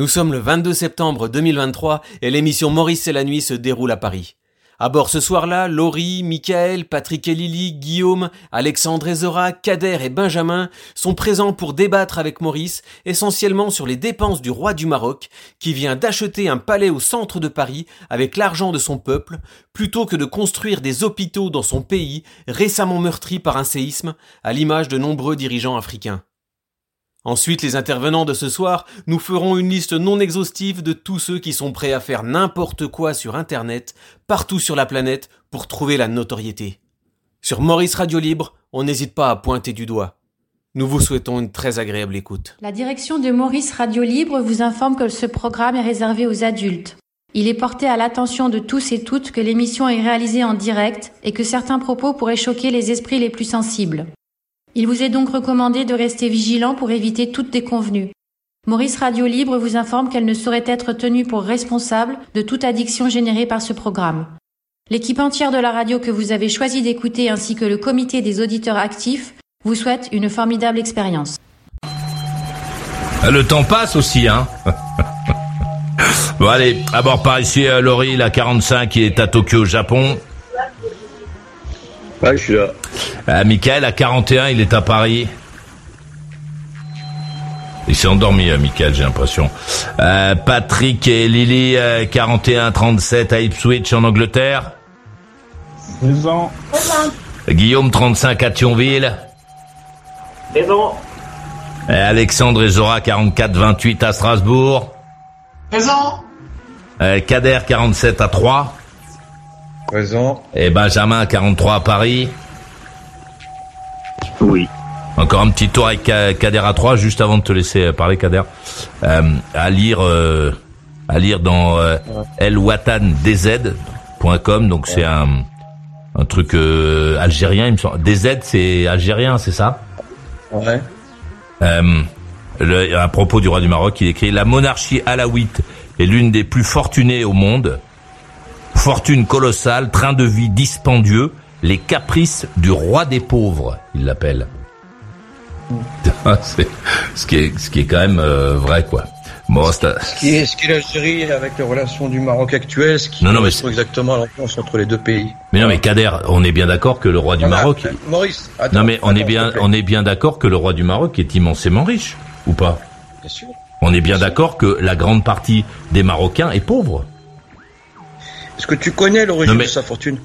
Nous sommes le 22 septembre 2023 et l'émission Maurice et la nuit se déroule à Paris. À bord ce soir-là, Laurie, Michael, Patrick et Lily, Guillaume, Alexandre et Zora, Kader et Benjamin sont présents pour débattre avec Maurice essentiellement sur les dépenses du roi du Maroc qui vient d'acheter un palais au centre de Paris avec l'argent de son peuple plutôt que de construire des hôpitaux dans son pays récemment meurtri par un séisme à l'image de nombreux dirigeants africains. Ensuite, les intervenants de ce soir nous feront une liste non exhaustive de tous ceux qui sont prêts à faire n'importe quoi sur Internet, partout sur la planète, pour trouver la notoriété. Sur Maurice Radio Libre, on n'hésite pas à pointer du doigt. Nous vous souhaitons une très agréable écoute. La direction de Maurice Radio Libre vous informe que ce programme est réservé aux adultes. Il est porté à l'attention de tous et toutes que l'émission est réalisée en direct et que certains propos pourraient choquer les esprits les plus sensibles. Il vous est donc recommandé de rester vigilant pour éviter toute déconvenue. Maurice Radio Libre vous informe qu'elle ne saurait être tenue pour responsable de toute addiction générée par ce programme. L'équipe entière de la radio que vous avez choisi d'écouter ainsi que le comité des auditeurs actifs vous souhaite une formidable expérience. Le temps passe aussi, hein Bon allez, à bord par ici, euh, Laurie, la 45 qui est à Tokyo, Japon. Ouais, je suis là. Euh, Michael, à 41, il est à Paris. Il s'est endormi, euh, Michael, j'ai l'impression. Euh, Patrick et Lily, euh, 41-37 à Ipswich, en Angleterre. Présent. Guillaume, 35 à Thionville. Présent. Et Alexandre et Zora, 44-28 à Strasbourg. Présent. Euh, Kader, 47 à 3. Présent. Et Benjamin, 43 à Paris. Oui. Encore un petit tour avec Ka- Kader à 3, juste avant de te laisser parler, Kader. Euh, à lire, euh, à lire dans euh, elwatandz.com. Donc c'est un, un truc euh, algérien, il me semble. DZ, c'est algérien, c'est ça? Ouais. euh, le- À propos du roi du Maroc, il écrit La monarchie alaouite est l'une des plus fortunées au monde. Fortune colossale, train de vie dispendieux, les caprices du roi des pauvres, il l'appelle. C'est- ce qui est ce qui est quand même euh, vrai quoi. Bon, Ce qui est, ce qui est l'Algérie avec les relations du Maroc actuelles, ce qui Non, non, mais correspond exactement l'enfance entre les deux pays. mais non mais Kader, on est bien d'accord que le roi du Voilà. Maroc. Maurice, attends, Non mais on est bien on est bien d'accord que le roi du Maroc est immensément riche ou pas? Bien sûr. On est bien d'accord que la grande partie des Marocains est pauvre. Est-ce que tu connais l'origine mais- de sa fortune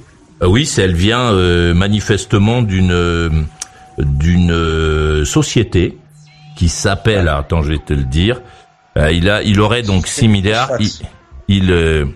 Euh, oui, elle vient euh, manifestement d'une euh, d'une société qui s'appelle. Attends, je vais te le dire. Il a, il aurait donc 6 milliards. Il, il,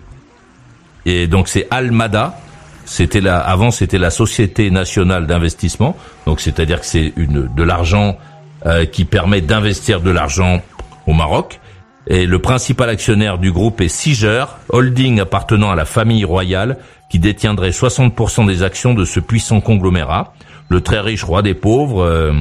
et donc c'est Almada. C'était la, avant c'était la Société nationale d'investissement. Donc c'est-à-dire que c'est une de l'argent euh, qui permet d'investir de l'argent au Maroc. Et le principal actionnaire du groupe est Siger, holding appartenant à la famille royale, qui détiendrait 60% des actions de ce puissant conglomérat. Le très riche roi des pauvres euh,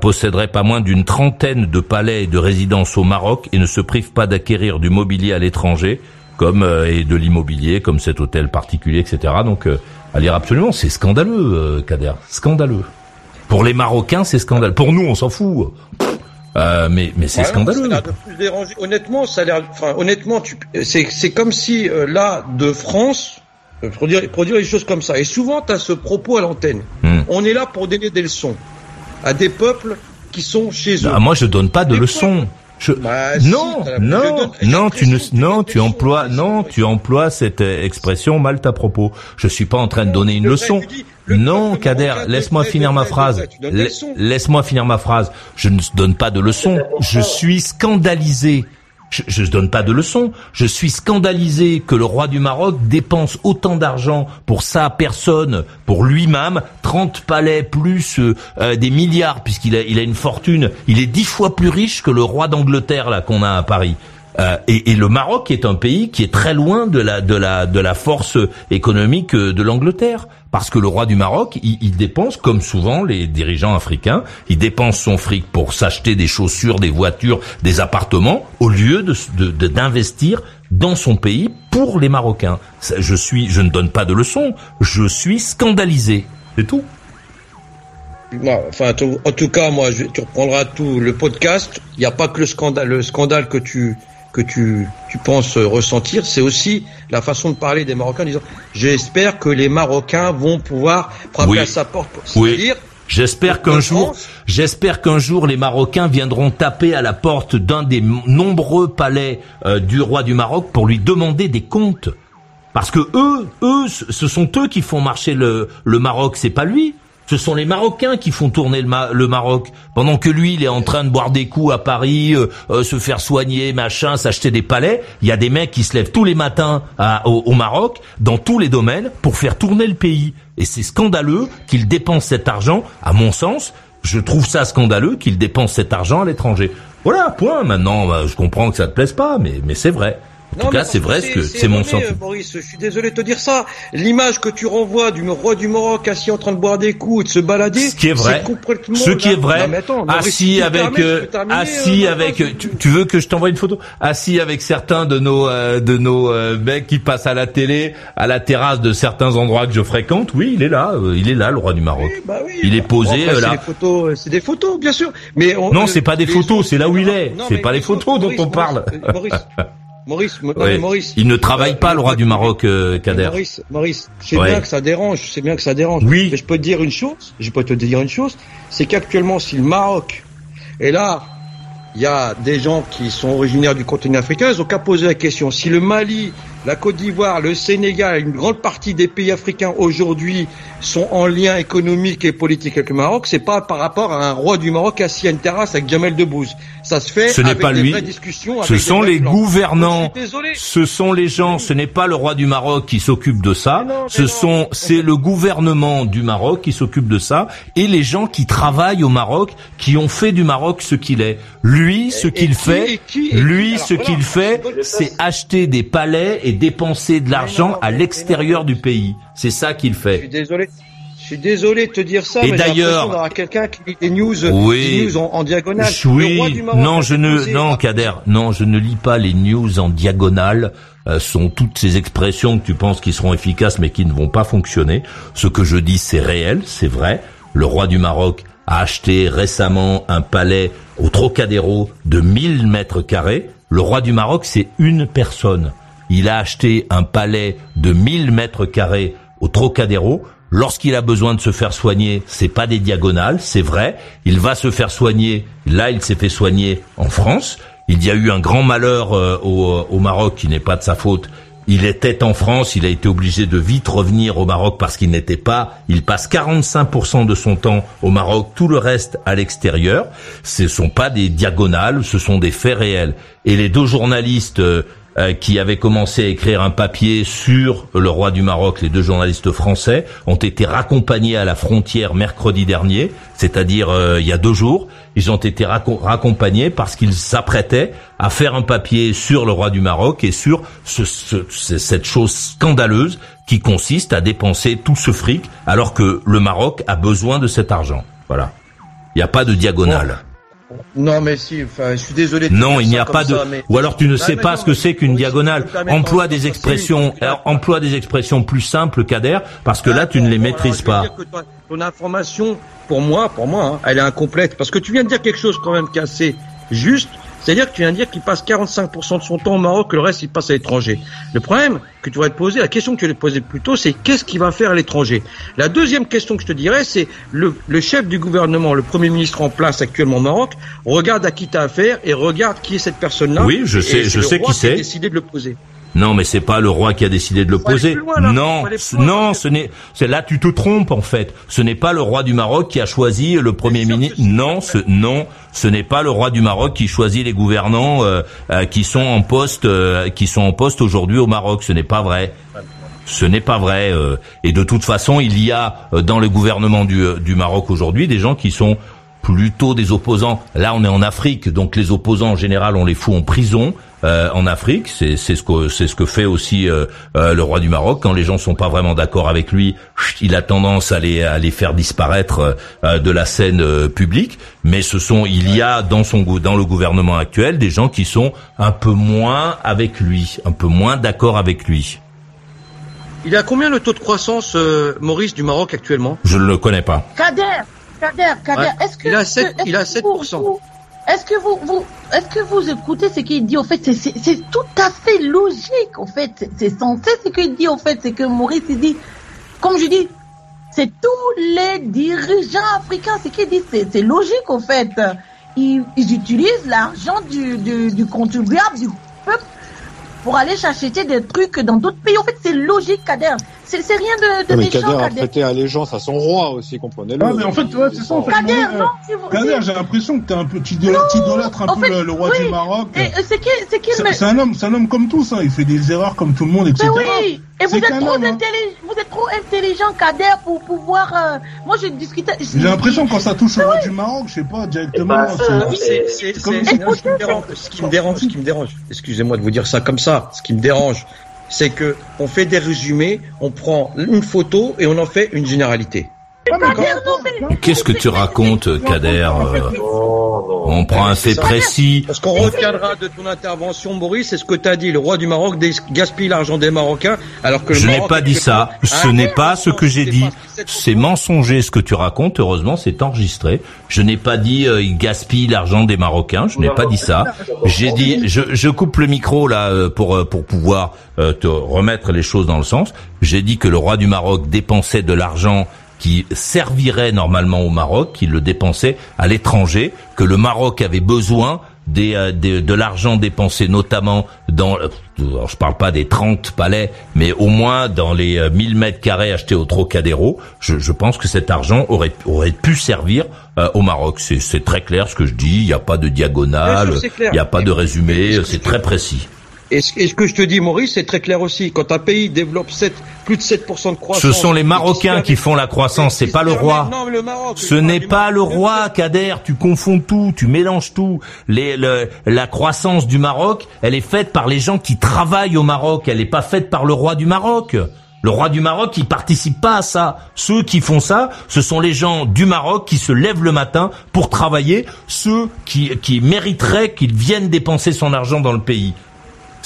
posséderait pas moins d'une trentaine de palais et de résidences au Maroc et ne se prive pas d'acquérir du mobilier à l'étranger, comme euh, et de l'immobilier, comme cet hôtel particulier, etc. Donc, euh, à lire absolument, c'est scandaleux, euh, Kader, scandaleux. Pour les Marocains, c'est scandaleux. Pour nous, on s'en fout. Euh, mais mais c'est Ouais, Ça a scandaleux. l'air de plus déranger. Honnêtement, ça a l'air. Enfin, honnêtement, tu. C'est c'est comme si euh, là de France. euh, pour dire les choses comme ça. Et souvent, tu as ce propos à l'antenne. Hmm. On est là pour donner des leçons à des peuples qui sont chez eux. Ah, moi, je donne pas de leçons. Je... Bah, non, non, non, tu ne, non, tu des emploies, non, tu emploies cette euh, expression mal à propos. Je suis pas en train de donner une Le leçon. vrai, Non, Kader, laisse-moi finir ma phrase. Laisse-moi finir ma phrase. Je ne donne pas de leçons. Je suis scandalisé. Je, je ne donne pas de leçons. Je suis scandalisé que le roi du Maroc dépense autant d'argent pour sa personne, pour lui-même, 30 palais plus euh, euh, des milliards, puisqu'il a, il a une fortune. Il est dix fois plus riche que le roi d'Angleterre là qu'on a à Paris. Euh, et, et le Maroc est un pays qui est très loin de la de la de la force économique euh, de l'Angleterre, parce que le roi du Maroc, il, il dépense comme souvent les dirigeants africains, il dépense son fric pour s'acheter des chaussures, des voitures, des appartements, au lieu de d'investir dans son pays pour les Marocains. Je suis, je ne donne pas de leçons, je suis scandalisé, c'est tout. Enfin, en tout cas, moi, tu reprendras tout le podcast. Il n'y a pas que le scandale, le scandale que tu que tu, tu penses ressentir, c'est aussi la façon de parler des Marocains, en disant j'espère que les Marocains vont pouvoir frapper Oui. à sa porte. Oui. C'est-à-dire, J'espère qu'un jour, j'espère qu'un jour les Marocains viendront taper à la porte d'un des nombreux palais euh, du roi du Maroc pour lui demander des comptes. Parce que eux, eux, ce ce sont eux qui font marcher le, le Maroc, c'est pas lui. Ce sont les Marocains qui font tourner le, Ma- le Maroc, pendant que lui, il est en train de boire des coups à Paris, euh, euh, se faire soigner, machin, s'acheter des palais. Il y a des mecs qui se lèvent tous les matins au Maroc, dans tous les domaines, pour faire tourner le pays. Et c'est scandaleux qu'ils dépensent cet argent. À mon sens, je trouve ça scandaleux qu'ils dépensent cet argent à l'étranger. Voilà, point. Maintenant, bah, je comprends que ça te plaise pas, mais mais c'est vrai. En tout cas, c'est vrai ce que c'est mon sentiment. euh, Maurice, je suis désolé de te dire ça. L'image que tu renvoies du roi du Maroc assis en train de boire des coups et de se balader, Ce qui est vrai, ce qui est vrai, attends, assis avec, euh, terminer, assis euh, avec, phrase. tu, tu veux que je t'envoie une photo? Assis avec certains de nos, euh, de nos euh, mecs qui passent à la télé, à la terrasse de certains endroits que je fréquente. Oui, il est là, euh, il est là, le roi du Maroc. Oui, bah oui. Il est posé, Bon, après, euh, là. C'est des photos, euh, c'est des photos, bien sûr. Mais on- Non, euh, c'est pas des photos, c'est là où il est. C'est pas les photos dont on parle. Maurice, Maurice, Maurice, non, Ouais. mais Maurice. Il ne travaille pas, le roi du Maroc, euh, Kader. Maurice, Maurice, je sais Ouais. bien que ça dérange, je sais bien que ça dérange. Oui. Mais je peux te dire une chose, je peux te dire une chose, c'est qu'actuellement, si le Maroc, et là, il y a des gens qui sont originaires du continent africain, ils ont qu'à poser la question. Si le Mali, la Côte d'Ivoire, le Sénégal, une grande partie des pays africains aujourd'hui sont en lien économique et politique avec le Maroc, c'est pas par rapport à un roi du Maroc assis à une terrasse avec Jamel Debbouze. Ça se fait Ce n'est avec pas lui. discussions. Ce sont les plans. gouvernants. Ce sont les gens, ce n'est pas le roi du Maroc qui s'occupe de ça, Mais non, mais ce non. sont, c'est le gouvernement du Maroc qui s'occupe de ça, et les gens qui travaillent au Maroc, qui ont fait du Maroc ce qu'il est. Lui, ce qu'il fait, qui- qui- lui, alors ce voilà, qu'il fait, c'est- c'est acheter des palais et dépenser de l'argent à l'extérieur du pays. C'est ça qu'il Je suis fait. désolé. Je suis désolé de te dire ça, Et mais d'ailleurs- quelqu'un qui lit des news, Oui. des news en, en diagonale. Le roi Oui, du Maroc non, je ne, non, Kader, non, je ne lis pas les news en diagonale. Euh, sont toutes ces expressions que tu penses qui seront efficaces mais qui ne vont pas fonctionner. Ce que je dis, c'est réel, c'est vrai. Le roi du Maroc a acheté récemment un palais au Trocadéro de 1000 mètres carrés. Le roi du Maroc, c'est une personne. Il a acheté un palais de 1000 mètres carrés au Trocadéro. Lorsqu'il a besoin de se faire soigner, c'est pas des diagonales, c'est vrai. Il va se faire soigner. Là, il s'est fait soigner en France. Il y a eu un grand malheur euh, au, au Maroc qui n'est pas de sa faute. Il était en France, il a été obligé de vite revenir au Maroc parce qu'il n'était pas. Il passe 45% de son temps au Maroc, tout le reste à l'extérieur. Ce sont pas des diagonales, ce sont des faits réels. Et les deux journalistes euh, qui avaient commencé à écrire un papier sur le roi du Maroc, les deux journalistes français, ont été raccompagnés à la frontière mercredi dernier, c'est-à-dire euh, il y a deux jours. Ils ont été racco- raccompagnés parce qu'ils s'apprêtaient à faire un papier sur le roi du Maroc et sur ce- ce- cette chose scandaleuse qui consiste à dépenser tout ce fric alors que le Maroc a besoin de cet argent. Voilà. Il n'y a pas de diagonale. Non, mais si, enfin, je suis désolé. de Non, il n'y a pas de. ça, mais- Ou alors tu ne Ah, sais pas non, ce que c'est qu'une diagonale. Emploie des expressions. emploie des expressions plus simples, Kader, parce que là tu ne les Bon, maîtrises pas. dire que toi, ton information, pour moi, pour moi, hein, elle est incomplète. Parce que tu viens de dire quelque chose quand même qui est assez juste. C'est-à-dire que tu viens de dire qu'il passe 45% de son temps au Maroc, que le reste il passe à l'étranger. Le problème que tu vas te poser, la question que tu vas te poser plus tôt, c'est qu'est-ce qu'il va faire à l'étranger? La deuxième question que je te dirais, c'est le, le chef du gouvernement, le premier ministre en place actuellement au Maroc, regarde à qui t'as affaire et regarde qui est cette personne-là. Oui, je sais- je sais qui c'est. décidé de le poser. Non, mais c'est pas le roi qui a décidé de le Faut aller poser. plus loin, là. Non, non, ce n'est. C'est là tu te trompes en fait. Ce n'est pas le roi du Maroc qui a choisi le premier ministre. Non, ce non, ce n'est pas le roi du Maroc qui choisit les gouvernants euh, euh, qui sont en poste, euh, qui sont en poste aujourd'hui au Maroc. Ce n'est pas vrai. Ce n'est pas vrai. euh, et de toute façon, il y a euh, dans le gouvernement du, euh, du Maroc aujourd'hui des gens qui sont plutôt des opposants. Là, on est en Afrique, donc les opposants en général, on les fout en prison. Euh, en Afrique, c'est c'est ce que c'est ce que fait aussi euh, euh, le roi du Maroc. Quand les gens sont pas vraiment d'accord avec lui, il a tendance à les à les faire disparaître de la scène euh, publique. Mais ce sont il y a dans son dans le gouvernement actuel des gens qui sont un peu moins avec lui, un peu moins d'accord avec lui. Il a combien le taux de croissance, euh, Maurice, du Maroc actuellement? Je ne le connais pas. Kader, Kader, Kader, Ouais. est-ce que Il a est-ce sept- que- il a est-ce que vous- 7%. vous- est-ce que vous, écoutez ce qu'il dit au fait C'est tout à fait logique, en fait. C'est censé ce qu'il dit, au fait. C'est que Maurice, dit, comme je dis, c'est tous les dirigeants africains, ce qu'il dit, c'est logique, au fait. Ils, utilisent l'argent du contribuable, du peuple, pour aller chercher des trucs dans d'autres pays. En fait, c'est logique, Kader. C'est rien de, de mais méchant, Kader a prêté allégeance à son roi aussi, comprenez-le. Ah, mais en fait, ouais, c'est ça, en fait. Kader, euh, non, si vous- Kader, j'ai l'impression que t'es un petit idolâtre un en peu fait, le, le roi oui. du Maroc. Et euh, c'est qui, c'est qui, C'est mais, c'est un homme, c'est un homme comme tous, hein. Il fait des erreurs comme tout le monde, etc. mais oui. Et vous êtes trop hein. intelligent, vous êtes trop intelligent, Kader, pour pouvoir, euh, moi, je discutais. J'ai l'impression que quand ça touche au roi du Maroc, je sais pas, directement. C'est- ce qui me dérange, ce qui me dérange, excusez-moi de vous dire ça comme ça, ce qui me dérange, c'est que on fait des résumés, on prend une photo et on en fait une généralité. Qu'est-ce que tu racontes, Kader euh, On prend un fait précis. Ce qu'on retiendra de ton intervention, Maurice, c'est ce que tu as dit. Le roi du Maroc gaspille l'argent des Marocains, alors que le Je n'ai pas dit ça. Ce n'est pas ce que j'ai dit. C'est mensonger ce que tu racontes. Heureusement, c'est enregistré. Je n'ai pas dit euh, il gaspille l'argent des Marocains. Je n'ai pas dit ça. J'ai dit je, je coupe le micro là euh, pour euh, pour pouvoir euh, te remettre les choses dans le sens. J'ai dit que le roi du Maroc dépensait de l'argent qui servirait normalement au Maroc, qu'il le dépensait à l'étranger, que le Maroc avait besoin des, euh, des- de l'argent dépensé notamment dans, euh, alors je parle pas des 30 palais, mais au moins dans les euh, 1000 mètres carrés achetés au Trocadéro, je, je pense que cet argent aurait, aurait pu servir euh, au Maroc. C'est c'est très clair ce que je dis, il n'y a pas de diagonale, il n'y a pas de résumé, c'est très précis. Et ce, et ce que je te dis, Maurice, c'est très clair aussi. Quand un pays développe 7, plus de 7% de croissance... Ce sont les Marocains qui font la croissance, c'est pas le roi. Non, mais le Maroc, Ce n'est pas le roi. Kader. Tu confonds tout, tu mélanges tout. Les, le- la croissance du Maroc, elle est faite par les gens qui travaillent au Maroc. Elle n'est pas faite par le roi du Maroc. Le roi du Maroc, il participe pas à ça. Ceux qui font ça, ce sont les gens du Maroc qui se lèvent le matin pour travailler. Ceux qui, qui mériteraient qu'ils viennent dépenser son argent dans le pays.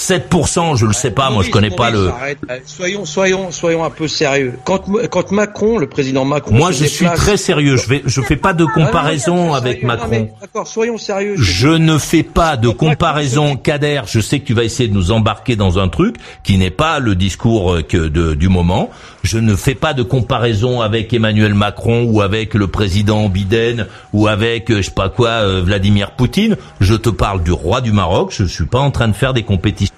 7%, je le sais pas, moi je connais pas le. arrête. Soyons, soyons, soyons un peu sérieux. Quand, quand Macron, le président Macron, Moi je suis très sérieux. Je vais, je fais pas de Ah, comparaison non, avec sérieux. Macron. D'accord, soyons sérieux. Je ne fais pas de comparaison, Kader. Je sais que tu vas essayer de nous embarquer dans un truc qui n'est pas le discours euh, que de, du moment. Je ne fais pas de comparaison avec Emmanuel Macron ou avec le président Biden ou avec euh, je sais pas quoi euh, Vladimir Poutine. Je te parle du roi du Maroc. Je suis pas en train de faire des compétitions.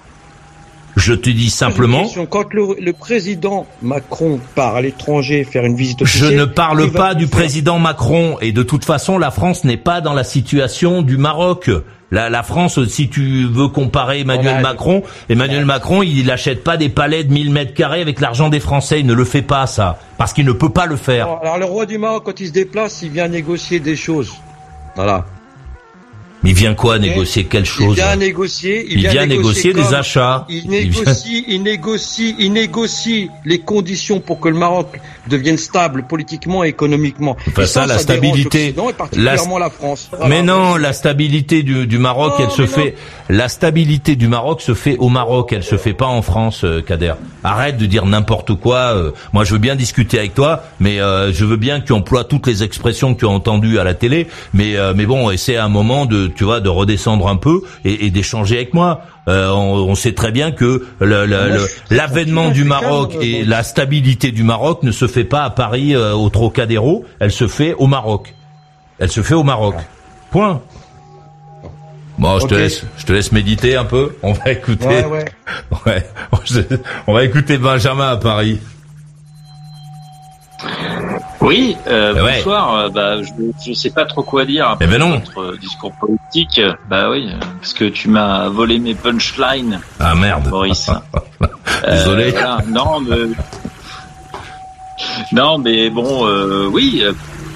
Je te dis simplement. Question. Quand le, le président Macron part à l'étranger faire une visite Je officielle, ne parle pas du faire- président Macron et de toute façon la France n'est pas dans la situation du Maroc. La, la France, si tu veux comparer Emmanuel Macron, Emmanuel Macron, il n'achète pas des palais de 1000 mètres carrés avec l'argent des Français. Il ne le fait pas ça parce qu'il ne peut pas le faire. Alors, alors, le roi du Maroc, quand il se déplace, il vient négocier des choses. Voilà. Mais il vient quoi négocier quelle Il chose vient négocier. Il vient négocier des achats. Il Il vient- négocie, il négocie, il négocie les conditions pour que le Maroc devienne stable politiquement et économiquement. Enfin, Et ça, la stabilité- l'Occident et particulièrement la, France. Voilà. Mais non, la stabilité du, du Maroc, Non, elle se fait. La stabilité du Maroc se fait au Maroc, elle se fait pas en France, euh, Kader. Arrête de dire n'importe quoi. euh. moi, je veux bien discuter avec toi, mais euh, je veux bien que tu emploies toutes les expressions que tu as entendues à la télé. Mais mais bon, essaie un moment de, tu vois, de redescendre un peu et, et d'échanger avec moi. Euh, on, on sait très bien que très l'avènement du Maroc calme, et euh, la stabilité du Maroc ne se fait pas à Paris euh, au Trocadéro. Elle se fait au Maroc. Elle se fait au Maroc. Point. Bon, je te laisse, je te laisse méditer un peu. On va écouter. Ouais, ouais. Ouais. On va écouter Benjamin à Paris. Oui, euh, bonsoir. Euh, bah, je, je sais pas trop quoi dire après Eh ben non. votre euh, discours politique. Bah oui, parce que tu m'as volé mes punchlines, Ah merde. Maurice. Désolé. Euh, voilà. Non, mais non, mais bon, euh, oui.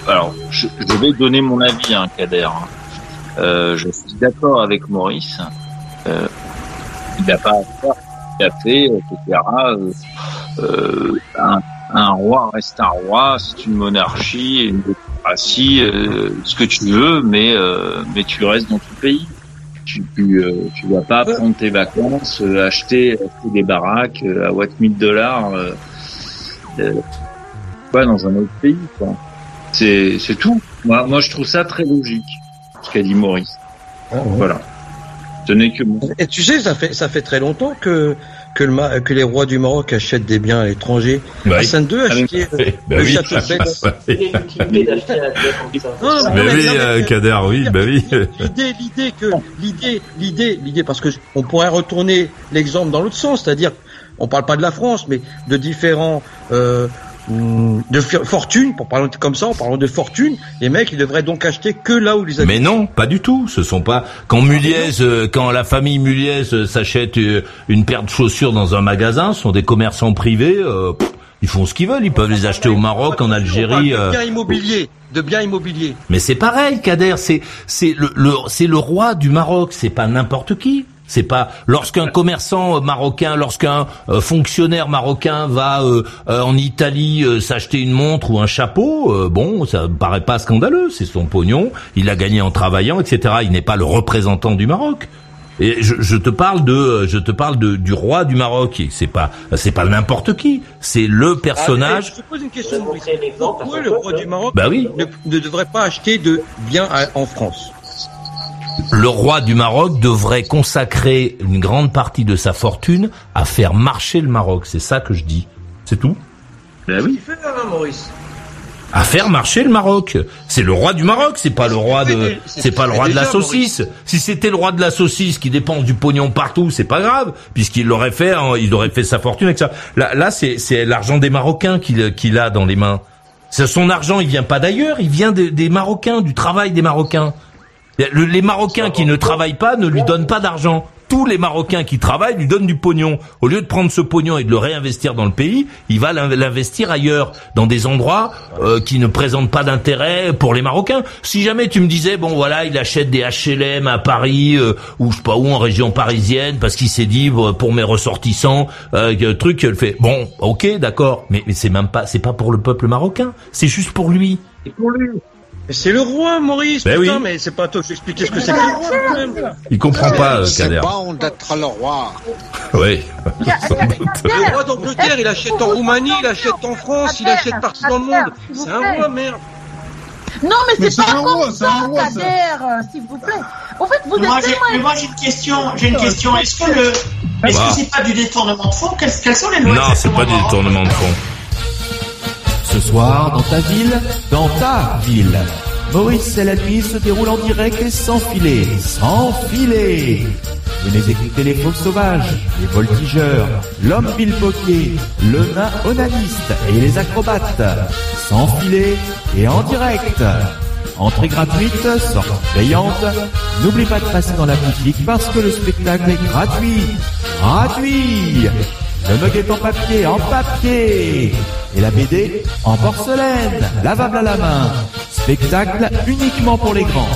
alors, je, je vais donner mon avis, hein, Kader. Je suis d'accord avec Maurice. Il n'a pas à faire ce qu'il a fait, etc. Un, un roi reste un roi, c'est une monarchie, une démocratie, euh, ce que tu veux, mais euh, mais tu restes dans ton pays. Tu tu, euh, tu vas pas prendre tes vacances, euh, acheter, acheter des baraques euh, à what 1000 dollars, euh, euh, pas dans un autre pays. quoi. C'est c'est tout. Moi moi je trouve ça très logique ce qu'a dit Maurice. Voilà. Ce n'est que mon... Et tu sais, ça fait ça fait très longtemps que que, le, Ma- que les rois du Maroc achètent des biens à l'étranger. Bah. Hassan II a acheté Bah le oui. château. Non, Bah mais oui, mais- euh, Kader, oui, bah oui. L'idée, l'idée que l'idée, l'idée, l'idée, parce que on pourrait retourner l'exemple dans l'autre sens, c'est-à-dire, on parle pas de la France, mais de différents euh, de fi- fortune, pour parler comme ça, en parlant de fortune, les mecs, ils devraient donc acheter que là où ils habitent. Mais non, pas du tout. Ce sont pas quand Muliez, euh, quand la famille Muliez euh, s'achète euh, une paire de chaussures dans un magasin, ce sont des commerçants privés. pff, ils font ce qu'ils veulent. Ils peuvent les acheter au Maroc, en Algérie. de biens immobiliers, de biens immobiliers. Mais c'est pareil, Kader. C'est c'est le, le c'est le roi du Maroc. C'est pas n'importe qui. C'est pas lorsqu'un commerçant euh, marocain, lorsqu'un euh, fonctionnaire marocain va euh, euh, en Italie euh, s'acheter une montre ou un chapeau, euh, bon, ça me paraît pas scandaleux. C'est son pognon, il l'a gagné en travaillant, etc. Il n'est pas le représentant du Maroc. Et je, je te parle de, euh, je te parle de, du roi du Maroc. Et C'est pas, c'est pas n'importe qui. C'est le personnage. Ah, je te pose une question. Pourquoi le roi du Maroc Bah oui. ne, ne devrait pas acheter de biens à- en France? Le roi du Maroc devrait consacrer une grande partie de sa fortune à faire marcher le Maroc. C'est ça que je dis. C'est tout. Ben oui. Fait hein, Maurice. À faire marcher le Maroc. C'est le roi du Maroc. C'est pas le roi de, c'est pas le roi de la saucisse. Si c'était le roi de la saucisse qui dépense du pognon partout, c'est pas grave, puisqu'il l'aurait fait, hein, il aurait fait sa fortune avec ça. Là, là, c'est, c'est l'argent des Marocains qu'il, qu'il a dans les mains. C'est son argent, il vient pas d'ailleurs, il vient des Marocains, du travail des Marocains. Le- les Marocains qui ne travaillent pas ne lui donnent pas d'argent. Tous les Marocains qui travaillent lui donnent du pognon. Au lieu de prendre ce pognon et de le réinvestir dans le pays, il va l'in- l'investir ailleurs, dans des endroits euh, qui ne présentent pas d'intérêt pour les Marocains. Si jamais tu me disais, bon voilà, il achète des HLM à Paris euh, ou je sais pas où en région parisienne parce qu'il s'est dit pour mes ressortissants, euh, truc, elle fait bon, ok, d'accord, mais, mais c'est même pas, c'est pas pour le peuple marocain, c'est juste pour lui. Et pour lui. Mais C'est le roi, Maurice. Ben putain, oui. mais c'est pas à toi que j'expliquais ce que c'est que le roi, quand même. Il comprend pas, euh, C'est Kader. bon d'être le roi. Oui. Le roi d'Angleterre, il achète en Roumanie, il achète en France, il achète partout dans le monde. C'est un roi, merde. Non, mais c'est c'est pas un roi, c'est un roi, euh, s'il vous plaît. En fait, vous êtes Moi, j'ai, tellement... mais moi j'ai une question. J'ai une question. Est-ce que le, est-ce Bah. que c'est pas du détournement de fonds? Quelles, quelles sont les lois Non, c'est pas du détournement de fonds. Ce soir, dans ta ville, dans ta ville. Maurice et la nuit se déroule en direct et sans filet, sans filet. Venez écouter les faux sauvages, les voltigeurs, l'homme bilboquet, le nain onaniste et les acrobates. Sans filet et en direct. Entrée gratuite, sortie payante. N'oublie pas de passer dans la boutique parce que le spectacle est gratuit. Gratuit le mug est en papier, en papier Et la BD en porcelaine, lavable à la main. Spectacle uniquement pour les grands.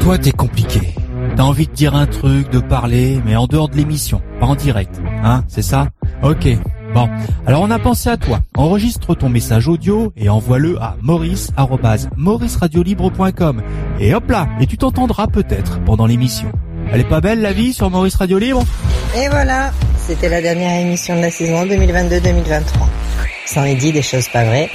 Toi, t'es compliqué. T'as envie de dire un truc, de parler, mais en dehors de l'émission, pas en direct. Hein, c'est ça? Ok. Bon, alors on a pensé à toi. Enregistre ton message audio et envoie-le à maurice maurice@mauriceradiolibre.com. Et hop là, et tu t'entendras peut-être pendant l'émission. Elle est pas belle la vie sur Maurice Radio Libre Et voilà, c'était la dernière émission de la saison 2022-2023. C'en est dit des choses pas vraies.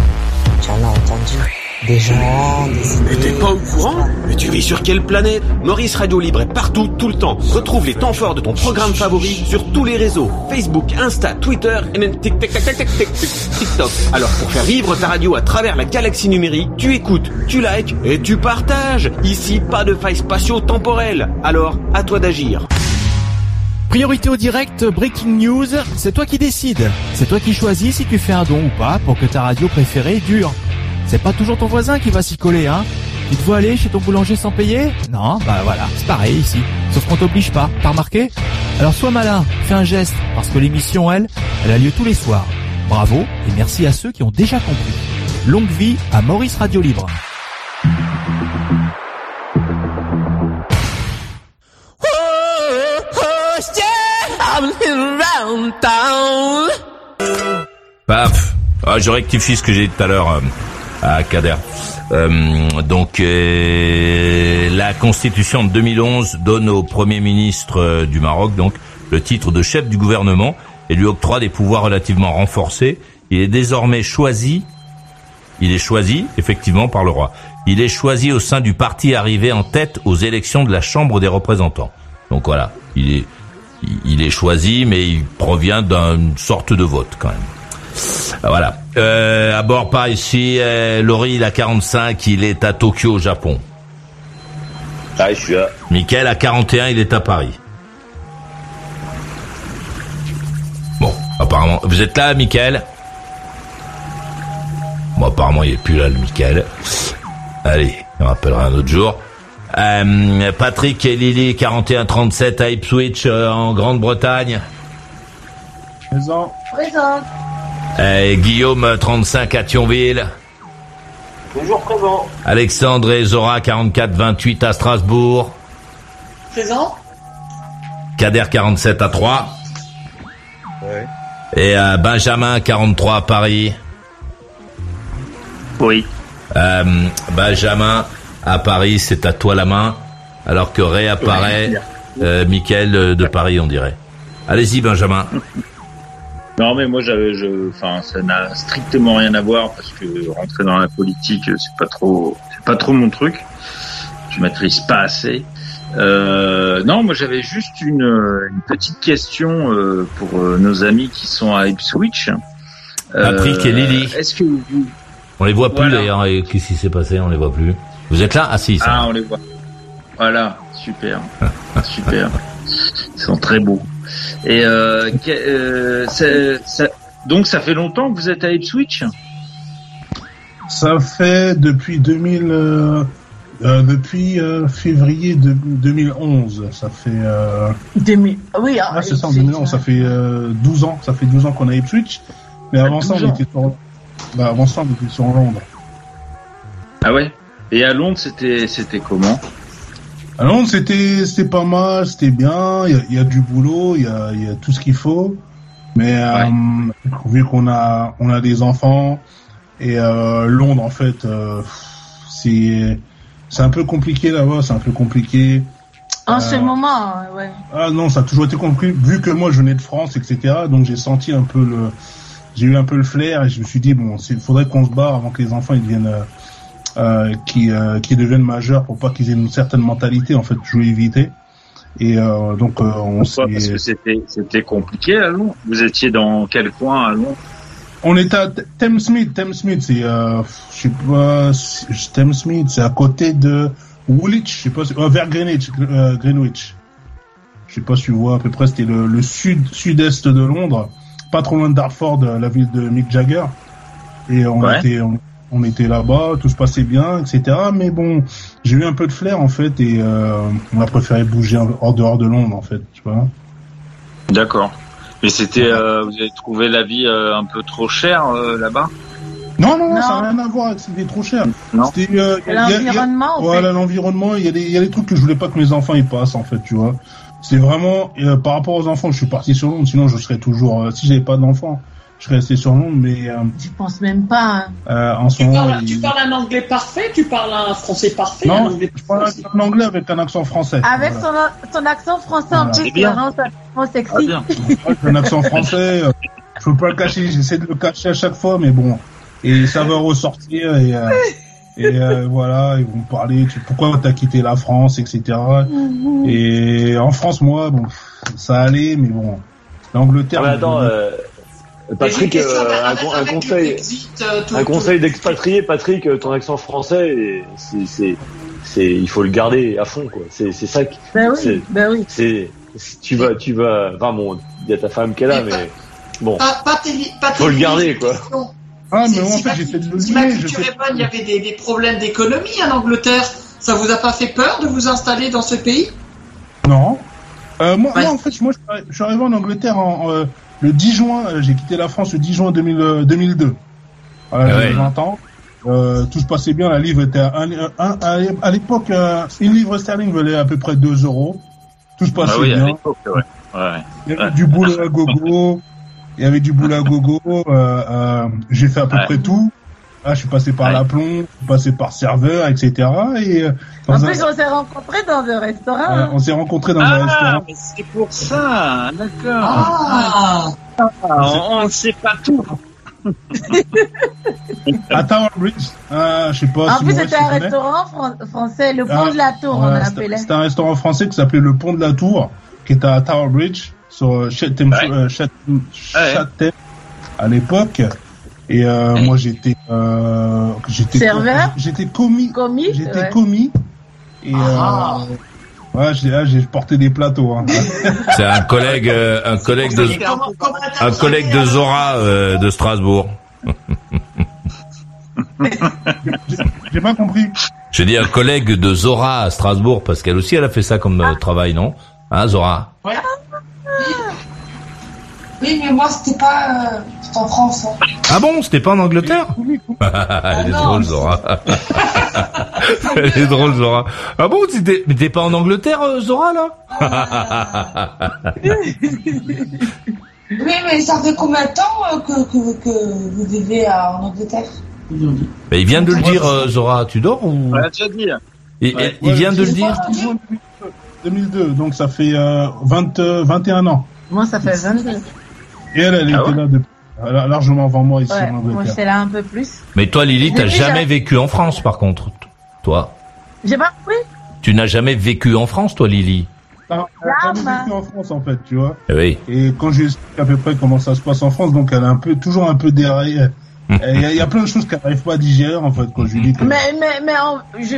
Tu en as entendu. Des gens, des idées. Mais t'es pas au courant Mais tu vis sur quelle planète Maurice Radio Libre est partout, tout le temps. Retrouve les temps forts de ton programme favori sur tous les réseaux. Facebook, Insta, Twitter et même tic- tic- tic- tic- tic- tic- tic- TikTok. Alors pour faire vivre ta radio à travers la galaxie numérique, tu écoutes, tu likes et tu partages. Ici, pas de failles spatio-temporelles. Alors, à toi d'agir. Priorité au direct, breaking news, c'est toi qui décides. C'est toi qui choisis si tu fais un don ou pas pour que ta radio préférée dure. C'est pas toujours ton voisin qui va s'y coller, hein. Tu te vois aller chez ton boulanger sans payer? Non, bah voilà, c'est pareil ici. Sauf qu'on t'oblige pas, t'as remarqué? Alors sois malin, fais un geste, parce que l'émission, elle, elle a lieu tous les soirs. Bravo, et merci à ceux qui ont déjà compris. Longue vie à Maurice Radio Libre. Paf. Ah, je rectifie ce que j'ai dit tout à l'heure euh, à Kader. Euh, donc, euh, la Constitution de 2011 donne au Premier ministre euh, du Maroc donc le titre de chef du gouvernement et lui octroie des pouvoirs relativement renforcés. Il est désormais choisi Il est choisi, effectivement, par le roi. Il est choisi au sein du parti arrivé en tête aux élections de la Chambre des représentants. Donc voilà, il est, il est choisi, mais il provient d'une sorte de vote quand même. Voilà. Euh, à bord par ici, euh, Laurie, il a 45, il est à Tokyo, au Japon. Ah, je suis là. Michael a 41, il est à Paris. Bon, apparemment, vous êtes là, Michael? Bon, apparemment, il est plus là, le Michael. Allez, on rappellera un autre jour. Euh, Patrick et Lily, 41-37 à Ipswich, euh, en Grande-Bretagne. Présent. Présent. Euh, Guillaume, 35 à Thionville. Toujours présent. Alexandre et Zora, 44-28 à Strasbourg. Présent Kader, 47 à 3. Ouais. Et euh, Benjamin, 43 à Paris. Oui. Euh, Benjamin, à Paris, c'est à toi la main. Alors que réapparaît euh, Mickaël euh, de Paris, on dirait. Allez-y, Benjamin. Non, mais moi, j'avais, je, enfin, ça n'a strictement rien à voir parce que rentrer dans la politique, c'est pas trop, c'est pas trop mon truc. Je maîtrise pas assez. Euh, non, moi, j'avais juste une, une petite question euh, pour euh, nos amis qui sont à Ipswich. Euh, Patrick et Lily. Est-ce que vous, On les voit plus Voilà. d'ailleurs. et Qu'est-ce qui s'est passé On les voit plus. Vous êtes là? Ah si. ça ah, va. on les voit. Voilà, super, super. Ils sont très beaux. Et euh, euh, c'est- ça- donc, ça fait longtemps que vous êtes à Ipswich? Ça fait depuis 2000, euh, euh, depuis euh, février de, 2011. Ça fait. Euh, Demi- Oui, ah, c'est ça, en 2011. Ça fait euh, 12 ans. Ça fait 12 ans qu'on a Ipswich. Mais avant ça, 12 on était sur. Bah, avant ça, on était sur Londres. Ah ouais? Et à Londres, c'était c'était comment? À Londres, c'était c'était pas mal, c'était bien. Il y a, il y a du boulot, il y a, il y a tout ce qu'il faut. Mais euh, vu qu'on a on a des enfants et euh, Londres, en fait, euh, c'est c'est un peu compliqué là-bas. C'est un peu compliqué. En Euh, ce moment, euh, ouais. Ah non, ça a toujours été compliqué. Vu que moi, je venais de France, etc. Donc j'ai senti un peu le, j'ai eu un peu le flair et je me suis dit bon, il faudrait qu'on se barre avant que les enfants ils deviennent, euh, qui, euh, qui deviennent majeurs pour pas qu'ils aient une certaine mentalité. En fait, je voulais éviter. Et euh, donc euh, on Pourquoi Parce que s'est, c'était c'était compliqué à Londres. Vous étiez dans quel coin à Londres? On était à Thamesmead. Thamesmead, c'est, euh, je sais pas, c'est- Thamesmead, c'est à côté de Woolwich, je sais pas, si- euh, vers Greenwich, euh, Greenwich. Je sais pas si tu vois à peu près, c'était le, le sud sud-est de Londres, pas trop loin de Dartford, euh, la ville de Mick Jagger. Et on Ouais. était, on, on était là-bas, tout se passait bien, etc. Mais bon, j'ai eu un peu de flair en fait, et euh, on a préféré bouger en, hors dehors de Londres en fait, tu vois. D'accord. Mais c'était, euh, vous avez trouvé la vie euh, un peu trop chère euh, là-bas? Non, non, non, ça n'a rien à voir avec c'était trop cher. Non. C'était euh, L'environnement, Voilà, l'environnement, il y a des il y a des trucs que je voulais pas que mes enfants y passent en fait, tu vois. C'est vraiment euh, par rapport aux enfants, je suis parti sur Londres, sinon je serais toujours euh, si j'avais pas d'enfants, je serais resté sur Londres mais euh, Je pense même pas. hein. euh, en ce Tu moment parles, il- tu parles un anglais parfait, tu parles un français parfait, Non, anglais je parle un anglais avec un accent français. Avec Voilà. son, son accent français en plus, C'est qui bien. rend ça vraiment sexy. Un accent français, euh, je peux pas le cacher, j'essaie de le cacher à chaque fois mais bon, et ça va ressortir et euh, et euh, voilà, ils vont me parler, tu, pourquoi t'as quitté la France, etc. Et en France, moi, bon, ça allait, mais bon, l'Angleterre. Ah, attends, euh, Patrick, une question euh, un, con- conseil, euh, tout- un conseil d'expatrié, Patrick, euh, ton accent français, c'est, c'est, c'est, il faut le garder à fond, quoi. C'est, c'est ça qui, Ben oui, ben oui. c'est, tu vas, tu vas, enfin bon, il y a ta femme qui est là, mais bon, Pas, pas télé- pas faut le garder, quoi. Ah, mais en fait, j'essaie de le Si ma culture est bonne, il y avait des, des problèmes d'économie en Angleterre. Ça vous a pas fait peur de vous installer dans ce pays? Non. Euh, moi, moi, en fait, moi, je suis arri- je suis arrivé en Angleterre en, euh, le 10 juin, euh, j'ai quitté la France le 10 juin 2000, euh, 2002. Voilà, Ah j'avais ouais. 20 ans. Euh, tout se passait bien, la livre était à, à, à l'époque, euh, une livre sterling valait à peu près 2 euros. Tout se passait Ah oui, bien. l'époque, ouais. ouais. Il y avait du boulot à gogo. Il y avait du boulot à gogo. Euh, euh, j'ai fait à peu près tout. Ah, je suis passé par Ouais. l'aplomb, je suis passé par serveur, etc. Et euh, En un- plus, on s'est rencontrés dans un restaurant. euh, hein. on s'est rencontrés dans un Ah, restaurant. mais c'est pour ça, d'accord. Ah, Ah, on ne sait pas tout. À Tower Bridge, ah, je sais pas En si plus, c'était un restaurant fran- français, le pont Ah, de la Tour, on l'appelait. C'était un restaurant français qui s'appelait le Pont de la Tour, qui était à Tower Bridge, sur euh, Chatham, euh, Chatham- Chatham, à l'époque. Et euh, moi, j'étais, euh, j'étais, Serveur j'étais commis, Commis j'étais ouais. commis. Et Ah. euh, ouais, j'ai, là, j'ai porté des plateaux. Hein. C'est un collègue, euh, un collègue de, un collègue de Zora euh, de Strasbourg. J'ai pas compris. J'ai dit un collègue de Zora à Strasbourg parce qu'elle aussi elle a fait ça comme euh, travail, non? Hein, Zora? Ouais. Oui, mais moi, c'était pas. euh, c'était en France. hein. Ah bon, c'était pas en Angleterre Elle est non. drôle, Zora. Elle est drôle, Zora. Ah bon, mais t'es pas en Angleterre, euh, Zora, là Oui, mais ça fait combien de temps euh, que, que, que vous vivez en Angleterre? Il vient de le dire, euh, Zora. Tu dors ou déjà dit. il, vient de le dire. 2002, donc ça fait euh, 20, euh, 21 ans. Moi, ça fait 22. Et elle, elle Ah était ouais là depuis, elle a largement avant moi ici Ouais, en moi, j'étais là un peu plus. Mais toi, Lily, t'as jamais j'ai- vécu en France, par contre. Toi, J'ai pas compris tu n'as jamais vécu en France, toi, Lily. Ah, Elle a jamais vécu en France en fait, tu vois. Eh Oui. Et quand j'ai à peu près comment ça se passe en France, donc elle est un peu, toujours un peu derrière. Hum. Il y, a- il y a plein de choses qu'elle n'arrive pas à digérer en fait quand je lui dis que. Mais, mais, mais je,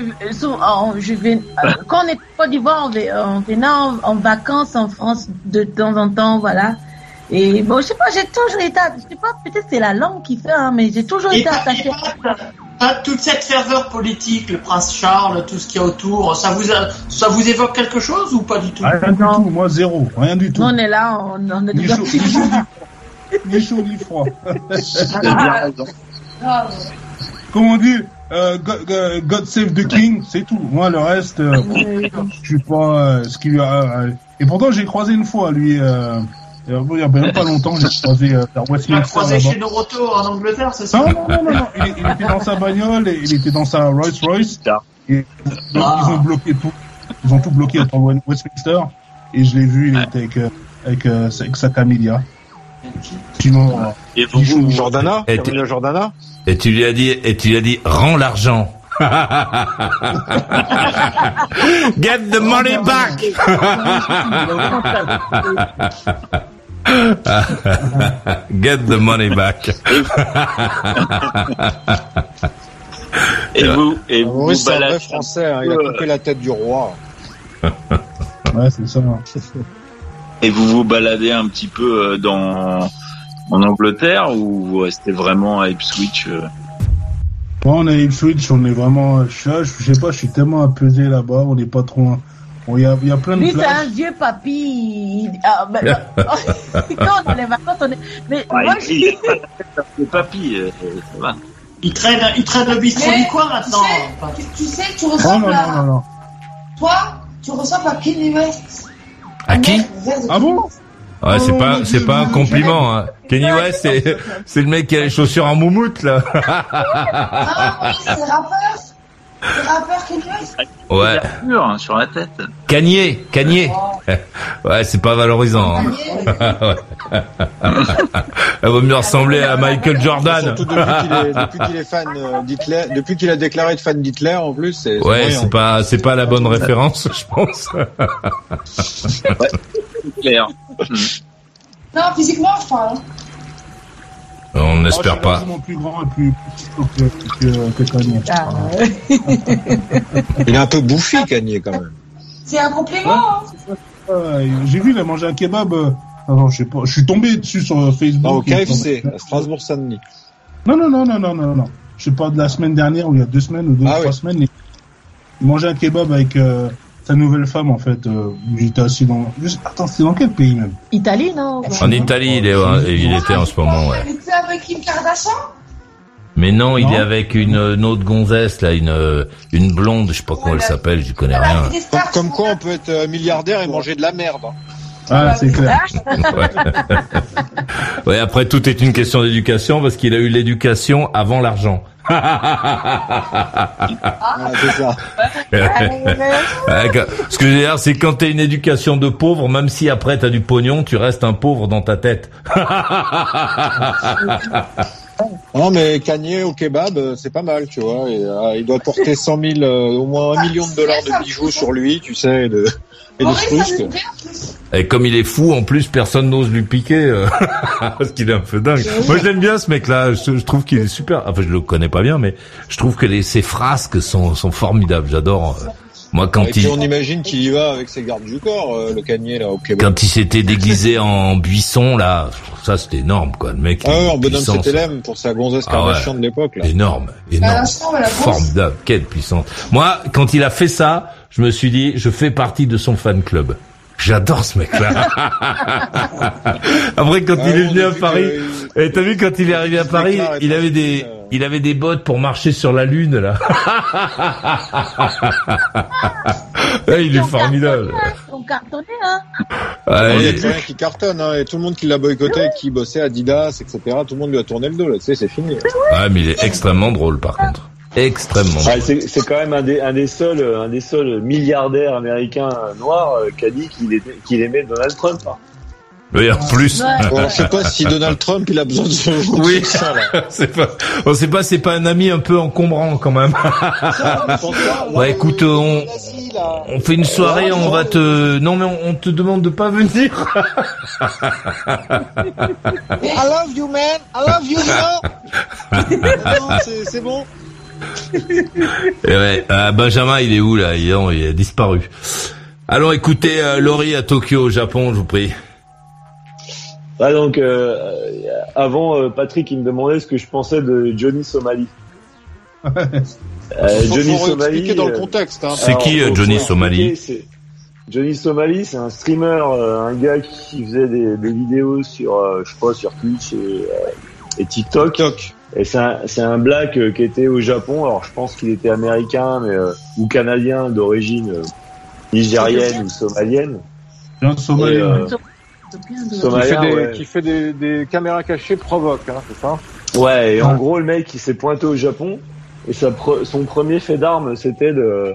je vais, euh, quand on est en Côte d'Ivoire, on, on venait en, en vacances en France de temps en temps, voilà. Et bon, je sais pas, j'ai toujours été, je sais pas, peut-être c'est la langue qui fait, hein, mais j'ai toujours Et été. Ah, toute cette ferveur politique, le prince Charles, tout ce qu'il y a autour, ça vous, a- ça vous évoque quelque chose ou pas du tout? Rien du tout, moi zéro, rien du tout. Nous, on est là, on, on est Ni chaud, ni chaud, ni chaud ni froid. Ah, Comme on dit, euh, God, God- God save the king, c'est tout. Moi le reste, euh, je suis pas euh, ce qui lui a. euh, et pourtant j'ai croisé une fois lui. Euh, il y a même pas longtemps, j'ai croisé euh, Tu l'as Westminster. croisé chez Noroto en Angleterre, c'est ça Non, non, non, non, non. Il, il était dans sa bagnole, et il était dans sa Rolls Royce. Et donc, Ah. ils ont bloqué tout. Ils ont tout bloqué à Westminster. Et je l'ai vu, il était avec, euh, avec, euh, avec sa Camélia. Sinon, Et vous, vous, Jordana? Et tu- Jordana? Et tu lui as dit, et tu lui as dit, rends l'argent. Get the money back. Get the money back. Et vous, et vous, Oui, c'est un vrai français, hein, il a peu, coupé la tête du roi. ouais, c'est ça. Et vous vous baladez un petit peu euh, dans en Angleterre ou vous restez vraiment à Ipswich euh? On est Ipswich, on est vraiment. Je, sais- je sais pas, je suis tellement apaisé là-bas, on n'est pas trop. Bon, Il y, a, y a plein de Lui, c'est un vieux papy. Ah, ben, quand on est les vacances, on est. Mais Ouais, moi, il- je il est pas la tête de papy, euh, ça va. Il traîne, il traîne le bistrot du coin maintenant. Tu, tu sais, tu Oh ressembles non, non, à. non, non. Toi, tu ressembles à Kanye West. À qui? Ah bon? Ouais, c'est Oh, pas, c'est pas un compliment. Hein. Kenny West, c'est, c'est le mec qui a les chaussures en moumoute là. Ah oui, c'est rappeur. C'est rappeur. Ouais. Hein, sur la tête. Cagné, Cagné. Ouais, c'est pas valorisant. Hein. Elle vaut mieux ressembler à Michael Jordan. Surtout depuis qu'il est, fan euh, d'Hitler, depuis qu'il a déclaré fan d'Hitler en plus, c'est. Ouais, c'est pas, c'est pas la bonne référence, je pense. Clair. Non, physiquement, je parle. Hein. On n'espère suis pas. largement plus grand et plus petit que, que, que Kanye. Ah, Il est un peu bouffi, Kanye, quand même. C'est un compliment. hein. Euh, J'ai vu, il a mangé un kebab. euh, je sais pas. Je suis tombé dessus sur euh, Facebook. Au KFC, à Strasbourg-Saint-Denis. Non, non, non, non, non, non, non. Je sais pas de la semaine dernière ou il y a deux semaines ou deux Ah trois oui. semaines. Il il mangeait un kebab avec euh, sa nouvelle femme en fait. Euh, J'étais assis dans. Attends, c'est dans quel pays même? Italie, non? En Italie, il, est, il était en ce moment, ouais. Il était avec Kim Kardashian? Mais non, il est avec une, une autre gonzesse là, une, une blonde, je sais pas comment elle s'appelle, je connais rien. Comme, comme quoi, on peut être euh, milliardaire et manger de la merde. hein. Ah, c'est clair. Ouais. ouais, après tout est une question d'éducation parce qu'il a eu l'éducation avant l'argent. Ah, c'est ça. Ce que je veux dire, c'est quand t'as une éducation de pauvre, même si après t'as du pognon, tu restes un pauvre dans ta tête. Non, mais Kanye au kebab, euh, c'est pas mal, tu vois. Euh, il doit porter 100 000, euh, au moins un million de dollars de bijoux sur lui, tu sais, de, et comme il est fou, en plus, personne n'ose lui piquer euh, parce qu'il est un peu dingue. Moi, je l'aime bien ce mec-là. Je, je trouve qu'il est super. Enfin, je le connais pas bien, mais je trouve que les, ses frasques sont, sont formidables. J'adore. euh, Moi, quand et puis il on imagine qu'il y va avec ses gardes du corps, euh, le Kanye, là, au kebab. quand il s'était déguisé en buisson, là, ça c'était énorme, quoi. Le mec. Ah ouais, en bonhomme. CTLM pour sa gonzesse Ah ouais. Kardashian de l'époque, là. Énorme, À énorme. Formidable, quelle puissance. Moi, quand il a fait ça, je me suis dit, je fais partie de son fan club. J'adore ce mec-là. Après, quand Ah il est venu à Paris, que- et t'as vu quand il est arrivé à Paris, il avait des, euh. il avait des bottes pour marcher sur la lune là. Ouais, il est formidable. Cartonné, hein. Ouais, Il y a plus rien qui cartonne, hein, et tout le monde qui l'a boycotté, qui bossait Adidas, etc., tout le monde lui a tourné le dos, là, tu sais, c'est fini. ouais, mais il est extrêmement drôle par contre. Extrêmement. Ah, c'est quand même un des, un des seuls, un des seuls milliardaires américains euh, noirs euh, qui a dit qu'il aimait Donald Trump. hein. Oui, en plus. Ouais. Bon, on sait pas si Donald Trump, il a besoin de Oui. de ça, là. c'est pas, on sait pas, c'est pas un ami un peu encombrant quand même. Ouais, écoute, on, on fait une soirée, on va te, non mais on, on te demande de pas venir. I love you, man. I love you, non, c'est c'est bon. Et ouais, euh, Benjamin, il est où là? Il, non, il a disparu. Alors écoutez, euh, Laurie à Tokyo, au Japon, je vous prie. Ah, donc, euh, avant, euh, Patrick, il me demandait ce que je pensais de Johnny Somali. Euh, Faut, Johnny Somali. expliquer dans le contexte, hein. C'est qui, Johnny Somali Johnny Somali, c'est un streamer, euh, un gars qui faisait des, des vidéos sur, euh, je crois, sur Twitch et, euh, et TikTok. TikTok. Et c'est un, c'est un black euh, qui était au Japon. Alors je pense qu'il était américain mais, euh, ou canadien d'origine euh, nigérienne ou somalienne. Un Somalien. Et, euh, Qui Somalien, fait, des, ouais. qui fait des, des caméras cachées provoque, hein, c'est ça Ouais, et en gros, le mec, il s'est pointé au Japon, et sa pre- son premier fait d'armes, c'était de,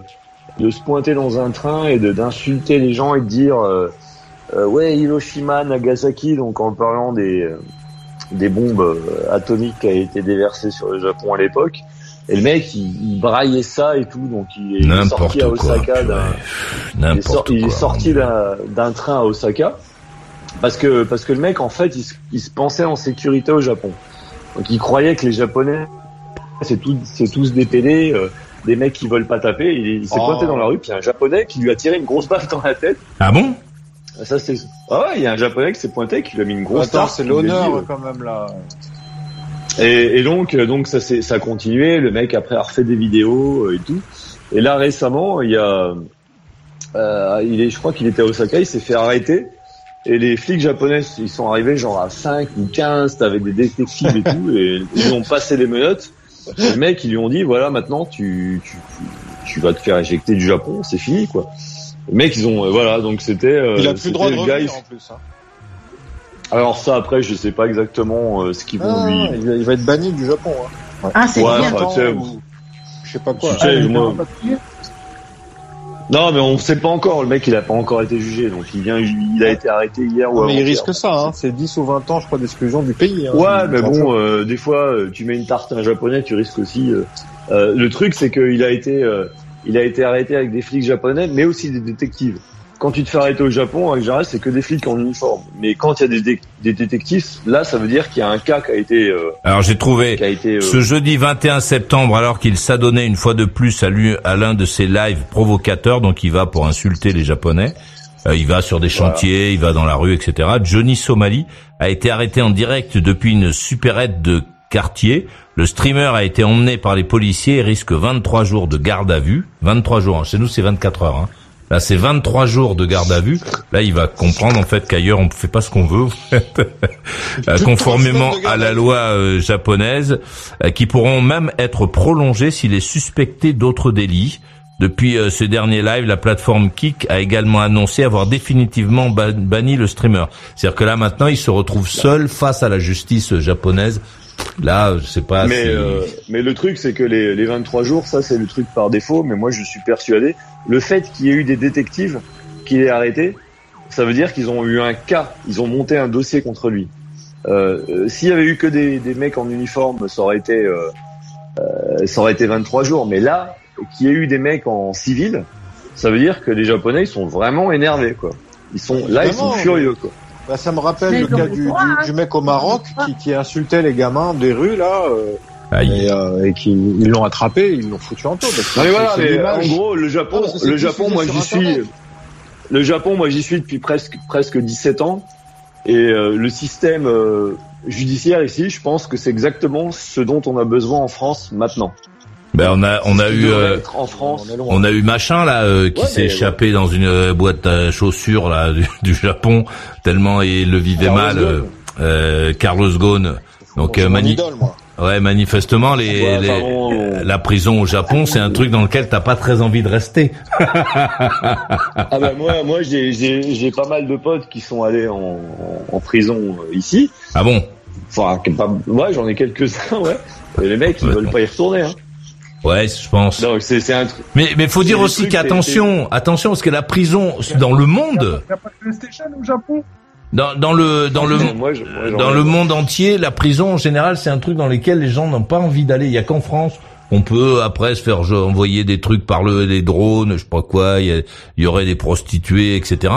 de se pointer dans un train et de d'insulter les gens et de dire euh, euh, ouais Hiroshima, Nagasaki, donc en parlant des euh, des bombes euh, atomiques qui a été déversées sur le Japon à l'époque. Et le mec, il, il braillait ça et tout, donc il est sorti à. Osaka il est, il sorti d'un train à Osaka parce que parce que le mec en fait il, se- il se pensait en sécurité au Japon. Donc il croyait que les Japonais c'est tout c'est tous des PD, euh, des mecs qui veulent pas taper. Il, il s'est Oh. pointé dans la rue puis il y a un Japonais qui lui a tiré une grosse balle dans la tête. Ah bon? Ça c'est ah ouais il y a un Japonais qui s'est pointé qui lui a mis une grosse Attends, tarte, c'est dit, l'honneur euh, quand même là. et, et donc, euh, donc ça, c'est- ça a continué. Le mec après a refait des vidéos euh, et tout. Et là récemment, il y a, euh, il est, je crois qu'il était à Osaka, il s'est fait arrêter. Et les flics japonais, ils sont arrivés genre à 5 ou 15, avec des détectives et tout, et ils ont passé les menottes. Et le mec, ils lui ont dit, voilà, maintenant, tu, tu, tu vas te faire éjecter du Japon, c'est fini, quoi. Mec, ils ont, euh, voilà, donc c'était. euh, Il a plus le droit de revenir il- en plus. Hein. Alors ça, après, je sais pas exactement euh, ce qu'ils vont Ah, lui. il, va, il va être banni du Japon. Hein. Ah, c'est Ouais, bien. enfin, tu sais, Ou- Je sais pas quoi. Tu sais, Ah, moi- Non, mais on sait pas encore. Le mec, il a pas encore été jugé, donc il vient, il a été arrêté hier ou Non, mais il risque ça, hein. c'est 10 ou 20 ans, je crois, d'exclusion du pays. Hein. Ouais, mais bon, euh, des fois, tu mets une tarte à un japonais, tu risques aussi. euh, euh, le truc, c'est qu'il a été, euh, il a été arrêté avec des flics japonais, mais aussi des détectives. Quand tu te fais arrêter au Japon, en général, c'est que des flics en uniforme. Mais quand il y a des, dé- des détectives, là, ça veut dire qu'il y a un cas qui a été, euh, Alors j'ai trouvé qui a été. euh, ce jeudi 21 septembre, alors qu'il s'adonnait une fois de plus à l'un de ses lives provocateurs, donc il va pour insulter les Japonais. Euh, il va sur des chantiers, il va dans la rue, etc. Johnny Somali a été arrêté en direct depuis une supérette de quartier. Le streamer a été emmené par les policiers et risque 23 jours de garde à vue. 23 jours, hein. chez nous c'est 24 heures. Hein. Là c'est 23 jours de garde à vue. Là il va comprendre en fait qu'ailleurs on ne fait pas ce qu'on veut. Euh, conformément à la loi euh, japonaise, euh, qui pourront même être prolongés s'il est suspecté d'autres délits. Depuis euh, ce dernier live, la plateforme Kik a également annoncé avoir définitivement ba- banni le streamer. C'est-à-dire que là maintenant, il se retrouve seul face à la justice japonaise. Là, je sais pas. mais si- euh, mais le truc c'est que les, les 23 jours ça c'est le truc par défaut mais moi je suis persuadé le fait qu'il y ait eu des détectives qui l'aient arrêté ça veut dire qu'ils ont eu un cas ils ont monté un dossier contre lui Euh, euh, S'il y avait eu que des, des mecs en uniforme, ça aurait été, euh, euh, ça aurait été 23 jours. Mais là, qu'il y ait eu des mecs en civil, ça veut dire que les Japonais ils sont vraiment énervés, quoi. Ils sont là, ils sont furieux, quoi. Bah, ça me rappelle Mais le cas le du, droit, du, hein. du mec au Maroc qui, qui insultait les gamins des rues là euh, Aïe. et, euh, et qui ils l'ont attrapé, ils l'ont foutu en que Non mais voilà, mais en gros, le Japon, c'est le Japon, moi j'y suis. Le Japon, moi j'y suis depuis presque presque 17 ans, et euh, le système euh, judiciaire ici, je pense que c'est exactement ce dont on a besoin en France maintenant. Ben on a on a eu euh, être en France. On a eu machin là euh, qui s'est échappé dans une euh, boîte à chaussures là du, du Japon tellement il le vivait Carlos mal. Euh, euh, Carlos Ghosn. Donc euh, mani- idole, moi. ouais manifestement les, Ouais, les- on- la prison au Japon c'est un truc dans lequel t'as pas très envie de rester. Ah ben moi, moi j'ai j'ai j'ai pas mal de potes qui sont allés en, en, en prison euh, ici. Ah bon? Enfin, pas, ouais, j'en ai quelques-uns, ouais. Et les mecs, ils veulent pas y retourner. Hein. Ouais je pense. Donc c'est c'est un truc. Mais mais faut dire aussi qu'attention attention parce que la prison dans le monde Il n'y a pas de PlayStation au Japon? Dans dans le dans le Moi, je- moi, j'en dans le monde entier, la prison en général, c'est un truc dans lequel les gens n'ont pas envie d'aller. Il y a qu'en France, on peut après se faire envoyer des trucs par le des drones, je sais pas quoi. Il y, a- il y aurait des prostituées, etc.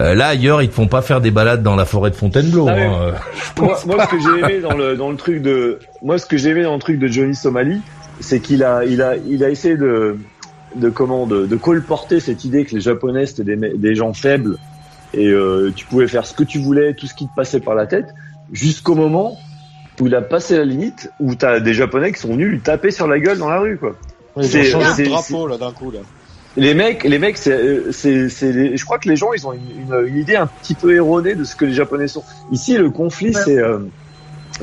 Euh, là ailleurs, ils te font pas faire des balades dans la forêt de Fontainebleau. Ah hein. moi, moi, ce que j'ai aimé dans le dans le truc de moi, ce que j'ai aimé dans le truc de Johnny Somali, c'est qu'il a il a il a essayé de de comment de, de colporter cette idée que les Japonais c'était des, des gens faibles et euh, tu pouvais faire ce que tu voulais, tout ce qui te passait par la tête, jusqu'au moment où il a passé la limite, où t'as des Japonais qui sont venus lui taper sur la gueule dans la rue, quoi. Ils ont C'est- de drapeau là d'un coup là. Les mecs, les mecs, c'est, c'est, c'est, les- je crois que les gens, ils ont une, une, une idée un petit peu erronée de ce que les Japonais sont. Ici, le conflit, c'est, euh,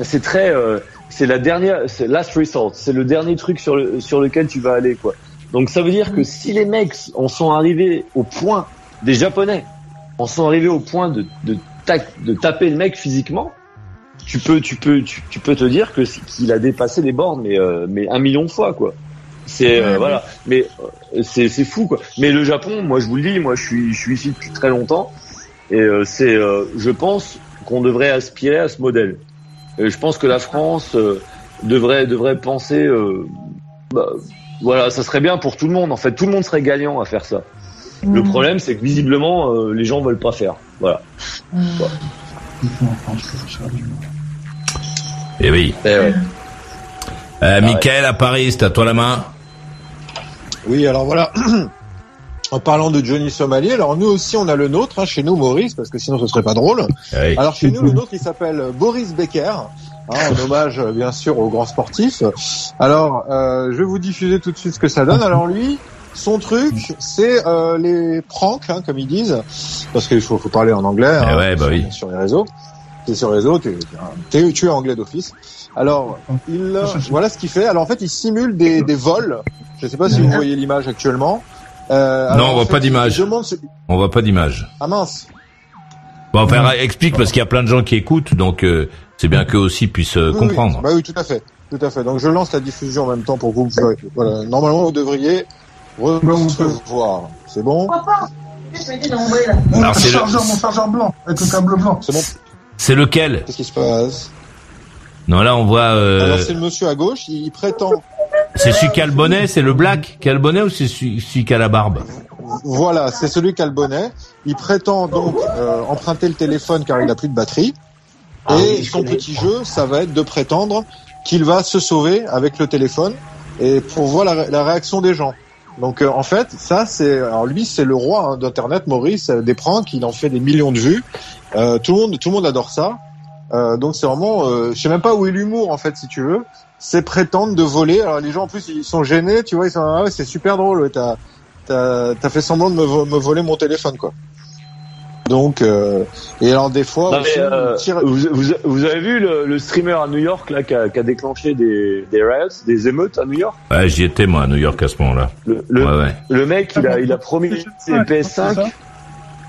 c'est très, euh, c'est la dernière, c'est last resort, c'est le dernier truc sur le, sur lequel tu vas aller, quoi. Donc ça veut dire que si les mecs en sont arrivés au point des Japonais, en sont arrivés au point de, de, tac- de taper le mec physiquement, tu peux, tu peux, tu, tu peux te dire que qu'il a dépassé les bornes, mais, euh, mais un million de fois, quoi. C'est euh, voilà, mais euh, c'est c'est fou quoi. Mais le Japon, moi je vous le dis, moi je suis je suis ici depuis très longtemps et euh, c'est euh, je pense qu'on devrait aspirer à ce modèle. Et je pense que la France euh, devrait devrait penser euh, bah, voilà, ça serait bien pour tout le monde en fait, tout le monde serait gagnant à faire ça. Le Mm. problème c'est que visiblement euh, les gens veulent pas faire. Voilà. Ça arrive. Eh oui. Et ouais. Euh, Michael à Paris, c'est à toi la main. Oui, alors voilà. En parlant de Johnny Somali, alors nous aussi on a le nôtre hein, chez nous Maurice parce que sinon ce serait pas drôle. Oui. Alors chez nous le nôtre il s'appelle Boris Becker, hein, en hommage euh, bien sûr au grand sportif. Alors euh, je vais vous diffuser tout de suite ce que ça donne. Alors lui, son truc c'est euh, les pranks hein, comme ils disent, parce qu'il faut, faut parler en anglais Eh hein, ouais, bah sur, oui. sur les réseaux. T'es sur les réseaux, t'es, t'es- tu es anglais d'office. Alors il euh, voilà ce qu'il fait. Alors en fait il simule des, des vols. Je sais pas si vous voyez l'image actuellement. Euh, Non, alors, on voit pas d'image. On voit pas d'image. Ah mince. Bon, enfin, explique parce qu'il y a plein de gens qui écoutent, donc euh, c'est bien qu'eux aussi puissent euh, Oui, comprendre. Oui. Bah oui, tout à fait, tout à fait. Donc je lance la diffusion en même temps pour que vous. Voilà. Normalement, vous devriez recevoir. C'est bon? Papa. Mon Alors, le- mon chargeur blanc, avec le câble blanc. C'est bon. C'est lequel? Qu'est-ce qui se passe? Non, là on voit. euh, Alors c'est le monsieur à gauche. Il prétend. C'est celui qui a le bonnet, c'est le black qui a le bonnet ou c'est celui, celui qui a la barbe Voilà, c'est celui qui a le bonnet. Il prétend donc euh, emprunter le téléphone car il n'a plus de batterie. Ah Et son petit jeu, ça va être de prétendre qu'il va se sauver avec le téléphone et pour voir la réaction des gens. Donc euh, en fait, ça c'est alors lui c'est le roi hein, d'internet Maurice euh, des pranks, il en fait des millions de vues. Euh, tout le monde tout le monde adore ça. Euh, donc c'est vraiment euh, je sais même pas où est l'humour en fait si tu veux. C'est prétendre de voler. Alors les gens en plus ils sont gênés, tu vois, ils sont ah ouais, c'est super drôle, ouais, t'as t'as t'as fait semblant de me, me voler mon téléphone quoi. Donc euh, et alors des fois Non, aussi, mais, euh, tire- vous, vous, vous avez vu le, le streamer à New York là qui a, qui a déclenché des, des riots, des émeutes à New York? Ouais, j'y étais moi à New York à ce moment-là. le, le, Ouais, ouais. le mec il a, il a promis des PS5.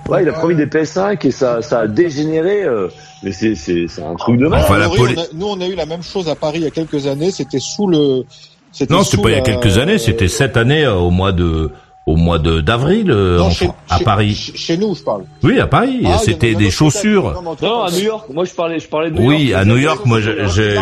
Ouais, il a promis des PS5 et ça, ça a dégénéré. euh, mais c'est, c'est, c'est un truc de mal. Enfin, la Laurie, poli- on a- nous, on a eu la même chose à Paris il y a quelques années. C'était sous le. c'était Non, c'était pas il y a quelques années, c'était cette année euh, au mois de au mois de d'avril euh, Non, en chez, Fran- à Paris. Chez, chez nous, je parle. Oui, à Paris. Ah, C'était des chaussures. Non, Non, à New York. Moi, je parlais, je parlais de New Oui, York. à New York, moi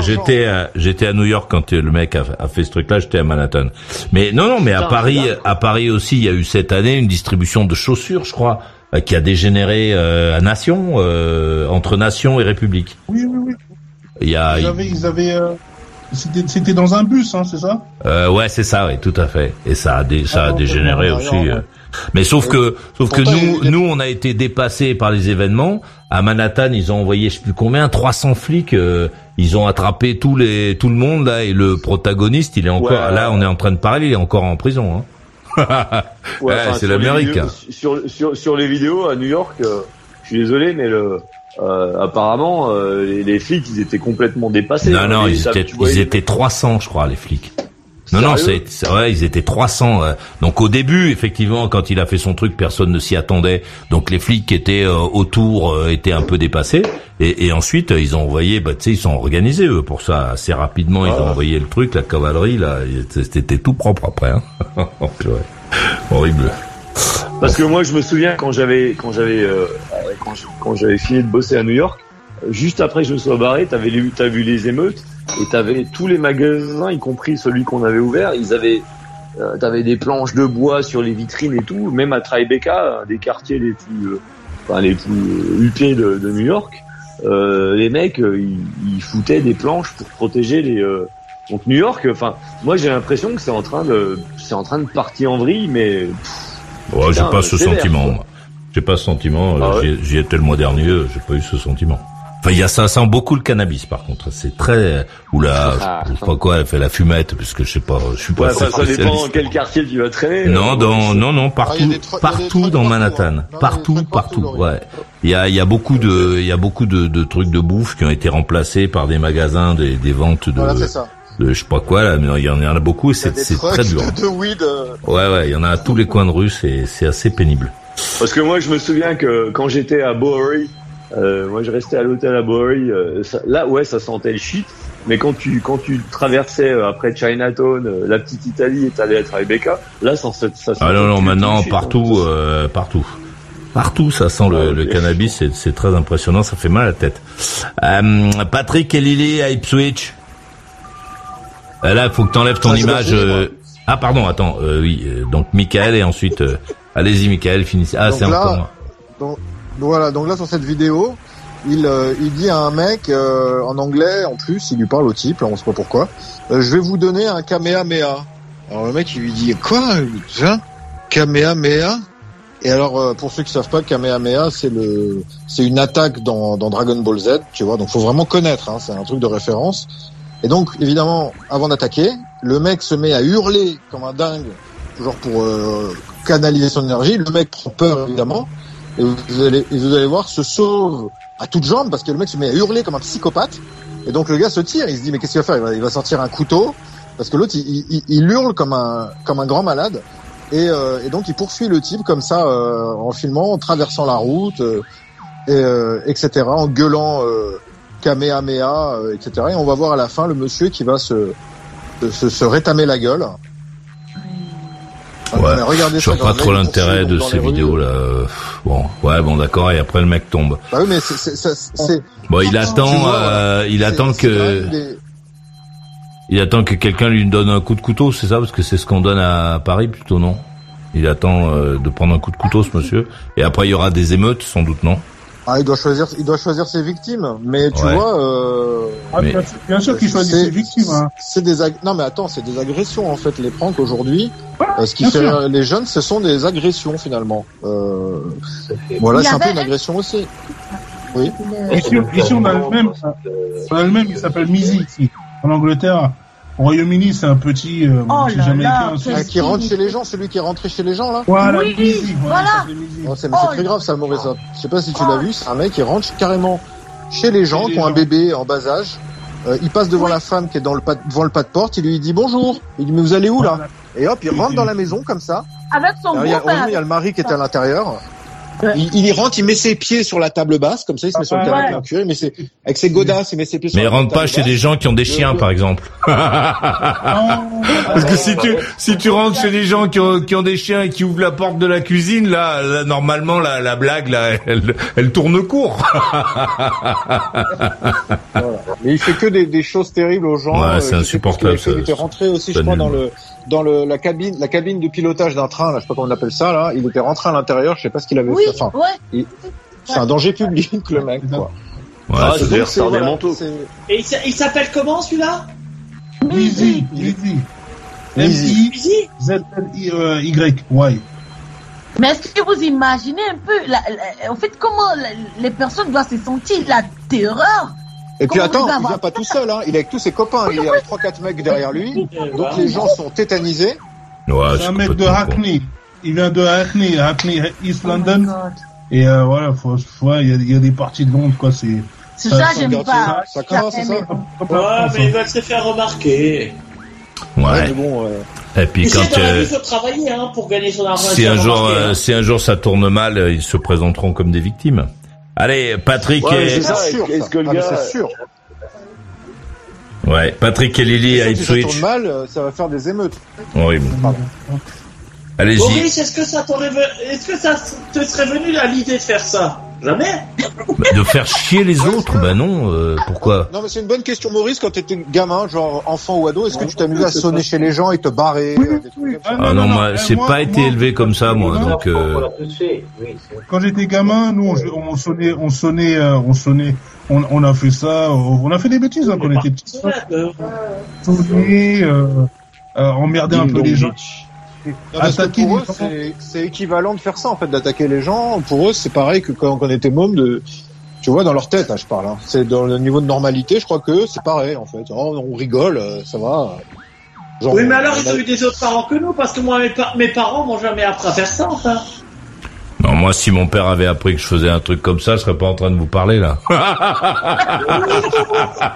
j'étais à, j'étais à New York quand le mec a, a fait ce truc-là, j'étais à Manhattan. Mais non, non, mais à Paris, à Paris aussi, il y a eu cette année une distribution de chaussures, je crois, euh, qui a dégénéré euh, à nation, euh, entre nation et république. Oui, oui, oui. Il y a, Ils avaient, ils avaient, euh, c'était, c'était dans un bus, hein, c'est ça? Euh, ouais, c'est ça, oui, tout à fait. Et ça a, dé- ça Ah a non, dégénéré non, aussi. non, euh. non. Mais sauf que, sauf que nous, nous, on a été dépassés par les événements. À Manhattan, ils ont envoyé, je sais plus combien, 300 flics. euh, ils ont attrapé tous les, tout le monde là, et le protagoniste, il est encore. Ouais. Là, on est en train de parler, il est encore en prison. Hein. Ouais, enfin, c'est l'Amérique. vidéos- Sur, sur, sur les vidéos à New York, euh, je suis désolé, mais le, euh, apparemment, euh, les, les flics, ils étaient complètement dépassés. Non, hein. non, ils ça- étaient, ils étaient mecs- 300, je crois, les flics. Non, non, c'est, ouais, ils étaient 300. euh. Donc au début, effectivement, quand il a fait son truc, personne ne s'y attendait. Donc les flics qui étaient euh, autour euh, étaient un peu dépassés. Et, et ensuite, euh, ils ont envoyé, bah, tu sais, ils sont organisés eux pour ça assez rapidement. Ils ont envoyé le truc, la cavalerie là, c'était tout propre après. Hein. Horrible. Parce que moi, je me souviens quand j'avais, quand j'avais, euh, quand j'avais fini de bosser à New York, juste après que je me sois barré, t'avais les, t'as vu les émeutes et t'avais tous les magasins, y compris celui qu'on avait ouvert, ils avaient, euh, t'avais des planches de bois sur les vitrines et tout, même à Tribeca, des quartiers les plus, euh, enfin les plus euh, huppés de, de New York, euh, les mecs, euh, ils, ils foutaient des planches pour protéger les. euh, donc New York, enfin, moi j'ai l'impression que c'est en train de, c'est en train de partir en vrille, mais Ouais, j'ai pas ce sévère, sentiment. quoi. moi. J'ai pas ce sentiment. euh, Ah ouais j'y- J'y étais le mois dernier. euh, J'ai pas eu ce sentiment. Enfin, il y a ça sent beaucoup le cannabis par contre. C'est très ou la Ah. je sais pas quoi, elle fait la fumette parce que je sais pas, je suis pas Ouais, enfin, ça dépend dans quel quartier tu vas traîner. Non, Euh, dans, non, non, Ah, partout, partout dans partout, Manhattan, hein. Non, partout, partout, ouais. Il y a, il y a beaucoup de, il y a beaucoup de, de trucs de bouffe qui ont été remplacés par des magasins, des, des ventes de, Voilà, c'est ça. de je sais pas quoi là, mais il y en a beaucoup et c'est, très dur. de, de weed. euh, Ouais, ouais, il y en a à tous les coins de rue, c'est, c'est assez pénible. Parce que moi, je me souviens que quand j'étais à Bowery, euh, moi, je restais à l'hôtel à Bowery. euh, ça- là, ouais, ça sentait le shit. Mais quand tu quand tu traversais euh, après Chinatown, euh, la petite Italie, et t'allais à Tribeca, là, ça, ça, ça Ah sentait non, non, le maintenant shit, partout, hein. euh, partout. Partout, ça sent le, Ah, le cannabis, c'est, c'est très impressionnant, ça fait mal à la tête. Euh, Patrick et Lily à Ipswich. Euh, Là, il faut que t'enlèves ton Ah, image. euh, Ah, pardon, attends, euh, oui, euh, donc Michael et ensuite, euh, allez-y Michael, finissez. Ah, c'est encore moi. Donc, voilà, donc là sur cette vidéo, il, euh, il dit à un mec euh, en anglais, en plus, il lui parle au type, là, on sait pas pourquoi. euh, je vais vous donner un Kamehameha. Alors le mec il lui dit quoi? Tiens, Kamehameha? Et alors euh, pour ceux qui savent pas, Kamehameha c'est le c'est une attaque dans, dans Dragon Ball Z, tu vois. Donc faut vraiment connaître, hein, c'est un truc de référence. Et donc évidemment, avant d'attaquer, le mec se met à hurler comme un dingue, genre pour euh, canaliser son énergie. Le mec prend peur évidemment et vous allez, vous allez voir, se sauve à toutes jambes parce que le mec se met à hurler comme un psychopathe. Et donc le gars se tire, il se dit mais qu'est-ce qu'il va faire? Il va, il va sortir un couteau parce que l'autre il, il, il hurle comme un comme un grand malade et, euh, et donc il poursuit le type comme ça euh, en filmant, en traversant la route, euh, et, euh, etc. En gueulant euh, Kamehameha, euh, etc. Et on va voir à la fin le monsieur qui va se se, se rétamer la gueule. Ouais, regardez je vois pas trop l'intérêt de ces vidéos là. Bon, ouais, bon d'accord, et après le mec tombe. Bah oui, mais c'est- Bon, il attend, euh, il attend que, il attend que quelqu'un lui donne un coup de couteau, c'est ça, parce que c'est ce qu'on donne à Paris plutôt, non? Il attend euh, de prendre un coup de couteau, ce monsieur, et après il y aura des émeutes, sans doute, non? Ah, il doit choisir, il doit choisir ses victimes. Mais tu Ouais. vois, euh, Ah, Mais- bien, sûr- bien sûr qu'il choisit c'est- ses victimes. Hein. c'est des ag- non mais attends, c'est des agressions en fait les pranks aujourd'hui. Euh, ce qui fait sûr. rire les jeunes, ce sont des agressions finalement. Euh, voilà, c'est un peu une agression aussi. Oui. On a le même. On a le même, il s'appelle Mizi ici. En Angleterre, au Royaume-Uni, c'est un petit, euh, Oh petit là Jamaïcain. là, aussi. quel- Ah, qui rentre chez les gens, celui qui est rentré chez les gens là. Voilà, Oui, Mizi. voilà. Oh, c'est Oh, très grave ça, Maurice. Je sais pas si tu Oh. l'as vu, c'est un mec qui rentre carrément chez les gens qui ont un bébé en bas âge. Euh, il passe devant la femme qui est dans le pas, devant le pas de porte, il lui dit bonjour. Il dit mais vous allez où là? Et hop, il rentre dans la maison comme ça. Avec son Alors, il y a, beau-père. il y a le mari qui est à l'intérieur. Il, il y rentre, il met ses pieds sur la table basse, comme ça, il se met sur le Ouais. canapé en cuir, il met ses, avec ses godasses, il met ses pieds sur Mais la rentre table pas chez basse. des gens qui ont des chiens, par exemple. Parce que si tu si tu rentres chez des gens qui ont, qui ont des chiens et qui ouvrent la porte de la cuisine, là, là, normalement la, la blague là, elle, elle tourne court. Voilà. Mais il fait que des, des choses terribles aux gens. Ouais, Euh, c'est insupportable. Il était rentré aussi, je crois, dans le dans le la cabine la cabine de pilotage d'un train. Là, je sais pas comment on appelle ça. Là, il était rentré à l'intérieur. Je sais pas ce qu'il avait Oui, fait. Enfin, ouais. il- c'est un danger public, le mec. Quoi. Ouais, Ah, c'est- des voilà, manteaux. Et il s'a- il s'appelle comment celui-là? Easy, easy. Easy. Easy M-I-Z-Y, Y. Mais est-ce que vous imaginez un peu, la, la- en fait, comment la- les personnes doivent se sentir la terreur Et puis attends, il vient pas tout seul. Hein. Il est avec tous ses copains. Il avec trois quatre mecs derrière lui. Donc les gens sont tétanisés. ouais, C'est c'est un mec de. Hackney. Il vient de Hackney, Hackney, East Oh London. Et euh, voilà, faut, faut- ouais, il y, a- y a des parties de Londres, quoi. C'est C'est Ça- ça, ça j'aime pas. ça, ça ça Ouais, mais ils veulent se faire remarquer. Ouais, Ouais. mais bon. euh, Et puis quand euh, vie, il faut travailler hein, pour gagner son argent. si un jour euh, hein. si un jour ça tourne mal, ils se présenteront comme des victimes. Allez, Patrick Ouais, et c'est sûr. Est-ce ça. que le Ah, gars- c'est sûr. ouais, Patrick et Lily à Si ça tourne Ipswich. mal, euh, ça va faire des émeutes. Horrible. Pardon. Allez-y. Maurice, est-ce que ça t'aurait est-ce que ça te serait venu à l'idée de faire ça? Jamais De faire chier les autres, bah non. euh, pourquoi? Non, mais c'est une bonne question, Maurice. Quand t'étais gamin, genre enfant ou ado, est-ce que tu t'amusais à sonner chez les gens et te barrer euh, des trucs comme ça? Ah non, moi, euh, j'ai moi- pas été moi- élevé comme ça, moi. Non, Donc, euh, Quand j'étais gamin, nous, on, jouait- on sonnait, on sonnait, euh, on sonnait, on, on a fait ça, on a fait des bêtises hein, quand on était petits. Sonner, euh, euh, emmerder un peu les gens. Non, parce que Attaquer pour les eux, gens. c'est- équivalent de faire ça, en fait, d'attaquer les gens. Pour eux, c'est pareil que quand on était môme, de, tu vois, dans leur tête, hein, je parle. Hein. C'est dans le niveau de normalité, je crois que c'est pareil, en fait. Oh, on rigole, euh, ça va. Genre, Oui, mais alors ils ont eu des autres parents que nous, parce que moi, mes, pa- mes parents m'ont jamais appris à faire ça, enfin. Non, moi, si mon père avait appris que je faisais un truc comme ça, je serais pas en train de vous parler là.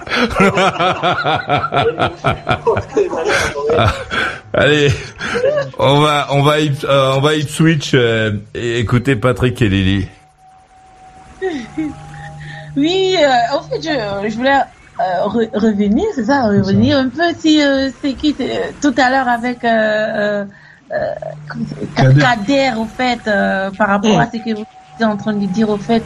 Allez, on va, on va, euh, on va Ipswich euh, et écouter Patrick et Lily. Oui, euh, en fait, je, je voulais euh, re- revenir, c'est ça, revenir un peu si euh, c'est qui c'est, tout à l'heure avec euh, Kader. Au fait, euh, par rapport à ce que vous êtes en train de dire, au fait.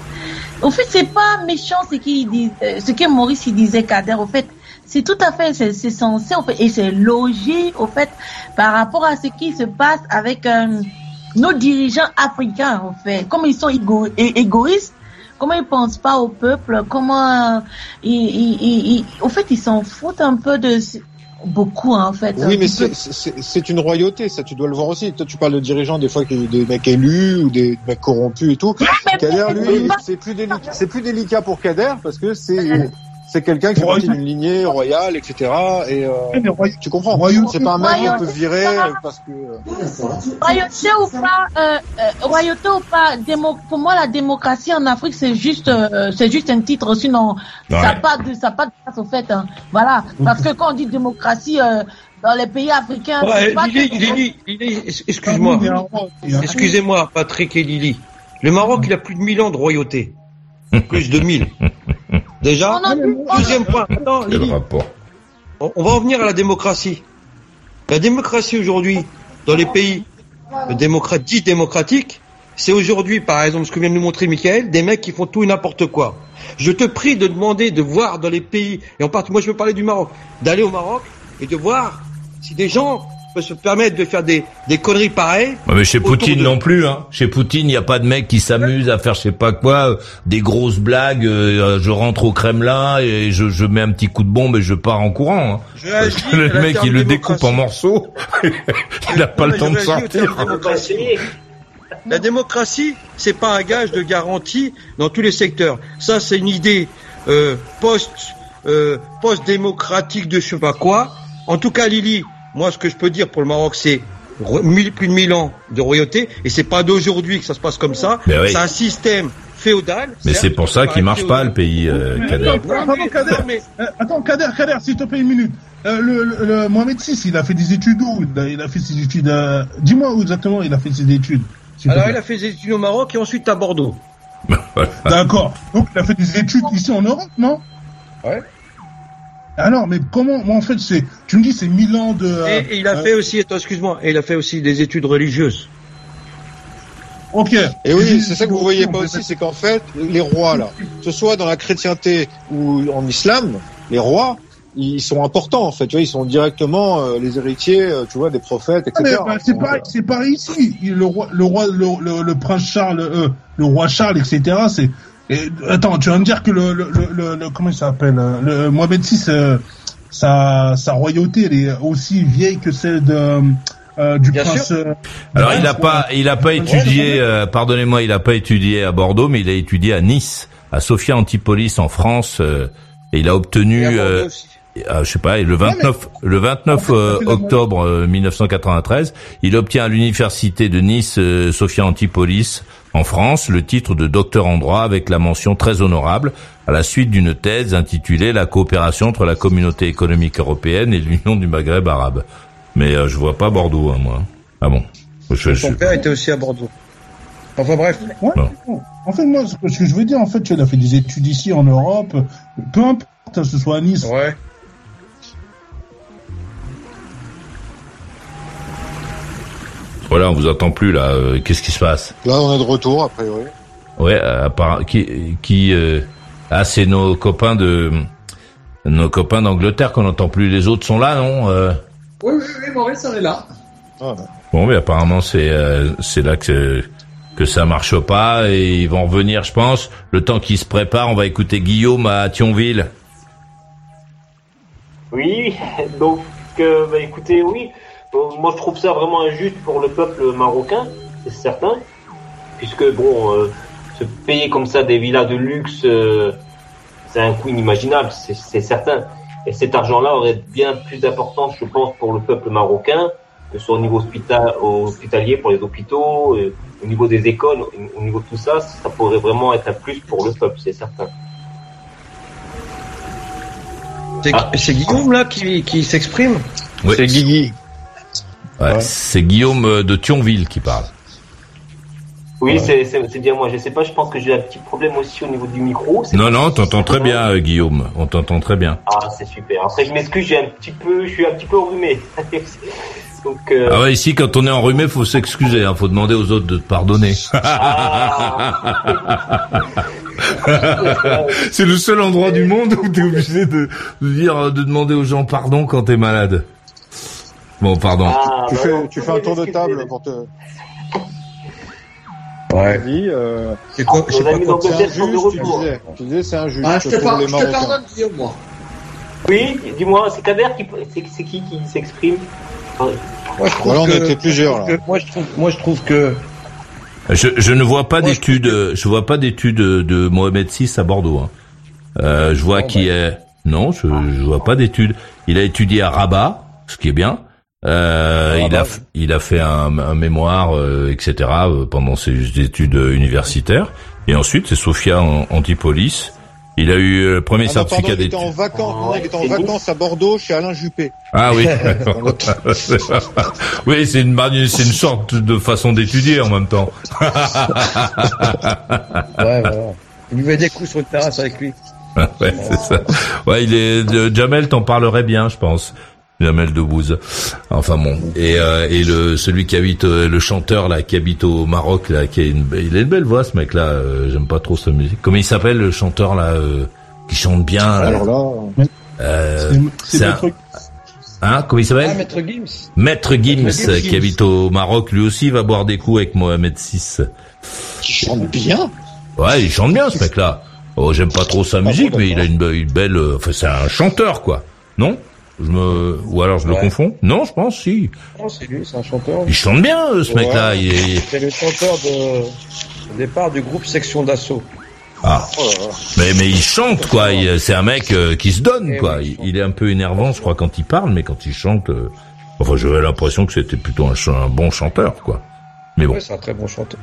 Au fait, c'est pas méchant ce qu'il dit, euh, ce que Maurice il disait Kader, au fait. C'est tout à fait, c'est c'est censé, au fait, et c'est logique, au fait, par rapport à ce qui se passe avec euh, nos dirigeants africains, au fait. Comme ils sont égo- égoïstes, comment ils pensent pas au peuple, comment euh, ils, ils, ils- ils- au fait ils s'en foutent un peu de beaucoup hein, en fait. Oui, mais c'est- c'est c'est une royauté, ça tu dois le voir aussi. Toi, tu parles de dirigeants, des fois, qui des mecs élus ou des mecs corrompus et tout. Kader, lui, c'est plus délicat, c'est plus délicat pour Kader parce que c'est c'est quelqu'un qui partie d'une lignée royale, etc. Et euh, tu comprends C'est pas un mec qu'on peut virer parce que. euh, Royauté ou pas, euh, euh, royauté ou pas, démo- pour moi la démocratie en Afrique c'est juste, euh, c'est juste un titre, sinon ça n'a Ouais. pas de, ça pas de place au fait. hein. Voilà, parce que quand on dit démocratie euh, dans les pays africains, c'est Ouais, Lily, Lily, es- excuse-moi. Il y a un roi, il y a un- Excusez-moi, Patrick et Lily. Le Maroc, il a plus de 1000 ans de royauté. Plus de 1000. Déjà Deuxième point. Attends, Quel Lily. rapport On va en venir à la démocratie. La démocratie aujourd'hui, dans les pays démocra- dits démocratiques, c'est aujourd'hui, par exemple, ce que vient de nous montrer Michael, des mecs qui font tout et n'importe quoi. Je te prie de demander de voir dans les pays, et en partie, moi je veux parler du Maroc, d'aller au Maroc et de voir si des gens peuvent se permettre de faire des, des conneries pareilles. Mais chez Poutine de- non plus, hein. Chez Poutine, il n'y a pas de mec qui s'amuse à faire je sais pas quoi, euh, des grosses blagues. euh, je rentre au Kremlin et je, je mets un petit coup de bombe et je pars en courant. Hein. Parce que le mec, il le découpe en morceaux. il a pas le temps de sortir. La démocratie, c'est pas un gage de garantie dans tous les secteurs. Ça, c'est une idée euh, post euh, post démocratique de je sais pas quoi. En tout cas, Lily, moi, ce que je peux dire pour le Maroc, c'est plus de 1000 ans de royauté, et c'est pas d'aujourd'hui que ça se passe comme ça. Mais oui. C'est un système féodal. Mais c'est pour ça qui qu'il marche pas le pays, euh, Kader. Attends, Kader, mais- euh, attends, Kader, Kader, s'il te plaît une minute. Euh, le, le, le Mohamed VI, il a fait des études où? Il a, il a fait ses études. euh, Dis-moi où exactement il a fait ses études. Alors il a fait des études au Maroc et ensuite à Bordeaux. D'accord. Donc il a fait des études ici en Europe, non? Ouais. Alors, mais comment moi, En fait, c'est. Tu me dis c'est mille ans de. euh, Et, et il a euh, fait aussi, excuse-moi, et il a fait aussi des études religieuses. Ok. Et oui, c'est ça que vous voyez pas aussi, c'est qu'en fait, les rois là, que ce soit dans la chrétienté ou en islam, les rois, ils sont importants en fait. Tu vois, ils sont directement euh, les héritiers, euh, tu vois, des prophètes, Ah, mais, etc. bah, c'est pareil, c'est pareil ici. Le roi, le roi, le, le, le prince Charles, euh, le roi Charles, etc. C'est. Et, attends, tu vas me dire que le, le, le, le- le- comment il s'appelle, euh, le Mohamed VI, euh, sa, sa royauté, elle est aussi vieille que celle de euh, du Bien prince. euh, Alors il Ouais, a pas, il a pas étudié, euh, pardonnez-moi, il a pas étudié à Bordeaux, mais il a étudié à Nice, à Sophia Antipolis en France, euh, et il a obtenu, Et euh, ah, je sais pas, et le 29, le 29 euh, octobre euh, 1993, il obtient à l'université de Nice, euh, Sophia Antipolis en France, le titre de docteur en droit avec la mention très honorable à la suite d'une thèse intitulée La coopération entre la communauté économique européenne et l'Union du Maghreb arabe. Mais euh, je vois pas Bordeaux, hein, moi. Ah bon. Je, je- Son père était aussi à Bordeaux. Enfin bref. Ouais. En fait, moi, ce que ce que je veux dire, en fait, tu as fait des études ici en Europe, peu importe, que ce soit à Nice. Ouais. Voilà, on vous entend plus là. euh, Qu'est-ce qui se passe Là, on est de retour, a priori. Ouais, euh, appara- qui, qui euh, ah, c'est nos copains de nos copains d'Angleterre qu'on n'entend plus. Les autres sont là, non Euh, Oui, oui, oui, Maurice, on est là. Bon, mais apparemment c'est euh, c'est là que que ça marche pas et ils vont revenir, je pense. Le temps qu'ils se préparent, on va écouter Guillaume à Thionville. Oui, donc euh, bah, écoutez, oui, Moi je trouve ça vraiment injuste pour le peuple marocain, c'est certain, puisque bon, euh, se payer comme ça des villas de luxe, euh, c'est un coût inimaginable, c'est c'est certain. Et cet argent-là aurait bien plus d'importance, je pense, pour le peuple marocain, que ce soit au niveau hospital, hospitalier, pour les hôpitaux, euh, au niveau des écoles, au au niveau de tout ça, ça pourrait vraiment être un plus pour le peuple, c'est certain. C'est c'est Guillaume là qui, qui s'exprime? Oui. C'est Guigui. Ouais, C'est Guillaume euh, de Thionville qui parle. Oui, c'est bien moi. Je sais pas, je pense que j'ai un petit problème aussi au niveau du micro. Non, non, t'entends très bien, euh, Guillaume. On t'entend très bien. Ah, c'est super. Après, je m'excuse, j'ai un petit peu, je suis un petit peu enrhumé. Donc, euh, Ah ouais, ici, quand on est enrhumé, faut s'excuser. Hein, faut demander aux autres de te pardonner. C'est le seul endroit du monde où t'es obligé de, de dire, de demander aux gens pardon quand t'es malade. Bon, pardon. Ah, tu bah fais, non, tu vous fais un tour de table pour te. Ouais. Dis, euh, C'est quoi, je sais pas quoi. c'est injuste, tu disais. Tu disais c'est injuste Ah, je te, par- je te pardonne, Guillaume, moi. Oui, dis-moi, c'est Kader qui, c'est c'est qui qui s'exprime Moi, je trouve Voilà, on que- était plusieurs, là. moi, je trouve, moi, je trouve que Je, je ne vois pas je d'études, euh, je vois pas d'études de Mohamed VI à Bordeaux. Hein. Euh, je vois Bon, qu'il est, non, je, je vois pas d'études. Il a étudié à Rabat, ce qui est bien. Euh, il a, f- il a fait un, un mémoire, euh, etc. euh, pendant ses études euh, universitaires. Et ensuite, c'est Sofia An- Antipolis. Il a eu euh, le premier Ah certificat il était en d'études. vacances, non, il était en vacances à Bordeaux chez Alain Juppé. Ah oui. oui, c'est une, c'est une sorte de façon d'étudier en même temps. ouais, voilà. Il buvait des coups sur une terrasse avec lui. ouais, c'est ça. Ouais, il est de- Jamel t'en parlerait bien, je pense. Jamel Debbouze. Enfin bon. Et euh, et le celui qui habite euh, le chanteur là qui habite au Maroc là qui a une il a une belle voix ce mec là, j'aime pas trop sa musique. Comment il s'appelle le chanteur là euh, qui chante bien là Alors là, Euh, C'est un- Maître- Hein, comment il Ah, s'appelle Maître Gims. Maître Gims, Maître Gims. qui habite au Maroc, lui aussi va boire des coups avec Mohamed VI. qui chante bien. Ouais, il chante bien ce mec-là. Oh, j'aime pas trop sa musique, mais il a une, une belle. euh, Enfin, c'est un chanteur, quoi. Non? Je me, ou alors je le confonds Non, je pense si. Non, c'est lui, c'est un chanteur. Il chante bien, euh, ce Ouais. mec-là. Il est... C'est le chanteur de, au départ du groupe Section d'Assaut. Ah. Mais mais il chante, quoi. Il- C'est un mec euh, qui se donne, Eh quoi. oui, Il, il est un peu énervant, je crois, quand il parle, mais quand il chante, euh, enfin, j'avais l'impression que c'était plutôt un, ch- un bon chanteur, quoi. Mais bon. Ouais, c'est un très bon chanteur.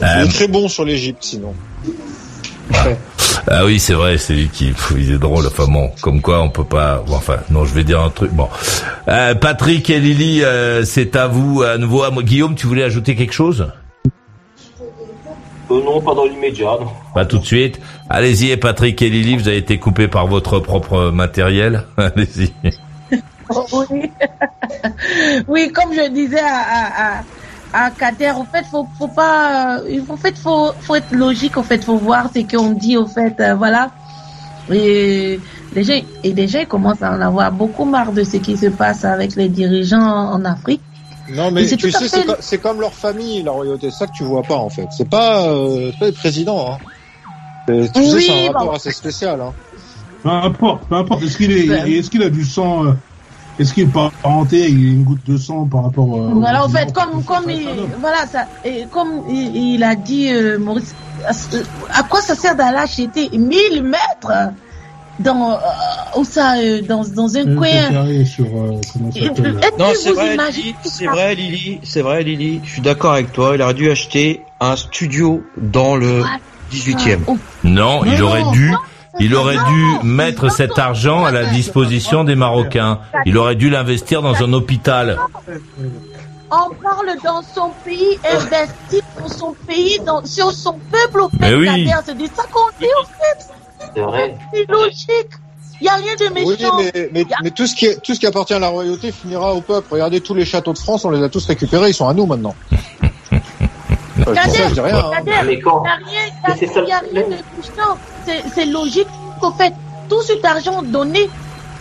Il Euh, est très bon sur l'Égypte, sinon. Ah oui, c'est vrai, c'est lui qui, pff, il est drôle, enfin bon, comme quoi on peut pas, bon, enfin, non, je vais dire un truc, bon. Euh, Patrick et Lily, euh, c'est à vous, à nouveau, à moi. Guillaume, tu voulais ajouter quelque chose? Euh, non, pas dans l'immédiat, non. Pas tout de suite. Allez-y, et Patrick et Lily, vous avez été coupés par votre propre matériel. Allez-y. Oui. oui, comme je disais à, à, à, à Kader, en fait, faut, faut pas, euh, en fait, faut, faut être logique, en fait, faut voir ce qu'on dit, en fait, euh, voilà. Et les gens, et les gens commencent à en avoir beaucoup marre de ce qui se passe avec les dirigeants en Afrique. Non, mais tu sais, fait- c'est co- c'est comme leur famille, la royauté. C'est ça que tu vois pas, en fait. C'est pas, euh, c'est pas les présidents, hein. C'est- Tu sais, Oui, c'est un rapport bon. assez spécial, hein. Peu importe, peu importe. Est-ce qu'il est, est-ce qu'il a du sang, euh, est-ce qu'il est parenté, il a une goutte de sang par rapport euh, Voilà, en fait, comme, comme il, voilà, ça, et comme il, il a dit, euh, Maurice, à- à quoi ça sert d'aller acheter 1000 mètres dans, euh, où ça, euh, dans, dans un coin? sur, euh, Est-ce Non, c'est vrai, c'est vrai, Lily, c'est vrai, Lily. Je suis d'accord avec toi. Il aurait dû acheter un studio dans le 18e. Oh, Non, il aurait dû, non, il aurait dû mettre cet argent à la disposition des Marocains. Il aurait dû l'investir dans un hôpital. On parle dans son pays, investi pour son pays, dans, sur son peuple, au fait, oui. C'est de ça qu'on dit, au fait. C'est vrai. C'est logique. Il n'y a rien de Oui, méchant. mais, mais, mais tout ce qui est, tout ce qui appartient à la royauté finira au peuple. Regardez tous les châteaux de France, on les a tous récupérés, ils sont à nous maintenant. c'est logique qu'en fait, tout cet argent donné,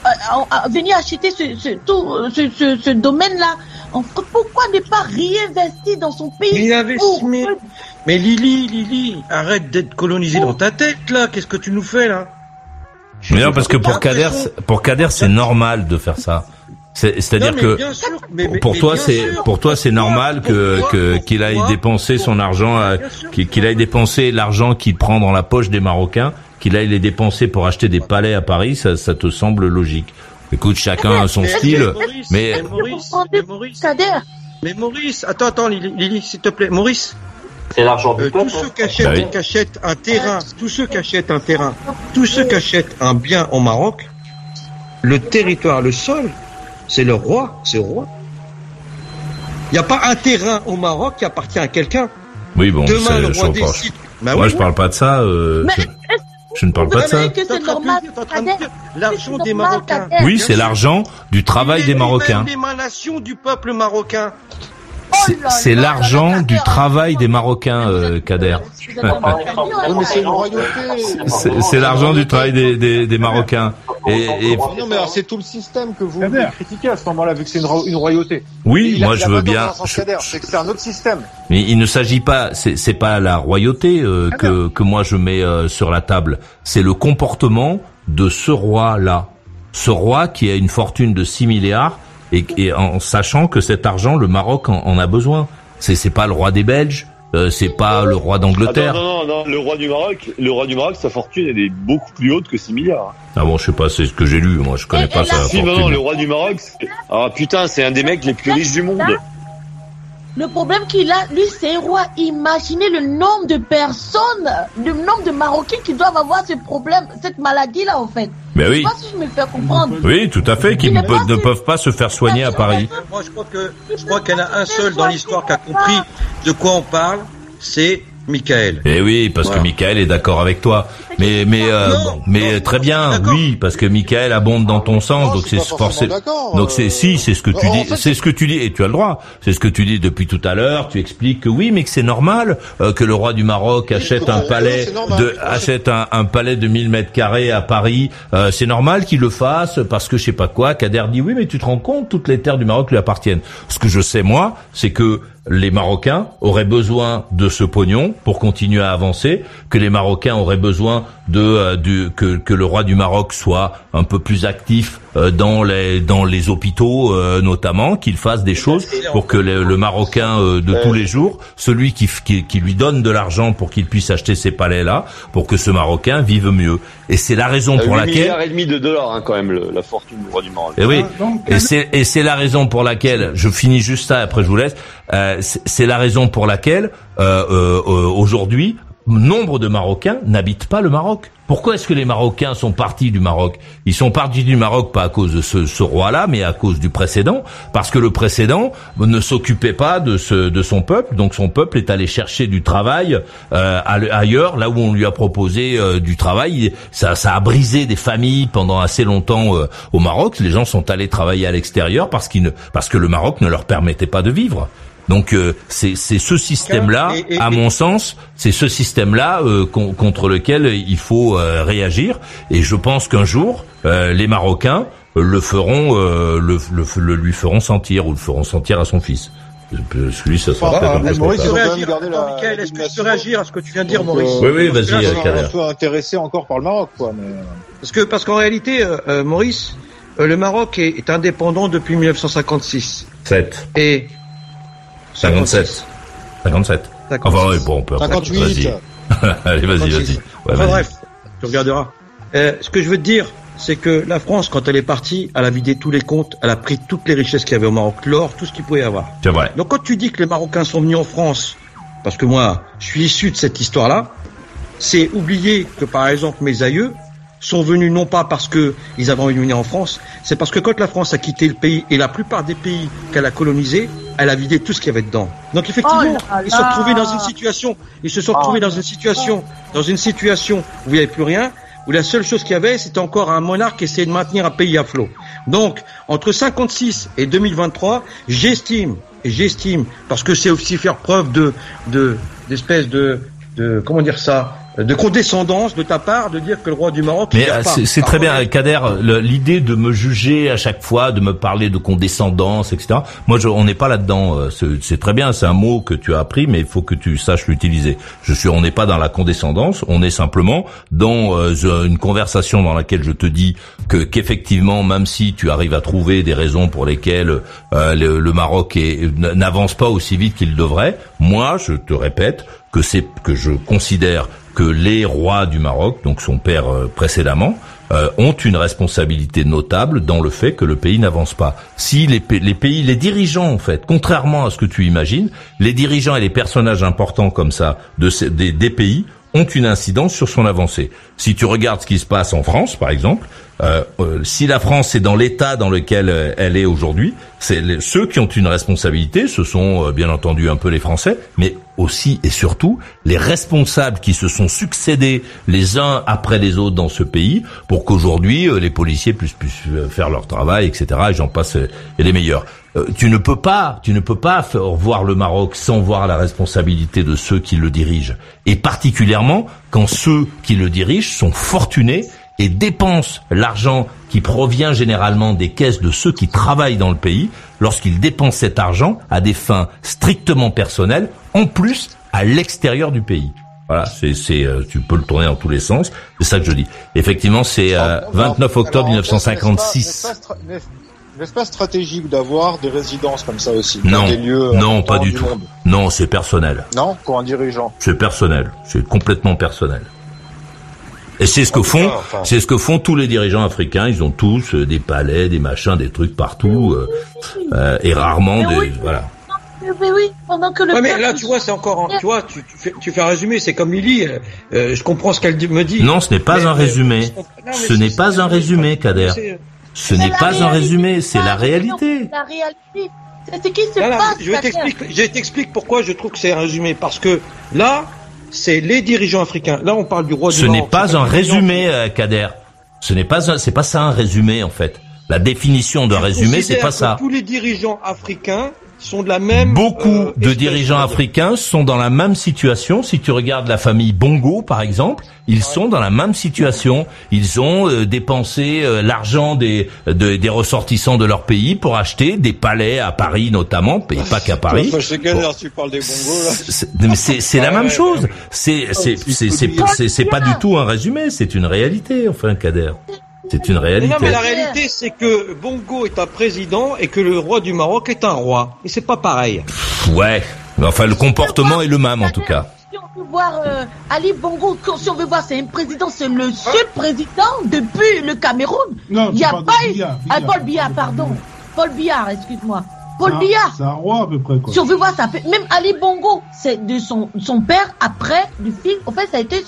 euh, à, à venir acheter ce, ce, tout, ce, ce, ce domaine-là, pourquoi ne pas réinvestir dans son pays Mais il avait pour- mais, mais Lily, Lily, arrête d'être colonisé dans ta tête là. Qu'est-ce que tu nous fais là? Mais non, parce que pour Kader, c'est- pour Kader, c'est normal de faire ça. C'est- C'est-à-dire que bien sûr, mais- mais- pour mais toi, c'est sûr. pour toi, c'est normal que qu'il aille dépenser son argent, qu'il aille dépenser l'argent qu'il prend dans la poche des Marocains, qu'il aille les dépenser pour acheter des palais à Paris. Ça, ça te semble logique Écoute, chacun a son style, Maurice, mais mais Maurice, mais Maurice, Kader mais Maurice, attends, attends, Lily, s'il te plaît, Maurice. C'est l'argent du Euh, peuple. tous ceux hein. qui achètent, Bah oui. qui achètent un terrain, tous ceux qui achètent un terrain, tous ceux qui achètent un bien au Maroc, le territoire, le sol, c'est le roi, c'est le roi. Il n'y a pas un terrain au Maroc qui appartient à quelqu'un. oui, bon, Demain, c'est- le je roi décide. Bah Moi, oui. je parle pas de ça. euh, Mais je, ne parle pas de ça. l'argent des Marocains. Oui, c'est l'argent du travail Il des Marocains. l'émanation du peuple marocain. C'est- Oh l'argent du travail des Marocains, euh, Kader. c'est l'argent du travail des, des, des Marocains. Et, et Non, mais alors, c'est tout le système que vous, critiquez à ce moment-là, vu que c'est une, ro- une royauté. oui, moi je veux bien. C'est que c'est un autre système. Mais il ne s'agit pas, c'est c'est pas la royauté euh, que que moi je mets euh, sur la table. C'est le comportement de ce roi-là, ce roi qui a une fortune de 6 milliards et, et en sachant que cet argent, le Maroc en, en a besoin. C'est c'est pas le roi des Belges, euh, c'est pas le roi d'Angleterre. Attends, non, non, non, le roi du Maroc, le roi du Maroc, sa fortune, elle est beaucoup plus haute que 6 milliards. Ah bon, je sais pas, c'est ce que j'ai lu. Moi, je connais Et- pas et sa Si, non, non, fortune. le roi du Maroc, ah putain, c'est un des mecs les plus riches du monde. Le problème qu'il a, lui, c'est un roi. Imaginez le nombre de personnes, le nombre de Marocains qui doivent avoir ce problème, cette maladie-là, en fait. Mais Je oui, sais pas si je me fais comprendre. oui, tout à fait, qui ne, peuvent- pas ne si- peuvent pas se faire soigner à Paris. Moi, je crois que, je crois qu'il y en a un seul dans l'histoire qui a compris de quoi on parle, c'est Michael. Eh oui, parce Voilà. que Michael est d'accord avec toi. Mais mais euh, Non, mais non, très bien, oui, parce que Michael abonde dans ton sens, Non, donc c'est forcément Donc c'est si, c'est ce que tu en dis, fait, c'est ce que tu dis et tu as le droit. C'est ce que tu dis depuis tout à l'heure. Tu expliques que oui, mais que c'est normal euh, que le roi du Maroc achète un palais normal. de achète un, un palais de 1000 mètres carrés à Paris. Euh, c'est normal qu'il le fasse parce que je sais pas quoi. Kader dit oui, mais tu te rends compte, toutes les terres du Maroc lui appartiennent. Ce que je sais moi, c'est que les Marocains auraient besoin de ce pognon pour continuer à avancer, que les Marocains auraient besoin de euh, du, que, que le roi du Maroc soit un peu plus actif euh, dans les dans les hôpitaux euh, notamment, qu'il fasse des choses pour que le, le Marocain euh, de tous les jours, celui qui, qui qui lui donne de l'argent pour qu'il puisse acheter ces palais là, pour que ce Marocain vive mieux. Et c'est la raison pour 8 laquelle milliards et demi de dollars, hein, quand même, le- la fortune du roi du Maroc. et oui, donc, et c'est et c'est la raison pour laquelle je finis juste ça. Après, je vous laisse. Euh, c'est la raison pour laquelle euh, euh, euh, aujourd'hui nombre de Marocains n'habitent pas le Maroc. Pourquoi est-ce que les Marocains sont partis du Maroc? Ils sont partis du Maroc pas à cause de ce, ce roi-là, mais à cause du précédent, parce que le précédent ne s'occupait pas de, ce, de son peuple, donc son peuple est allé chercher du travail euh, ailleurs, là où on lui a proposé euh, du travail. Ça, ça a brisé des familles pendant assez longtemps euh, au Maroc. Les gens sont allés travailler à l'extérieur parce, qu'ils ne, parce que le Maroc ne leur permettait pas de vivre. Donc euh, c'est c'est ce système-là, à mon sens, c'est ce système-là euh, con- contre lequel il faut euh, réagir. Et je pense qu'un jour, euh, les Marocains le feront, euh, le, le, le lui feront sentir ou le feront sentir à son fils. Parce que lui, ça sera Ah, peu Maurice, est-ce que tu peux réagir à ce que tu viens de dire, Donc, Maurice? euh, Oui, oui, vas-y, Kader. peu intéressé encore par le Maroc, quoi. Mais... Parce que, parce qu'en réalité, Maurice, euh, le Maroc est, est indépendant depuis 1956. 7. Et 57. 57. Enfin, ouais, bon, on peut après. 58. Vas-y. Allez, vas-y, 56. vas-y. Ouais, enfin vas-y. bref, tu regarderas. Euh, ce que je veux te dire, c'est que la France, quand elle est partie, elle a vidé tous les comptes, elle a pris toutes les richesses qu'il y avait au Maroc, l'or, tout ce qu'il pouvait y avoir. C'est vrai. Donc quand tu dis que les Marocains sont venus en France, parce que moi, je suis issu de cette histoire-là, c'est oublier que par exemple mes aïeux sont venus non pas parce que ils avaient venir en France, c'est parce que quand la France a quitté le pays et la plupart des pays qu'elle a colonisés, elle a vidé tout ce qu'il y avait dedans. Donc effectivement, Oh là ils se sont retrouvés dans une situation, ils se sont Oh retrouvés dans une situation, dans une situation où il n'y avait plus rien, où la seule chose qu'il y avait, c'était encore un monarque qui essayait de maintenir un pays à flot. Donc, entre 56 et 2023, j'estime, et j'estime, parce que c'est aussi faire preuve de, de, d'espèce de, de, comment dire ça, de condescendance de ta part de dire que le roi du Maroc. Mais euh, c'est très bien, Kader. L'idée de me juger à chaque fois, de me parler de condescendance, etc. Moi, je, on n'est pas là-dedans. euh, C'est très bien, c'est un mot que tu as appris, mais il faut que tu saches l'utiliser. Je suis, on n'est pas dans la condescendance. On est simplement dans euh, une conversation dans laquelle je te dis que qu'effectivement, même si tu arrives à trouver des raisons pour lesquelles euh, le, le Maroc n'avance pas aussi vite qu'il devrait, moi, je te répète que c'est que je considère que les rois du Maroc, donc son père euh, précédemment, euh, ont une responsabilité notable dans le fait que le pays n'avance pas. Si les, pa- les pays, les dirigeants en fait, contrairement à ce que tu imagines, les dirigeants et les personnages importants comme ça de des pays ont une incidence sur son avancée. Si tu regardes ce qui se passe en France, par exemple, euh, euh, si la France est dans l'état dans lequel euh, elle est aujourd'hui, c'est ceux qui ont une responsabilité, ce sont euh, bien entendu un peu les Français, mais aussi et surtout les responsables qui se sont succédés les uns après les autres dans ce pays pour qu'aujourd'hui euh, les policiers puissent, puissent faire leur travail, etc. Et j'en passe et les meilleurs. Euh, tu ne peux pas, tu ne peux pas faire voir le Maroc sans voir la responsabilité de ceux qui le dirigent, et particulièrement quand ceux qui le dirigent sont fortunés et dépensent l'argent qui provient généralement des caisses de ceux qui travaillent dans le pays, lorsqu'ils dépensent cet argent à des fins strictement personnelles, en plus à l'extérieur du pays. Voilà, c'est, c'est, euh, tu peux le tourner dans tous les sens. C'est ça que je dis. Effectivement, c'est euh, 29 octobre Alors, 1956. Pas stratégique d'avoir des résidences comme ça aussi Non, dans des lieux non, pas du tout. monde Non, c'est personnel. Non, pour un dirigeant. C'est personnel. C'est complètement personnel. Et c'est ce que font, c'est ce que font tous les dirigeants africains. Ils ont tous euh, des palais, des machins, des trucs partout, euh, euh, et rarement Mais des, oui. voilà. Mais oui, pendant que le Ouais, mais là, tu vois, c'est encore, un- tu vois, tu, tu fais, tu fais un résumé, c'est comme Lily, euh, je comprends ce qu'elle dit- me dit. Non, ce n'est pas Mais, un résumé. non, Ce n'est pas un résumé, Kader. Ce n'est pas un résumé, c'est la réalité. La réalité. C'est ce qui se Là, passe. je t'explique, je t'explique pourquoi je trouve que c'est un résumé. Parce que là, c'est les dirigeants africains. Là, on parle du roi Ce du n'est Maroc. pas un résumé, euh, Kader. Ce n'est pas un, c'est pas ça un résumé en fait. La définition d'un résumé, c'est pas ça. Tous les dirigeants africains sont de la même. Beaucoup euh, de dirigeants africains sont dans la même situation. Si tu regardes la famille Bongo, par exemple, ils sont dans la même situation. Ils ont euh, dépensé euh, l'argent des, de- des ressortissants de leur pays pour acheter des palais à Paris notamment, et pas qu'à Paris. Tu parles des. C'est- mais c'est c'est la même chose. c'est c'est c'est pas du tout un résumé. C'est une réalité. Enfin, Kader, c'est une Mais réalité. non, mais la réalité, c'est que Bongo est un président et que le roi du Maroc est un roi. Et c'est pas pareil. Ouais. Mais enfin, le comportement est le même en tout cas. Si on veut voir euh, Ali Bongo, si on veut voir, c'est un président, c'est le seul président depuis le Cameroun. Non, Il n'y a pas eu. Ah. Paul Biya, pardon. Paul Biya, excuse-moi. Paul Biya. C'est un roi à peu près quoi. Si on veut voir, ça fait même Ali Bongo, c'est de son son père après du film. En fait, ça a été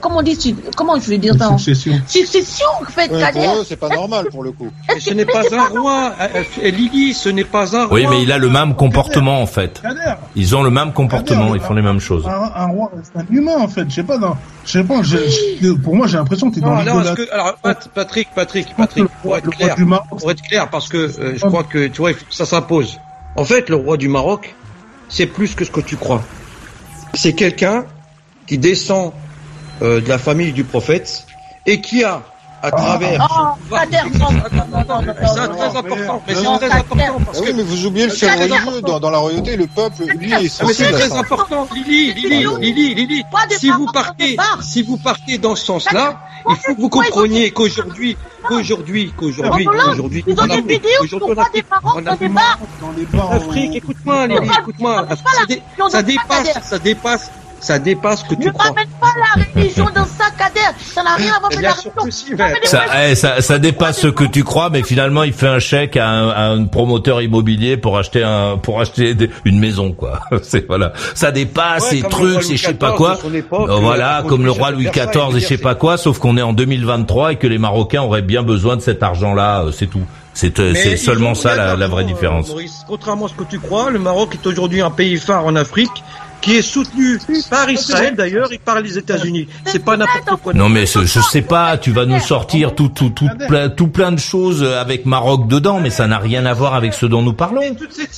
comment on dit comment je vais dire ça en- Succession. Succession en fait. Ouais, c'est pas normal pour le coup. Mais ce n'est pas un roi. euh, euh, Lily, ce n'est pas un roi. Oui, mais il a le même comportement en fait. Kader, Ils ont le même comportement, ils font les mêmes choses. un, un roi, c'est un humain en fait. Je sais pas, dans, je sais pas. je- je- pour moi, j'ai l'impression que t'es dans Non, alors, alors, Pat- Patrick, Patrick, Patrick, pour être Le roi clair, du Maroc, pour être clair, parce que euh, je crois que, tu vois, ça s'impose. En fait, le roi du Maroc, c'est plus que ce que tu crois. C'est quelqu'un qui descend euh, de la famille du prophète et qui a, à travers... Oh, Kader, non, non, non, C'est très important, mais c'est Non, très important parce Ah que... oui, mais vous oubliez le C'est religieux. important. Dans, dans la royauté, le peuple, lui, est Ah, mais c'est très important, Lily, Lily, Lily, de Si vous partez, si vous partez dans ce sens-là, il faut que vous compreniez qu'aujourd'hui, qu'aujourd'hui, qu'aujourd'hui, qu'aujourd'hui, Ils ont des vidéos des en dans des bars. dans les bars. en Afrique, écoute-moi, Lily, écoute-moi, ça, dépasse, ça dépasse, ça dépasse ce que Ne tu crois. ramène pas la religion dans ça, Kader. Ça n'a rien à voir Eh avec la religion. si, Ça eh, ça, ça dépasse ce que tu crois, mais finalement, il fait un chèque à un, à un promoteur immobilier pour acheter un, pour acheter des- une maison, quoi. C'est voilà. Ça dépasse Ouais, ces trucs, c'est je sais pas quoi. époque, Euh, euh, voilà, la comme le roi Louis XIV et je sais pas quoi, sauf qu'on est en 2023 et que les Marocains auraient bien besoin de cet argent-là, euh, c'est tout. C'est euh, seulement ça la, la vraie euh, différence. Maurice, contrairement à ce que tu crois, le Maroc est aujourd'hui un pays phare en Afrique qui est soutenu par Israël d'ailleurs et par les États-Unis. C'est pas n'importe quoi. Non mais ce- je sais pas, tu vas nous sortir tout tout tout plein, tout plein de choses avec Maroc dedans, mais ça n'a rien à voir avec ce dont nous parlons.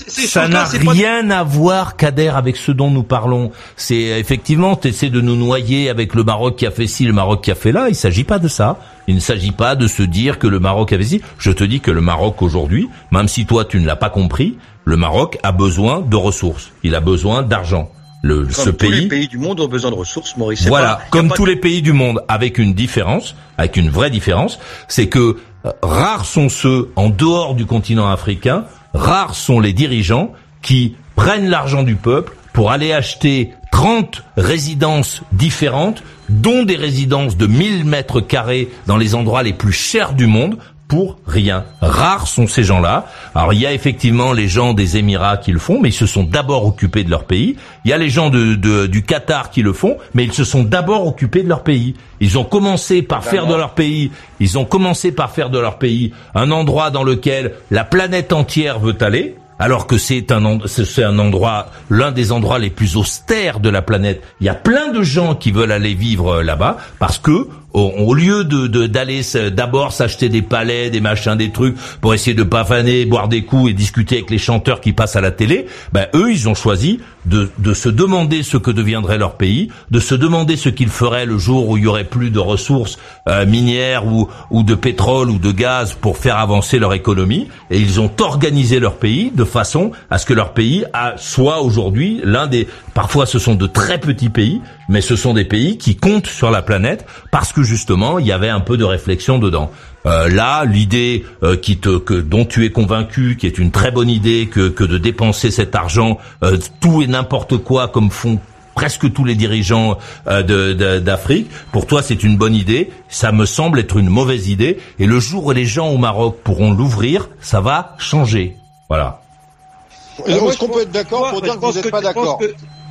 Ça n'a rien à voir, Kader, avec ce dont nous parlons. C'est effectivement, tu essaies de nous noyer avec le Maroc qui a fait ci, le Maroc qui a fait là. Il s'agit pas de ça. Il ne s'agit pas de se dire que le Maroc avait ci. Je te dis que le Maroc aujourd'hui, même si toi tu ne l'as pas compris, le Maroc a besoin de ressources. Il a besoin d'argent. Le, Comme ce tous pays, les pays du monde ont besoin de ressources, Maurice. Voilà, pas- comme tous de- les pays du monde, avec une différence, avec une vraie différence, c'est que euh, rares sont ceux en dehors du continent africain, rares sont les dirigeants qui prennent l'argent du peuple pour aller acheter 30 résidences différentes, dont des résidences de 1000 mètres carrés dans les endroits les plus chers du monde, pour rien. Rares sont ces gens-là. Alors il y a effectivement les gens des Émirats qui le font, mais ils se sont d'abord occupés de leur pays. Il y a les gens du Qatar qui le font, mais ils se sont d'abord occupés de leur pays. Ils ont commencé par faire de leur pays, ils ont commencé par faire de leur pays un endroit dans lequel la planète entière veut aller. Alors que c'est un endroit, l'un des endroits les plus austères de la planète. Il y a plein de gens qui veulent aller vivre euh, là-bas parce que au, lieu de d'aller d'abord s'acheter des palais, des machins, des trucs pour essayer de pavaner, boire des coups et discuter avec les chanteurs qui passent à la télé, ben eux ils ont choisi de de se demander ce que deviendrait leur pays, de se demander ce qu'ils feraient le jour où il y aurait plus de ressources euh, minières ou ou de pétrole ou de gaz pour faire avancer leur économie. Et ils ont organisé leur pays de façon à ce que leur pays a, soit aujourd'hui l'un des parfois ce sont de très petits pays mais ce sont des pays qui comptent sur la planète parce que justement il y avait un peu de réflexion dedans. Euh, là, l'idée euh, qui te, que, dont tu es convaincu, qui est une très bonne idée, que, que de dépenser cet argent, euh, tout et n'importe quoi, comme font presque tous les dirigeants euh, de- de- d'Afrique. Pour toi, c'est une bonne idée. Ça me semble être une mauvaise idée. Et le jour où les gens au Maroc pourront l'ouvrir, ça va changer. Voilà. Est-ce qu'on peut être d'accord pour dire que vous n'êtes pas d'accord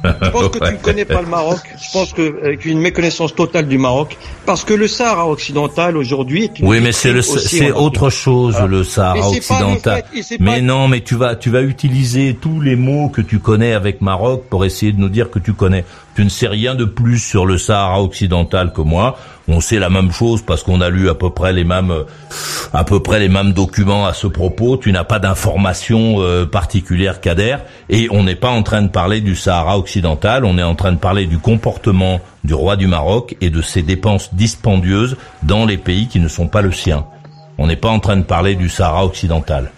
Je pense que tu ne connais pas le Maroc. Je pense que avec une méconnaissance totale du Maroc, parce que le Sahara occidental aujourd'hui est une Oui, mais c'est autre chose, le Sahara occidental. fait- mais non, mais tu vas, tu vas utiliser tous les mots que tu connais avec Maroc pour essayer de nous dire que tu connais. Tu ne sais rien de plus sur le Sahara occidental que moi. On sait la même chose parce qu'on a lu à peu près les mêmes, à peu près les mêmes documents à ce propos. Tu n'as pas d'informations euh, particulières qu'Ader. Et on n'est pas en train de parler du Sahara occidental. On est en train de parler du comportement du roi du Maroc et de ses dépenses dispendieuses dans les pays qui ne sont pas le sien. On n'est pas en train de parler du Sahara occidental.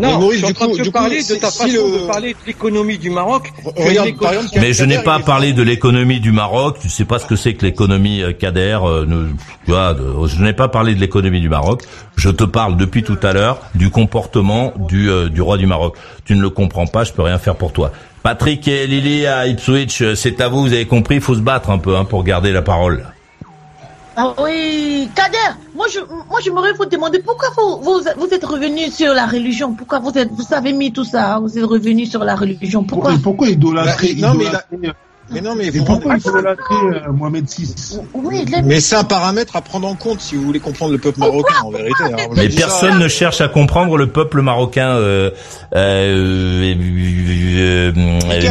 Non, Maurice, je suis en du train coup- de du coup, parler de si- ta si façon le- de parler de l'économie du Maroc. Regarde, l'économie- par exemple, Mais je n'ai Kader, pas parlé de l'économie du Maroc. Tu sais pas ce que c'est que l'économie euh, Kader. euh, ne- tu vois, de- je n'ai pas parlé de l'économie du Maroc. Je te parle depuis tout à l'heure du comportement du, euh, du roi du Maroc. Tu ne le comprends pas, je peux rien faire pour toi. Patrick et Lily à Ipswich, c'est à vous. Vous avez compris, il faut se battre un peu hein, pour garder la parole. Ah oui, Kader, moi je, moi j'aimerais vous demander pourquoi vous, vous, vous êtes revenu sur la religion, pourquoi vous êtes, vous avez mis tout ça, vous êtes revenu sur la religion, pourquoi? Pourquoi, pourquoi idolâtrer Bah, non, mais Mais non, mais, Et vous pourquoi rendez- idolâtrer euh, Mohamed VI Oui, mais c'est un paramètre à prendre en compte si vous voulez comprendre le peuple marocain, en vérité. hein. Mais ça- personne ne cherche à comprendre le peuple marocain. Euh, euh, euh, euh,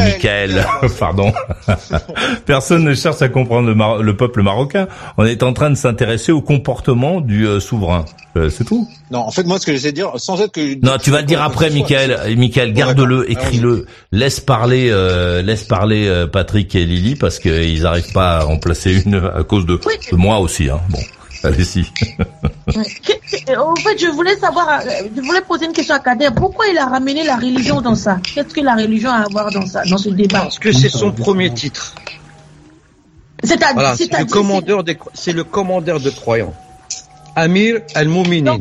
Michael, pardon. personne ne cherche à comprendre le, Mar- le peuple marocain. On est en train de s'intéresser au comportement du euh, souverain. Euh, c'est tout. Non, en fait, moi, ce que j'essaie de dire, sans être que... Non, tu vas le dire après, Michael. Michael, garde-le, écris-le. Laisse parler, euh, laisse parler euh, Et Lily parce qu'ils n'arrivent pas à remplacer une à cause de, de moi aussi. Hein. Bon, allez-y. Que- En fait, je voulais savoir, euh, je voulais poser une question à Kader. Pourquoi il a ramené la religion dans ça? Qu'est-ce que la religion a à voir dans ça, dans ce débat? Parce que c'est son premier titre. Voilà, c'est le commandeur des, c'est le commandeur de croyants. Amir al-Mouminin.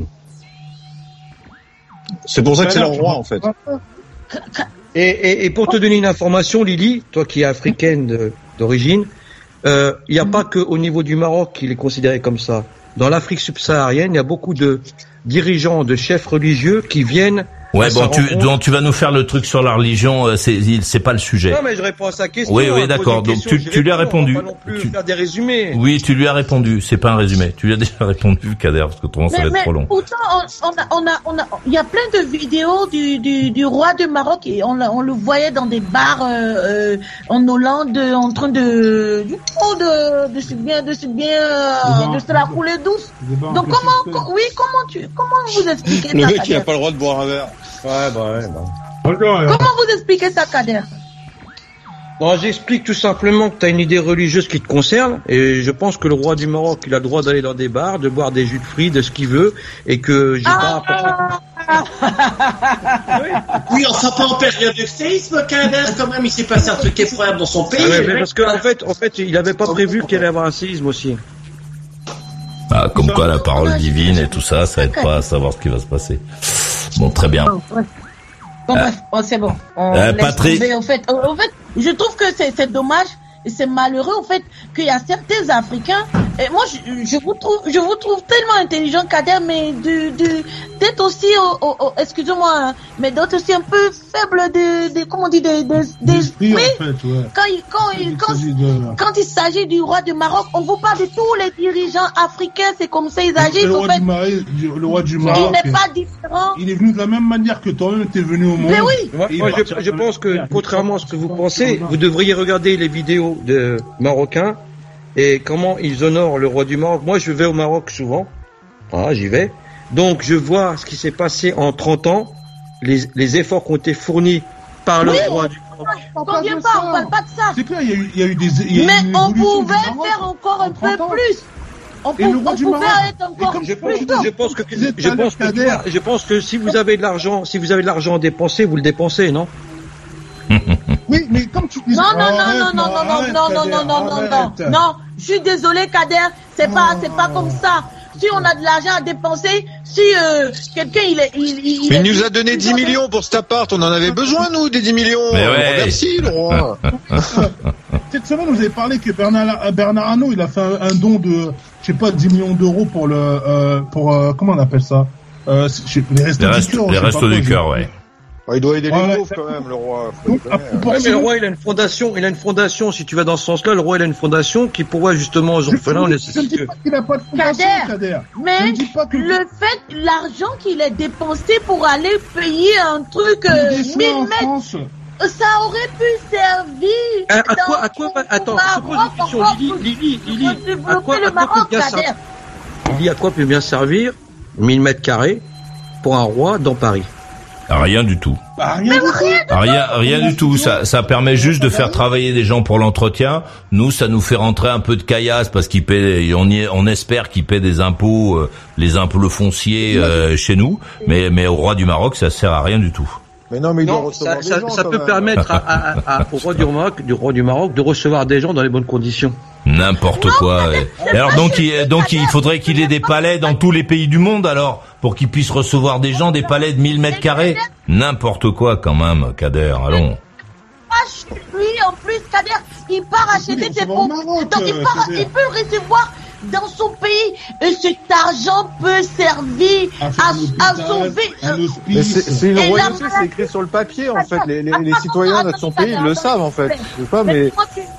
C'est pour ça que c'est le roi, en fait. Et, pour te donner une information, Lily, toi qui es africaine de- d'origine, euh, il n'y a pas que au niveau du Maroc qu'il est considéré comme ça. Dans l'Afrique subsaharienne, il y a beaucoup de dirigeants, de chefs religieux qui viennent. Ouais, bon, tu, donc tu vas nous faire le truc sur la religion. euh, C'est, c'est pas le sujet. Non, mais je réponds à sa question. Oui, hein, oui, d'accord. Donc tu, tu lui as réponds, on va répondu. pas non plus Tu- faire des résumés. Oui, tu lui as répondu. C'est pas un résumé. Tu lui as déjà répondu, Kader, parce que autrement ça va Mais, être trop long. pourtant, on, on a, on a, on a, il y a plein de vidéos du, du, du roi de Maroc et on, l'a- on le voyait dans des bars euh, euh, en Hollande en train de, du coup, de, de se bien, de se bien, euh, de se la couler douce. Donc comment, co- oui, comment tu, comment vous expliquez Le ça, mec, il a pas le droit de boire un verre. Ouais, bah ouais, bah. Comment vous expliquez ça, Kader? Bon, j'explique tout simplement que tu as une idée religieuse qui te concerne, et je pense que le roi du Maroc, il a le droit d'aller dans des bars, de boire des jus de fruits, de ce qu'il veut, et que j'ai pas Oui, enfin pas en période de séisme, Kader, quand même, il s'est passé un truc effroyable dans son pays. Ah ouais, mais parce qu'en en fait, en fait, il avait pas prévu qu'il allait avoir un séisme aussi. Ah, comme quoi la parole divine et tout ça, ça aide pas à savoir ce qui va se passer. Bon, très bien. Bon, bref, bon, c'est bon. On Euh, Patrick. tomber. En fait, en fait, je trouve que c'est c'est dommage et c'est malheureux en fait qu'il y a certains Africains. Et moi, je, je vous trouve, je vous trouve tellement intelligent, Kader, mais du, du, d'être aussi, au, au- au- excusez-moi, hein, mais d'être aussi un peu faible de, de comment on dit, de, de, D'esprit, en fait, ouais. Quand il, quand il, quand, s'agit de- quand il s'agit du roi du Maroc, on vous parle de tous les dirigeants africains, c'est comme ça ils Le agissent, en roi, fait. du Mari- du- le roi du Il Maroc, n'est pas différent. il est venu de la même manière que toi-même t'es venu au monde. Mais oui. Moi, il je, pense que, contrairement à ce que vous pensez, vous devriez regarder les vidéos de Marocains et comment ils honorent le roi du Maroc. Moi, je vais au Maroc souvent. Ah, j'y vais. Donc, je vois ce qui s'est passé en 30 ans, les, les efforts qui ont été fournis par le Oui. roi du On ne vient pas, on parle pas de ça. C'est clair, il y a eu, il y a eu des. il y a eu Mais une on pouvait Maroc faire encore un peu 30 ans. plus. On, Et le roi on du Maroc. encore Je pense, je que, pense je pense que si vous avez de l'argent, si vous avez de l'argent à dépenser, vous le dépensez, non? Dis. Non, non, non, non, non, non, non, non, non, non, non, non, non, non. Je suis désolé, Kader. C'est pas, c'est pas comme ça. Si on a de l'argent à dépenser, si euh, quelqu'un il est, il, il, il Mais est- il nous a donné 10 millions pour cet appart, on en avait besoin, nous, des 10 millions. Mais ouais. Merci, le roi. Cette semaine, vous avez parlé que Bernard, Bernard Arnault, il a fait un, don de, je sais pas, 10 millions d'euros pour le, euh, pour, euh, comment on appelle ça? Euh, Les restos Les du restos, du cœur, ouais. Ouais, il doit aider Voilà, les pauvres, quand même, le roi. Donc, Ouais, mais le roi, il a une fondation, il a une fondation, si tu vas dans ce sens-là, le roi, il a une fondation qui pourvoit justement aux orphelins, Je ne nécessite dis pas qu'il n'a pas de fondation, Kader. Mais Je ne dis pas que le fait, l'argent qu'il a dépensé pour aller payer un truc euh, soins 1000 en mètres, France. ça aurait pu servir. À, à quoi, à quoi, attends, pour je te pose Maroc, une question, encore Lily, Lily, à quoi, à quoi peut Maroc, bien Kader. servir, Lily, à quoi peut bien servir 1000 mètres carrés pour un roi dans Paris? Rien du tout. Bah, rien du tout. Rien, rien du tout. Ça, ça permet juste de faire travailler des gens pour l'entretien. Nous, ça nous fait rentrer un peu de caillasse parce qu'ils paient, on, y on espère qu'ils paient des impôts, euh, les impôts le foncier euh, chez nous. Mais, mais au roi du Maroc, ça sert à rien du tout. Mais non, mais Non, ça, ça- gens, ça quand peut même. permettre à, à- à- au roi du Maroc, du roi du Maroc de recevoir des gens dans les bonnes conditions. N'importe quoi. Et Alors donc, il, donc il faudrait qu'il ait des palais dans tous les pays du monde alors pour qu'il puisse recevoir des gens des palais de 1000 mètres carrés. N'importe quoi quand même, Kader. Allons. lui en plus, Kader, il part acheter des. Maroc, Donc il, euh, part, il peut recevoir dans son pays. Et cet argent peut servir à, à sauver. euh, Mais c'est c'est une Et la royauté, c'est écrit sur le papier en fait. Les, les, les citoyens de son pays ils le savent en fait. Je sais pas, mais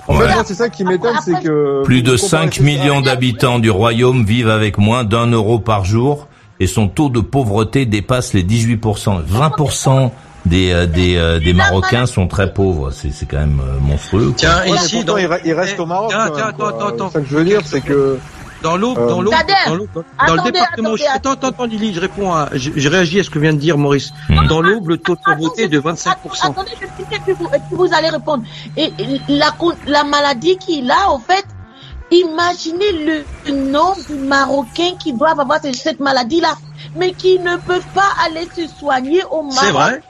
en fait moi c'est ça qui m'étonne, c'est que Plus de vous comparez 5 ça- millions d'habitants du royaume vivent avec moins d'un euro par jour et son taux de pauvreté dépasse les 18%. 20% des, euh, des, euh, des Marocains sont très pauvres. C'est c'est quand même euh, monstrueux. quoi. Tiens, Ouais, ici, pourtant, dans... il, re- il reste au Maroc. Tiens, quand tiens, attends, attends, C'est ça que je veux dire, c'est que Dans l'eau, Euh, dans l'eau, Kader, dans l'eau, dans, dans le attendez, département. attendez, attends, attends, attends, Lily, je réponds à, je, je réagis à ce que vient de dire Maurice. Dans l'Aube, le taux de pauvreté est de 25%. Attendez, je et puis vous, et puis vous allez répondre. Et et la, la maladie qu'il a, en fait, imaginez le nombre de Marocains qui doivent avoir cette- cette maladie-là, mais qui ne peuvent pas aller se soigner au Maroc. C'est vrai.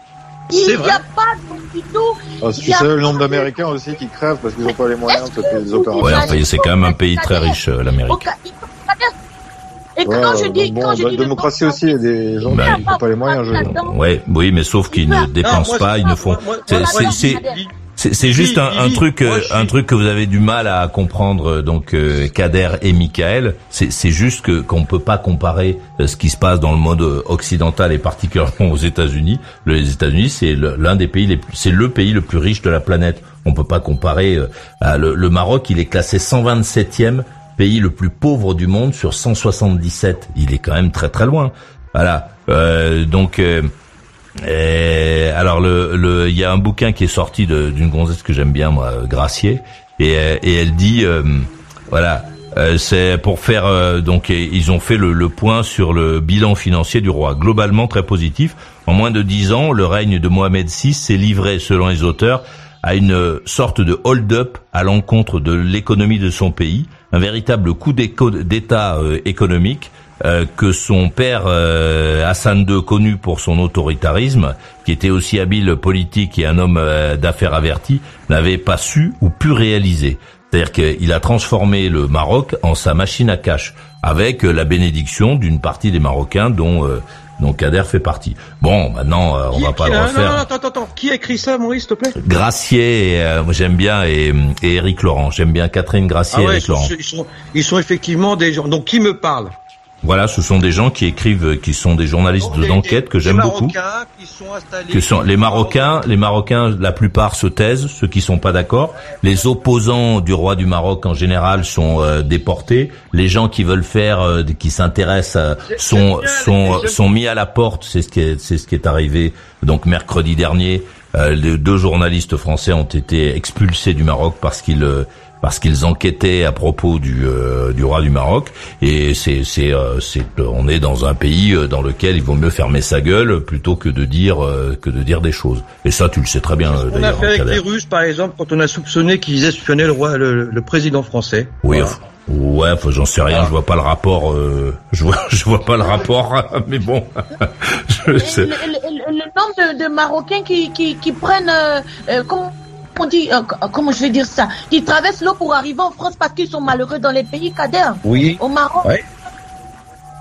Il C'est n'y a pas d'hôpitaux. Ah, si il tu sais le nombre de- d'Américains aussi qui crèvent parce qu'ils n'ont pas les moyens de payer des opérations. Ouais, enfin, c'est quand même un pays très riche, euh, l'Amérique. Et Ouais, quand je dis, bon, quand je dans la dis démocratie aussi, il y a des gens Bah, qui n'ont pas les moyens. Je... Ouais, oui, mais sauf qu'ils ne dépensent moi, pas, ils ne font. c'est- c'est- juste un, un truc, moi, euh, suis- un truc que vous avez du mal à comprendre. euh, Donc euh, Kader et Michael, c'est juste que qu'on peut pas comparer ce qui se passe dans le monde occidental et particulièrement aux États-Unis. Les États-Unis, c'est l'un des pays les plus, c'est le pays le plus riche de la planète. On peut pas comparer. euh, à le, le Maroc, il est classé 127e pays le plus pauvre du monde sur 177. Il est quand même très très loin. Voilà. Euh, donc. Euh, et alors le il y a un bouquin qui est sorti d'une gonzesse que j'aime bien moi, euh, Gracier, et euh, et elle dit euh, voilà euh, c'est pour faire euh, donc ils ont fait le, le point sur le bilan financier du roi globalement très positif. En moins de dix ans, le règne de Mohamed VI s'est livré selon les auteurs à une sorte de hold-up à l'encontre de l'économie de son pays, un véritable coup d'État euh, économique euh, que son père euh, Hassan II, connu pour son autoritarisme, qui était aussi habile politique et un homme euh, d'affaires averti, n'avait pas su ou pu réaliser. C'est-à-dire qu'il a transformé le Maroc en sa machine à cash, avec euh, la bénédiction d'une partie des Marocains dont euh, dont Kader fait partie. Bon, maintenant, euh, on Qui- va pas qui- le refaire. non, non, attends, attends, attends. Qui a écrit ça, Maurice, s'il te plaît? Gracier, euh, j'aime bien, et, et Eric Laurent. J'aime bien Catherine Gracier Ah ouais, et Eric Laurent. ils, sont, ils sont effectivement des gens. Donc, qui me parle? Voilà, ce sont des gens qui écrivent, euh, qui sont des journalistes de- d'enquête que j'aime beaucoup. Marocains qui sont installés. Que sont les Marocains, les Marocains, la plupart se taisent, ceux qui sont pas d'accord. Les opposants du roi du Maroc en général sont euh, déportés. Les gens qui veulent faire, euh, qui s'intéressent, à- sont sont sont mis à la porte. C'est ce qui est c'est ce qui est arrivé. Donc mercredi dernier, euh, les deux journalistes français ont été expulsés du Maroc parce qu'ils euh, parce qu'ils enquêtaient à propos du, euh, du roi du Maroc. Et c'est c'est euh, c'est on est dans un pays euh, dans lequel il vaut mieux fermer sa gueule plutôt que de dire euh, que de dire des choses. Et ça tu le sais très bien euh, On a d'ailleurs fait avec les Russes, par exemple, quand on a soupçonné qu'ils espionnaient le roi, le, le président français. oui enfin, ouais enfin, j'en sais rien je vois pas le rapport euh, je vois je vois pas le rapport mais bon je Le, sais. le- le- le nombre de, de Marocains qui, qui, qui prennent, euh, euh, comment on dit, euh, comment je vais dire ça, qui traversent l'eau pour arriver en France parce qu'ils sont malheureux dans les pays cadets. Oui. Au Maroc.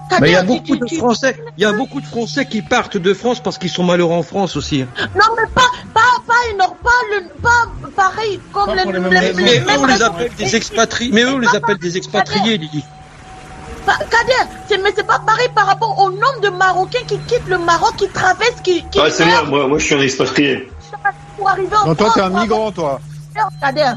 Kader, Mais il y a beaucoup tu- de Français, il y a beaucoup de Français qui partent de France parce qu'ils sont malheureux en France aussi. Non, mais pas, pas, pas énorme, pas, le, pas pareil comme les, les, Mais, les- mais eux, on les appelle des expatriés. Mais eux, on les appelle des expatriés, Lily. Pas- Kader, c'est, mais c'est pas pareil par rapport au nombre de Marocains qui quittent le Maroc, qui traversent, qui, qui Ah, c'est moi, moi je suis un expatrié. Pour arriver en Non, toi, t'es un migrant, toi. Kader,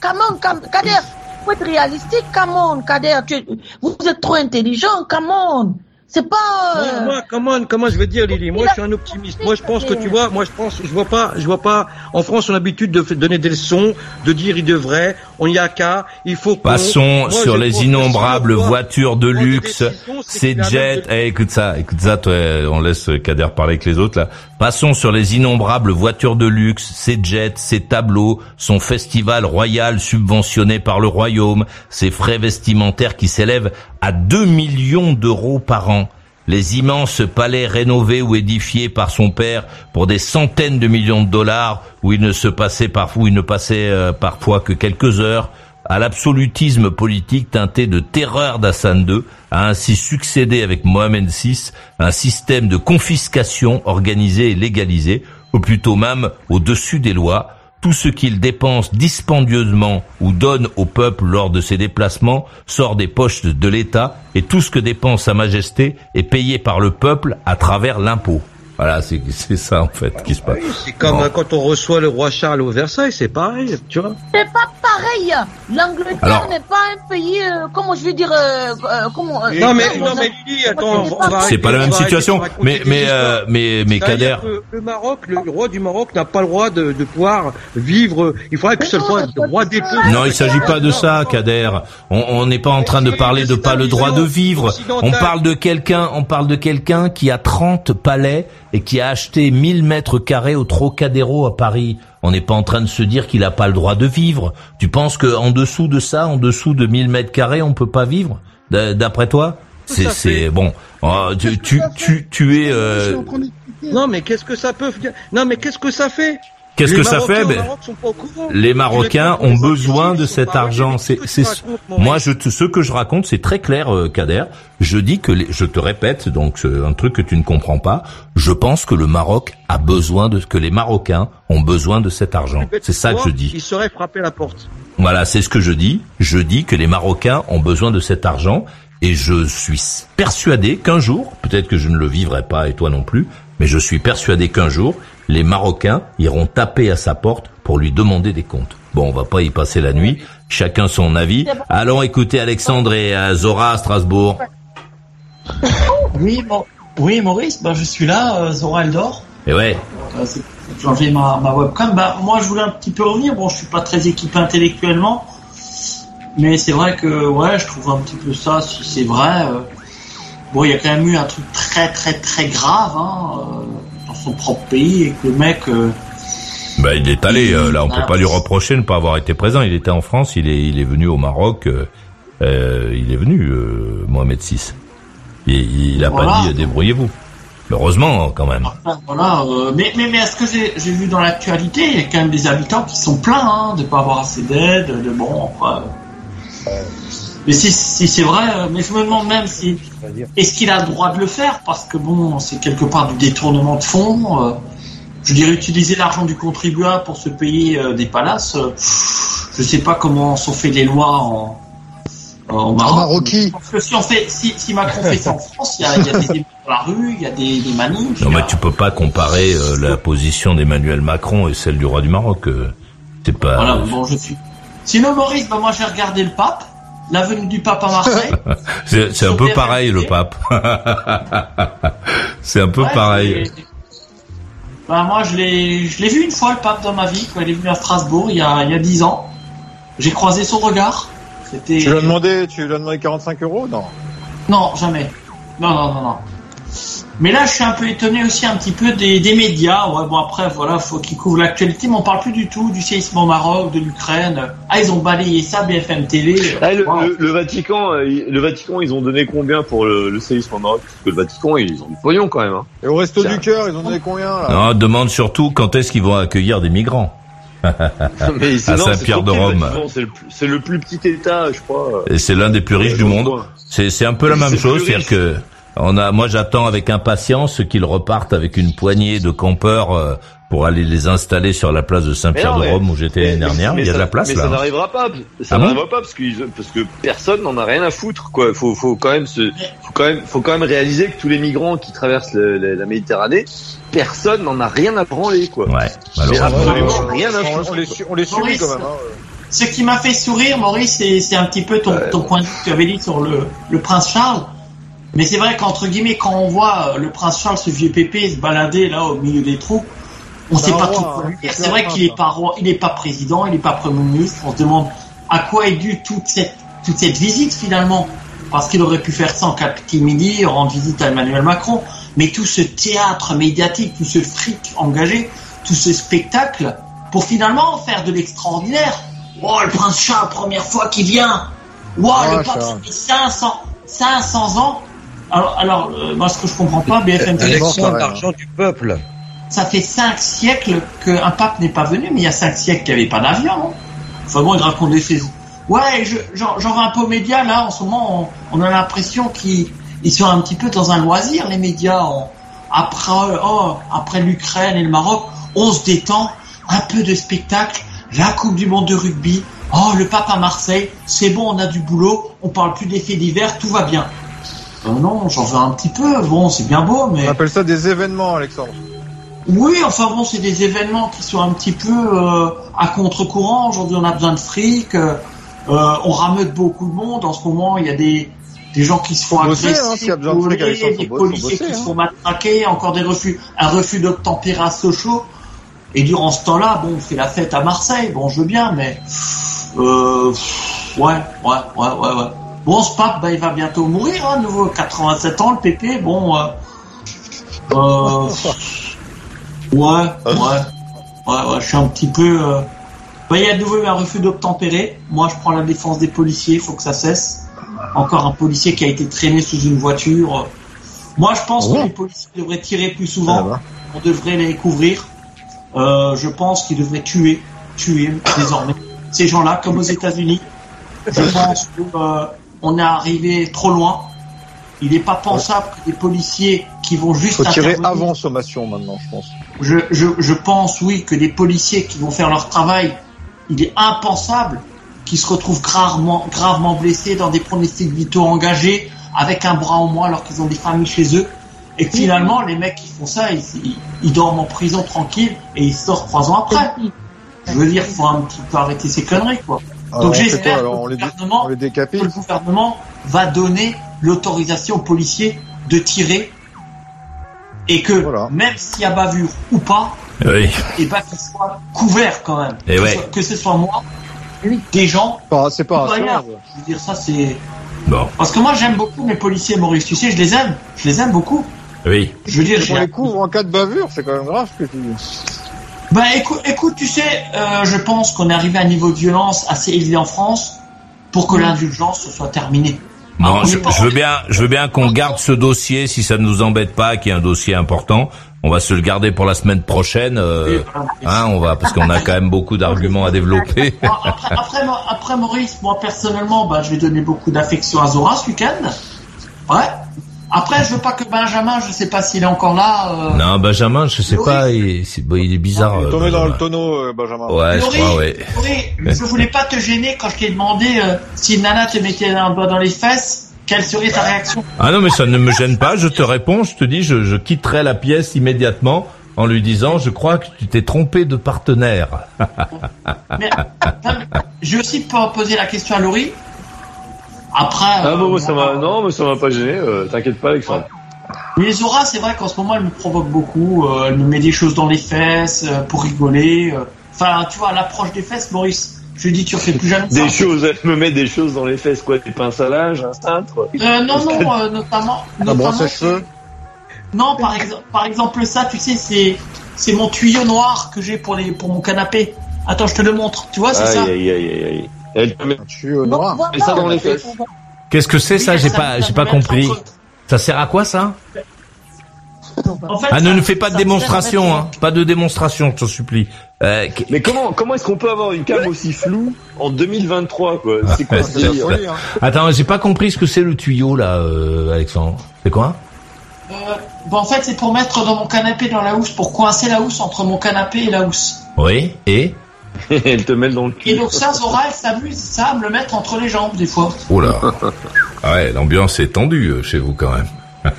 come on, Kam- Kader, faut être réalistique, come on, Kader, tu- vous êtes trop intelligent, come on. C'est pas... euh, Moi, moi, comment, comment je veux dire, Lily Moi, je suis un optimiste. Moi, je pense que tu vois, moi, je pense, je vois pas, je vois pas. En France, on a l'habitude de donner des leçons, de dire il devrait, on y a qu'à, il faut. Passons Moi, sur les innombrables voitures de luxe, ces jets. Eh, écoute ça, écoute ça, toi, on laisse Kader parler avec les autres là. Passons sur les innombrables voitures de luxe, ces jets, ces tableaux, son festival royal subventionné par le royaume, ses frais vestimentaires qui s'élèvent à 2 millions d'euros par an. Les immenses palais rénovés ou édifiés par son père pour des centaines de millions de dollars, où il ne se passait parfois, il ne passait euh, parfois que quelques heures, à l'absolutisme politique teinté de terreur d'Hassan II, a ainsi succédé avec Mohamed VI un système de confiscation organisé et légalisé, ou plutôt même au-dessus des lois, Tout ce qu'il dépense dispendieusement ou donne au peuple lors de ses déplacements sort des poches de l'État et tout ce que dépense Sa Majesté est payé par le peuple à travers l'impôt. Voilà, c'est c'est ça en fait qui se passe. C'est comme Bon. quand on reçoit le roi Charles au Versailles, c'est pareil, tu vois. C'est pas pareil. L'Angleterre n'est pas un pays, euh, comment je veux dire, euh, euh, comment. euh, Non mais, non on mais a- Lily, attends, C'est pas la même situation, mais mais euh, mais mais C'est-à-dire Kader. Le Maroc, le roi du Maroc n'a pas le droit de, de pouvoir vivre. Il faudrait que ce soit le roi des peuples. Non, il s'agit pas de ça, Kader. On on n'est pas en train de parler de pas le droit de vivre. On parle de quelqu'un, on parle de quelqu'un qui a 30 palais et qui a acheté 1000 mètres carrés au Trocadéro à Paris. On n'est pas en train de se dire qu'il a pas le droit de vivre. Tu penses que en dessous de ça, en dessous de 1000 mètres carrés, on peut pas vivre D'après toi? C'est bon. Oh, tu tu tu tu es euh, Non mais qu'est-ce que ça peut faire Non mais qu'est-ce que ça fait? Qu'est-ce que ça fait Ben, Maroc. Les Marocains ont besoin de cet argent. C'est, c'est, moi, je te, ce que je raconte, c'est très clair, euh, Kader. Je dis que, les, je te répète, donc un truc que tu ne comprends pas. Je pense que le Maroc a besoin de, que les Marocains ont besoin de cet argent. C'est ça que je dis. Il serait frappé à la porte. Voilà, c'est ce que je dis. Je dis que les Marocains ont besoin de cet argent et je suis persuadé qu'un jour, peut-être que je ne le vivrai pas et toi non plus, mais je suis persuadé qu'un jour, les Marocains iront taper à sa porte pour lui demander des comptes. Bon, on va pas y passer la nuit. Chacun son avis. Allons écouter Alexandre et euh, Zora à Strasbourg. Oui, bon, oui, Maurice, bah, je suis là, euh, Zora Eldor. Et ouais. Euh, ma, ma webcam. Bah, moi, je voulais un petit peu revenir. Bon, je suis pas très équipé intellectuellement, mais c'est vrai que, ouais, je trouve un petit peu ça, si c'est vrai. euh, bon, il y a quand même eu un truc très, très, très grave hein, dans son propre pays et que le mec. euh, Bah, il est allé. euh, là, on peut pas lui reprocher de ne pas avoir été présent. Il était en France. Il est, il est venu au Maroc. euh, euh, il est venu, Mohamed VI. Il, il a Voilà. pas dit débrouillez-vous. Heureusement, quand même. Enfin, Voilà, mais, mais, mais est-ce que j'ai vu dans l'actualité, il y a quand même des habitants qui sont plaints hein, de pas avoir assez d'aide, de bon, enfin, Mais si, si c'est vrai, euh, mais je me demande même si est-ce qu'il a le droit de le faire? Parce que bon, c'est quelque part du détournement de fonds. euh, je dirais utiliser l'argent du contribuable pour se payer euh, des palaces. je sais pas comment sont fait les lois en en Maroc. Parce que si on fait, si, si Macron fait ça en France, il y a, y a des débats dans la rue, il y a des, des manifs. Non, mais tu peux pas comparer euh, la position d'Emmanuel Macron et celle du roi du Maroc. euh, C'est pas. Voilà, bon, je suis. Sinon, Maurice, bah, moi j'ai regardé le pape, la venue du pape à Marseille. C'est c'est un peu pareil le pape. c'est un peu Ouais, pareil. Bah, moi je l'ai, je l'ai vu une fois le pape dans ma vie quand il est venu à Strasbourg il y a, il y a 10 ans. J'ai croisé son regard. C'était. Tu lui as demandé, tu lui as demandé 45 euros? Non. Non, jamais. Non, non, non, non. Mais là, je suis un peu étonné aussi un petit peu des, des médias. Ouais, bon après, voilà, faut qu'ils couvrent l'actualité, mais on parle plus du tout du séisme au Maroc, de l'Ukraine. Ah, ils ont balayé ça, BFM TV. Ah, le, Wow. le- le Vatican, euh, le Vatican, ils ont donné combien pour le, le séisme au Maroc? Parce que le Vatican, ils ont du pognon quand même. Hein. Et au resto du cœur, ils ont donné combien là? Non, demande surtout quand est-ce qu'ils vont accueillir des migrants. Mais à Saint-Pierre de Rome. C'est le, plus- c'est le plus petit État, je crois. Et c'est l'un des plus riches du monde. C'est un peu la même chose, c'est-à-dire que on a, moi j'attends avec impatience qu'ils repartent avec une poignée de campeurs euh, pour aller les installer sur la place de Saint-Pierre Mais de non, Rome mais- où j'étais l'année dernière. mais Il y a de ça- la place mais là. ça n'arrivera pas. Ça Ah bon n'arrivera pas parce que parce que personne n'en a rien à foutre. Quoi, faut faut quand même se, faut quand même faut quand même réaliser que tous les migrants qui traversent le- le- la Méditerranée, personne n'en a rien à branler quoi. Ouais. Mais absolument rien à foutre. on les su- on les subit Maurice, quand même. hein. Ce qui m'a fait sourire, Maurice, c'est, c'est un petit peu ton, ton point de vue que tu avais dit sur le, le prince Charles. Mais c'est vrai qu'entre guillemets, quand on voit euh, le prince Charles, ce vieux pépé, se balader là au milieu des troupes, on C'est sait pas trop quoi hein, lui dire. c'est C'est vrai qu'il est hein. pas roi, il est pas président, il est pas premier ministre. On se demande à quoi est due toute cette, toute cette visite finalement. Parce qu'il aurait pu faire ça en catimini, rendre visite à Emmanuel Macron. Mais tout ce théâtre médiatique, tout ce fric engagé, tout ce spectacle, pour finalement faire de l'extraordinaire. Oh, le prince Charles, première fois qu'il vient. Wow, le pape, ça fait 500, 500 ans. Alors, alors euh, moi, ce que je comprends pas, BFM TV, L'élection d'argent du peuple. ça fait 5 siècles qu'un pape n'est pas venu, mais il y a 5 siècles qu'il n'y avait pas d'avion. non Enfin bon, il raconte des choses. Ouais, je- vais un peu aux médias, là, en ce moment, on, on a l'impression qu'ils ils sont un petit peu dans un loisir, les médias. On- après oh, après l'Ukraine et le Maroc, on se détend. un peu de spectacle, la Coupe du Monde de rugby, oh le pape à Marseille, c'est bon, on a du boulot, on parle plus des faits divers, tout va bien. Euh, non, j'en veux un petit peu, bon, c'est bien beau, mais... On appelle ça des événements, Alexandre. Oui, enfin bon, c'est des événements qui sont un petit peu euh, à contre-courant. Aujourd'hui, on a besoin de fric. euh, euh, on rameute beaucoup de monde. En ce moment, il y a des, des gens qui se font bosser, agresser, hein, de des policiers qui se hein. font matraquer, encore des refus, un refus d'obtempérer à Sochaux. Et durant ce temps-là, bon, on fait la fête à Marseille. Bon, je veux bien, mais euh, ouais, ouais, ouais, ouais, ouais. Bon, ce pape, bah, il va bientôt mourir, hein, nouveau 87 ans, le pépé. Bon, euh, euh, Ouais, ouais, ouais, ouais, je suis un petit peu. euh, bah, il y a de nouveau eu un refus d'obtempérer. Moi, je prends la défense des policiers. Il faut que ça cesse. Encore un policier qui a été traîné sous une voiture. Moi, je pense que les policiers devraient tirer plus souvent. On devrait les couvrir. Je pense qu'ils devraient tuer, tuer désormais ces gens-là, comme aux États-Unis. Je pense qu'on on est arrivé trop loin. Il n'est pas pensable que des policiers qui vont juste Faut tirer avant sommation maintenant, je pense. je, je, je pense, oui, que des policiers qui vont faire leur travail, il est impensable qu'ils se retrouvent gravement, gravement blessés dans des pronostics vitaux engagés, avec un bras en moins alors qu'ils ont des familles chez eux. Et que finalement, les mecs qui font ça, ils, ils, ils dorment en prison tranquille et ils sortent trois ans après. Je veux dire, faut un petit peu arrêter ces conneries, quoi. Alors, Donc j'espère que, le on les dé- gouvernement- on les décapite que le gouvernement va donner l'autorisation aux policiers de tirer et que même s'il y a bavure ou pas, Oui. et ben qu'ils soient couverts quand même. Eh que, ouais. ce, que ce soit moi, des gens. C'est pas citoyens. Je veux dire ça c'est. Bon. Parce que moi j'aime beaucoup mes policiers Maurice, tu sais, je les aime, je les aime beaucoup. Oui. Je veux dire, on les couvre en cas de bavure, c'est quand même grave ce que tu dis. Bah écoute, écoute, tu sais, euh, je pense qu'on est arrivé à un niveau de violence assez élevé en France pour que l'indulgence soit terminée. Bon, je, je veux bien, je veux bien qu'on garde ce dossier si ça ne nous embête pas, qui est un dossier important. On va se le garder pour la semaine prochaine. euh, hein, on va parce qu'on a quand même beaucoup d'arguments à développer. Après, après, après, Maurice, moi personnellement, bah, je vais donner beaucoup d'affection à Zora ce week-end. Ouais. Après, je veux pas que Benjamin, je sais pas s'il est encore là. euh, non, Benjamin, je sais pas, il, c'est- bon, il est bizarre. Tombé dans le tonneau, euh, Benjamin. Ouais, je crois, ouais. Laurie, je voulais pas te gêner quand je t'ai demandé euh, si Nana te mettait un doigt dans les fesses, quelle serait ta réaction? Ah non, mais ça ne me gêne pas. Je te réponds, je te dis, je, je quitterai la pièce immédiatement en lui disant, je crois que tu t'es trompé de partenaire. Mais, non, mais, Je vais aussi po- poser la question à Laurie. Après. Ah euh, bon, moi, ça m'a, non, mais ça m'a pas gêné. euh, T'inquiète pas, Alexandre. Mais Zora, c'est vrai qu'en ce moment, elle me provoque beaucoup. euh, elle me met des choses dans les fesses euh, pour rigoler. euh. Enfin, tu vois, à l'approche des fesses, Maurice, je lui dis, tu refais plus jamais ça. Des choses, elle me met des choses dans les fesses, quoi, des pinces à linge, un cintre. Euh, non, non, euh, notamment. Un notamment brosse à cheveux. Non, par, exemple, par exemple, ça, tu sais, c'est c'est mon tuyau noir que j'ai pour les pour mon canapé. Attends, je te le montre. Tu vois, c'est ça. Aïe, aïe, aïe, aïe. Elle te met tuyau noir. met ça dans les fesses. Qu'est-ce que c'est ça? J'ai ça pas, j'ai pas compris. Ça sert à quoi ça? En fait, Ah, ne nous fais pas de démonstration, hein. Pas de démonstration, je te supplie. Euh, Mais comment, comment est-ce qu'on peut avoir une cam aussi floue en 2023, quoi? C'est quoi ce délire Attends, j'ai pas compris ce que c'est le tuyau là, euh, Alexandre. C'est quoi? Euh, bon, en fait, c'est pour mettre dans mon canapé dans la housse, pour coincer la housse entre mon canapé et la housse. Oui. Et? Elle te met dans le cul. Et donc ça, Zora, elle s'amuse, ça, à me le mettre entre les jambes, des fois. Oh là. Ah ouais, l'ambiance est tendue euh, chez vous quand même.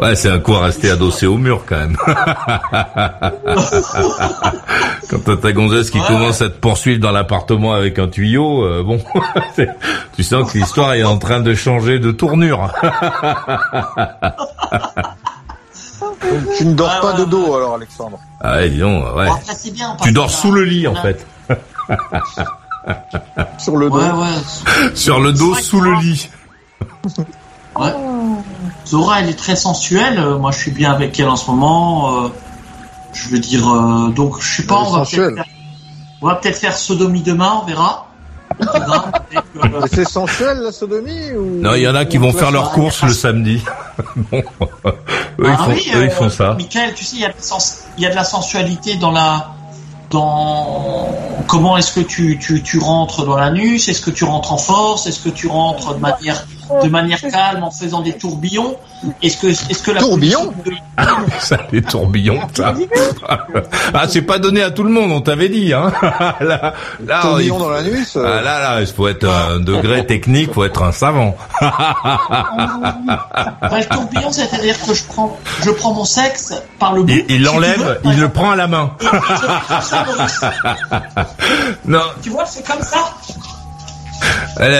Ouais, c'est un coup à rester adossé au mur quand même. Quand t'as ta gonzesse qui commence à te poursuivre dans l'appartement avec un tuyau, euh, bon, tu sens que l'histoire est en train de changer de tournure. Tu ne dors pas de dos alors, Alexandre. Ah ouais, dis donc, ouais. Bon, après, c'est bien. parce Tu dors sous le lit en fait. Sur le dos. Ouais, ouais. Sur le dos, sous le lit. Ouais. Zora, elle est très sensuelle. euh, Moi, je suis bien avec elle en ce moment. euh, je veux dire, euh, donc, je sais pas, Elle est on va sensuelle. peut-être faire, on va peut-être faire sodomie demain, on verra. C'est sensuel la sodomie ou Non, il y en a qui vont faire leurs courses le samedi. bon, eux, ils Ah font, oui, eux, ils euh, font ça. Michael, tu sais, il y, a de la sens- il y a de la sensualité dans la, dans comment est-ce que tu, tu, tu rentres dans l'anus, est-ce que tu rentres en force, est-ce que tu rentres de manière de manière calme en faisant des tourbillons. Est-ce que, est-ce que la Tourbillon Ça, les tourbillons, ça. Ah, c'est pas donné à tout le monde, on t'avait dit, hein. Là, là, Tourbillon il- dans l'anus. euh, Ah, là, là, il faut être un degré technique, faut être un savant. Bah, le tourbillon, c'est-à-dire que je prends, je prends mon sexe par le bout. Il si l'enlève, il le prend à la main. non, Tu vois, c'est comme ça.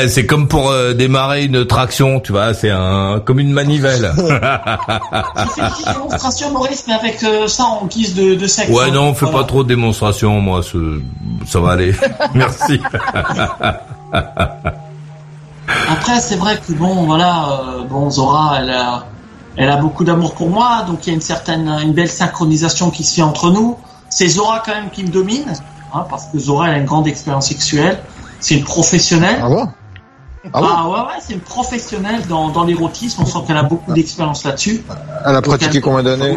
C'est comme pour euh, démarrer une traction, tu vois, c'est un comme une manivelle. Démonstration, Maurice, mais avec euh, ça en guise de, de sexe. ouais, hein. non, fais Voilà. pas trop de démonstration, moi, ce- ça va aller. Merci. Après, c'est vrai que bon, voilà, euh, bon, Zora, elle a, elle a beaucoup d'amour pour moi, donc il y a une certaine, une belle synchronisation qui se fait entre nous. C'est Zora quand même qui me domine, hein, parce que Zora, elle a une grande expérience sexuelle. C'est une professionnelle. Ah bon Ah, ouais, ouais, c'est une professionnelle dans, dans l'érotisme. On sent qu'elle a beaucoup d'expérience là-dessus. Elle a pratiqué combien d'années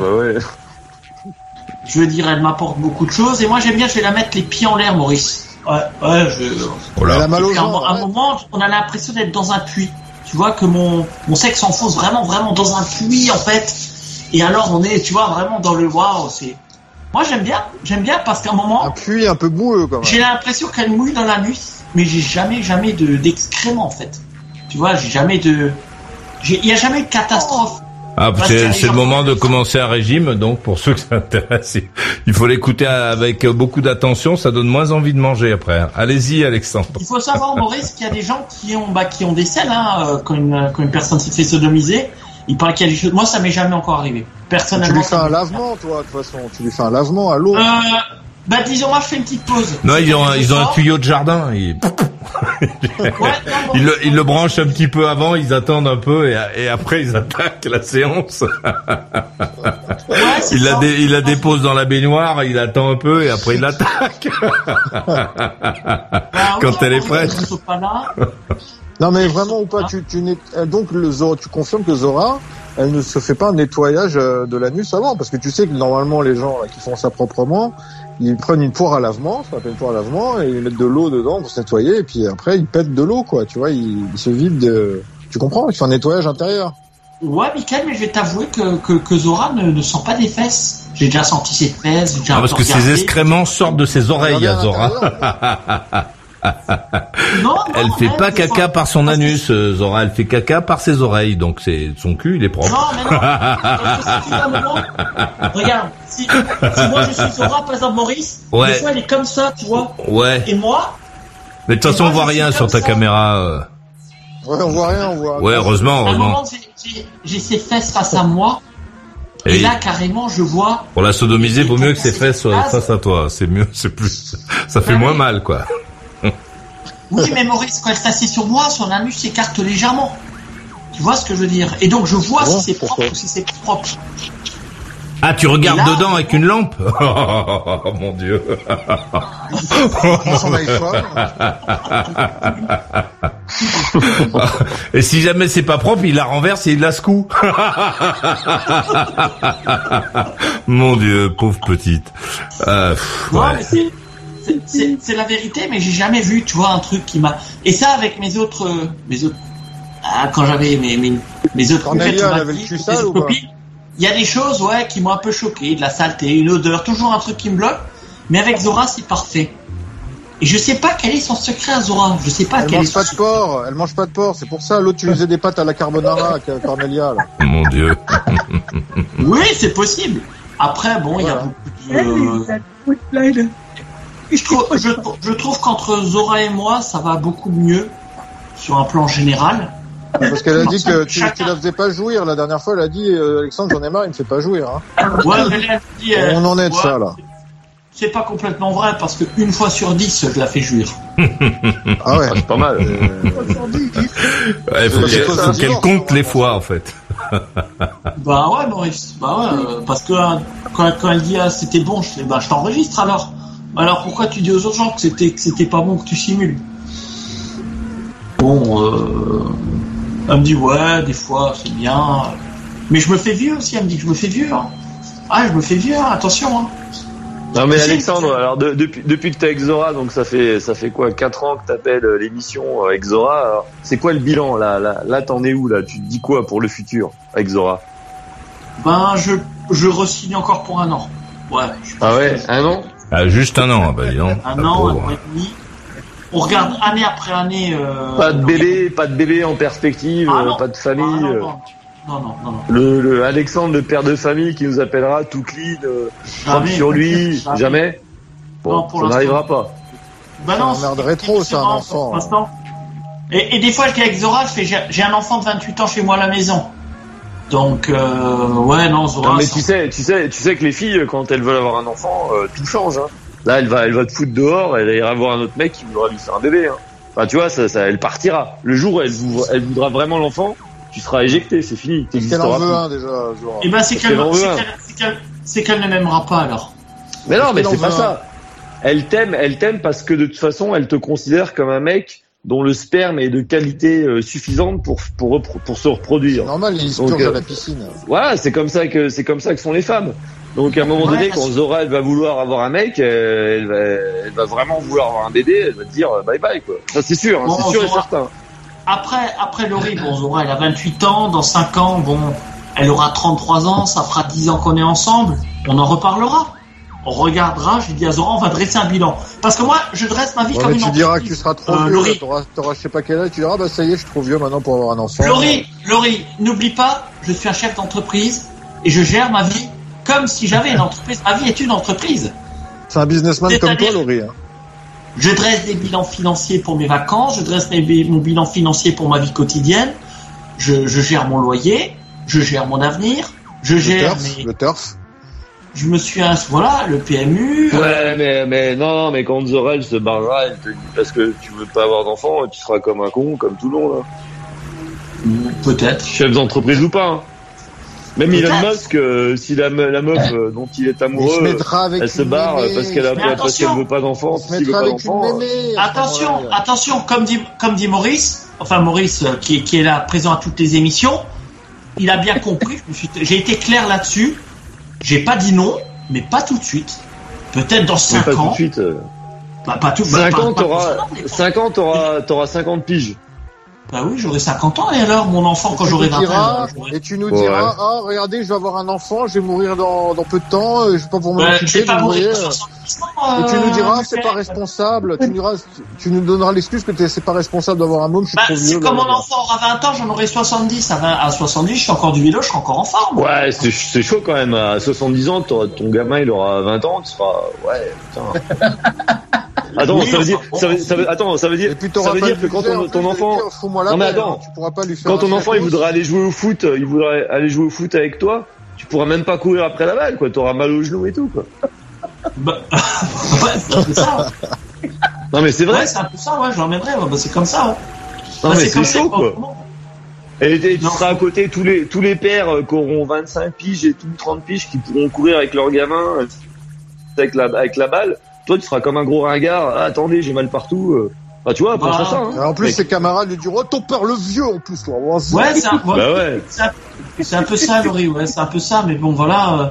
Je veux dire, elle m'apporte beaucoup de choses. Et moi, j'aime bien, je vais la mettre les pieds en l'air, Maurice. Ouais, ouais, je. Oh là. Elle a mal aux Et puis, à un un moment, on a l'impression d'être dans un puits. Tu vois que mon, mon sexe s'enfonce vraiment, vraiment dans un puits, en fait. Et alors, on est, tu vois, vraiment dans le waouh, c'est. Moi, j'aime bien, j'aime bien parce qu'à un moment, Un puits un peu boueux quand même. j'ai l'impression qu'elle mouille dans l'anus, mais j'ai jamais, jamais de, d'excréments, en fait. Tu vois, j'ai jamais de. Il y a jamais de catastrophe. Ah, c'est le gens- moment de commencer un régime, donc pour ceux que ça intéresse, il- faut l'écouter avec beaucoup d'attention, ça donne moins envie de manger après. Allez-y, Alexandre. Il faut savoir, Maurice, qu'il y a des gens qui ont, bah, qui ont des selles, hein, euh, quand une, quand une personne s'est fait sodomiser. Il paraît qu'il y a des choses. Moi, ça m'est jamais encore arrivé. Tu Personnellement. lui fais un lavement, toi, de toute façon. Tu lui fais un lavement à l'eau. Euh, bah, disons, moi, je fais une petite pause. Non, ils ont, un- ils ont un tuyau de jardin. Ils, Ouais, non, bon, ils le, ils le branchent un petit peu avant, ils attendent un peu et, et après ils attaquent la séance. ouais, Il la, dé- il la dépose dans la baignoire, il attend un peu et après il l'attaque. Bah, quand oui, elle est prête. Non, mais vraiment ou pas, tu, tu n'es- euh, donc le Zora, tu confirmes que Zora, elle ne se fait pas un nettoyage euh, de l'anus avant, parce que tu sais que normalement les gens là, qui font ça proprement, ils prennent une poire à lavement, ça s'appelle une poire à lavement, et ils mettent de l'eau dedans pour se nettoyer, et puis après ils pètent de l'eau, quoi. Tu vois, ils, ils se vident de. Tu comprends? Ils font un nettoyage intérieur. Ouais, Michael, mais je vais t'avouer que, que, que Zora ne, ne sent pas des fesses. J'ai déjà senti ses fesses. j'ai déjà Ah, parce que ses excréments sortent de ses oreilles, à Zora. Non, non, Elle fait pas caca par son que- anus, euh, Zora. Elle fait caca par ses oreilles, donc c'est son cul, il est propre. Non, mais non. Parce que si tu veux un moment, regarde, si, si moi je suis Zora, par exemple Maurice, Ouais. des fois elle est comme ça, tu vois. Ouais. Et moi, Mais de toute façon, Et on moi, voit rien sur ta ça. caméra. euh. Ouais, on voit rien, on voit. Ouais, heureusement, heureusement. j'ai- ses fesses face à moi. Et, Et là, carrément, je vois. pour la sodomiser, vaut mieux que ses fesses soient face à toi. C'est mieux, c'est plus, ça fait moins mal, quoi. Oui, mais Maurice, quand elle s'assied sur moi, son anus s'écarte légèrement. Tu vois ce que je veux dire? Et donc, je vois Bon, si c'est propre ou si c'est pas propre. Ah, tu regardes là- dedans avec une lampe? Oh mon dieu. Et si jamais c'est pas propre, il la renverse et il la secoue. Mon dieu, pauvre petite. Euh, pff, Non, ouais. C'est- la vérité, mais j'ai jamais vu, tu vois, un truc qui m'a. Et ça, avec mes autres, euh, mes autres. Ah, quand j'avais mes, mes, mes autres Il y a des choses, ouais, qui m'ont un peu choqué, de la saleté, une odeur, toujours un truc qui me bloque. Mais avec Zora, c'est parfait. Et je sais pas quel est son secret à Zora. Je sais pas Elle quel est mange son pas de porc, elle mange pas de porc, c'est pour ça. L'autre, tu lui faisais des pâtes à la carbonara, à Cornelia, là. Mon dieu. Oui, c'est possible. Après, bon, il y a beaucoup de. Je trouve, je, je trouve qu'entre Zora et moi, ça va beaucoup mieux sur un plan général. Parce qu'elle a dit que tu, tu la faisais pas jouir. La dernière fois, elle a dit, euh, Alexandre, j'en ai marre, il me fait pas jouir. Hein. Ouais, dit, euh, On en est de ouais, ça, là. C'est pas complètement vrai parce que une fois sur dix, je la fais jouir. Ah ouais. c'est pas mal. Ouais, faut qu'elle compte les fois, en fait. Bah ouais, Maurice. Bah ouais, euh, parce que euh, quand, quand elle dit ah, c'était bon, je bah je t'enregistre alors. Alors pourquoi tu dis aux autres gens que c'était que c'était pas bon que tu simules Bon, euh, elle me dit ouais, des fois c'est bien, mais je me fais vieux aussi. Elle me dit que je me fais vieux. Hein. Ah, je me fais vieux. hein, attention. Hein. Non mais Alexandre, alors de- depuis depuis que t'es avec Zora, donc ça fait ça fait quoi quatre ans que t'appelles euh, l'émission euh, avec Zora. alors, C'est quoi le bilan là là là t'en es où là? Tu te dis quoi pour le futur avec Zora Ben, je, je re-signe encore pour un an. Ouais. je Ah ouais, un an Ah, juste un an, bah dis donc. Un la an, un an et demi. On regarde année après année. Euh, Pas de bébé, pas de bébé en perspective, Ah euh, pas de famille. Ah non, euh, non, non, non, non, non. Le, le Alexandre, le père de famille, qui nous appellera tout clean, euh, Jamais. sur lui, Jamais. jamais. Bon, Non, pour ça n'arrivera pas. Bah non, trop, ça, un enfant. pour l'instant. Et, et des fois, je dis avec Zora, je fais, j'ai j'ai un enfant de 28 ans chez moi à la maison. Donc, euh, ouais, non, Zora. Non, mais tu sais, tu sais, tu sais que les filles, quand elles veulent avoir un enfant, euh, tout change. Hein. Là, elle va, elle va te foutre dehors, elle ira voir un autre mec qui voudra lui faire un bébé. Hein. Enfin, tu vois, ça, ça, elle partira. Le jour où elle, voudra- elle voudra vraiment l'enfant, tu seras éjecté, c'est fini. Qu'elle T'existeras en veut un déjà, Zora. Eh ben, c'est qu'elle c'est qu'elle- ne m'aimera pas alors. Mais non, mais c'est pas ça. Elle t'aime, elle t'aime parce que de toute façon, elle te considère comme un mec dont le sperme est de qualité euh, suffisante pour pour pour se reproduire. Normal, il se Donc, purge euh, à la piscine. Voilà, c'est comme ça que c'est comme ça que sont les femmes. Donc à un moment Ouais, donné, quand Zora elle va vouloir avoir un mec, euh, elle, va, elle va vraiment vouloir avoir un bébé, elle va te dire euh, bye bye quoi. Ça c'est sûr, hein, Bon, c'est sûr et certain. Après, après Laurie, bon, Zora, elle a 28 ans, dans 5 ans, bon, elle aura 33 ans, ça fera 10 ans qu'on est ensemble, on en reparlera. On regardera, je dis à Zora, on va dresser un bilan. Parce que moi, je dresse ma vie Ouais, comme une tu diras que tu seras trop Euh, vieux, t'auras, t'auras je sais pas quel âge, tu diras, bah ça y est, je suis trop vieux maintenant pour avoir un enfant. Laurie, Laurie, n'oublie pas, je suis un chef d'entreprise et je gère ma vie comme si j'avais une entreprise. Ma vie est une entreprise. C'est un businessman comme toi, Laurie. hein. Je dresse des bilans financiers pour mes vacances, je dresse mes mon bilan financier pour ma vie quotidienne, je, je gère mon loyer, je gère mon avenir, je Le gère turf, mes... le turf. Je me suis... ins- Voilà, le PMU... Ouais, mais mais non, non, mais quand Zora elle se barrera, elle te dit parce que tu veux pas avoir d'enfant, tu seras comme un con, comme tout le monde. hein. Peut-être. Chef d'entreprise ou pas. hein. Même Elon. Musk, euh, si la, me- la meuf euh, dont il est Il se amoureux, elle se barre mémé, parce qu'elle a parce qu'elle attention. veut pas d'enfant, s'il veut pas d'enfant. euh, Attention, attention, comme dit, comme dit Maurice, enfin Maurice euh, qui, est- qui est là présent à toutes les émissions, il a bien compris, j'ai été clair là-dessus, j'ai pas dit non, mais pas tout de suite. Peut-être dans Mais 5 pas tout ans. de suite. euh. Bah, pas tout, bah, 5 pas- ans, pas t'auras, forcément, mais- 5 ans, t'auras, t'auras 50 piges. Bah oui, j'aurai 50 ans, et alors, mon enfant, quand j'aurai nous 20 diras, ans, j'aurai- et tu nous Ouais. diras, ah, regardez, je vais avoir un enfant, je vais mourir dans, dans peu de temps, euh, je vais pas pouvoir m'en occuper, vais pas mourir euh. 70 ans. Et tu nous euh, diras, c'est pas responsable, tu nous, diras, tu nous donneras l'excuse que c'est pas responsable d'avoir un môme, je suis Bah, trop vieux. comme mon enfant aura 20 ans, j'en aurai 70. À, 20 à 70, je suis encore du vélo, je serai encore en forme. Ouais, c'est, c'est chaud quand même. À 70 ans, ton gamin, il aura 20 ans, tu seras, ouais, putain. Attends, Oui, ça veut dire, ça veut, ça veut- attends, ça veut dire, ça veut dire que quand ton, enfant, Non, mais attends. hein, tu pourras pas lui faire quand ton enfant, il voudra aller jouer au foot, il voudrait aller jouer au foot avec toi, tu pourras même pas courir après la balle, quoi. T'auras mal au genou et tout, quoi. Bah, ouais, c'est un peu ça. Non, mais c'est vrai. Ouais, c'est un peu ça, ouais, je l'emmènerai, bah, c'est comme ça. ouais. non, Bah, mais c'est comme ça, chaud, quoi. Et, et tu Non. seras à côté tous les tous les pères euh, qui auront 25 piges et tout 30 piges qui pourront courir avec leur gamin euh, avec la avec la balle. Toi, tu seras comme un gros ringard. Ah, attendez, j'ai mal partout. euh. Enfin, tu vois, pense Bah, à ça. Hein. En plus, ses camarades lui diront, oh, ton père le vieux, en plus, toi. Ouais, c'est un, ouais, Bah ouais. c'est un- peu ça, Laurie, ouais, c'est un peu ça, mais bon, voilà. euh,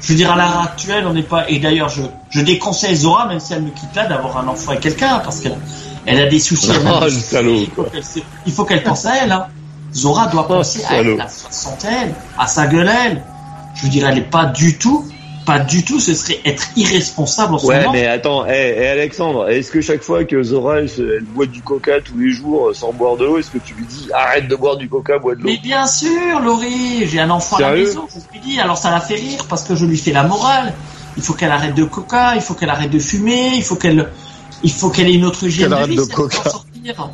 je veux dire, à l'heure actuelle, on n'est pas. Et d'ailleurs, je, je déconseille Zora, même si elle me quitte là, d'avoir un enfant avec quelqu'un, parce qu'elle elle a des soucis. elle a des le soucis, salaud, il faut qu'elle pense à elle. Hein. Zora doit Oh, penser à elle, à sa santé, elle, à sa gueule, elle. Je veux dire, elle n'est pas du tout, pas du tout, ce serait être irresponsable en ce Ouais, moment. mais attends, eh, eh, Alexandre, est-ce que chaque fois que Zora elle, boit du coca tous les jours euh, sans boire de l'eau, est-ce que tu lui dis arrête de boire du coca, bois de l'eau? Mais bien sûr, Laurie, j'ai un enfant à la maison, je lui dis, alors ça la fait rire parce que je lui fais la morale. Il faut qu'elle arrête de coca, il faut qu'elle arrête de fumer, il faut qu'elle, il faut qu'elle ait une autre hygiène Qu'elle de arrête vie. de coca. sortir.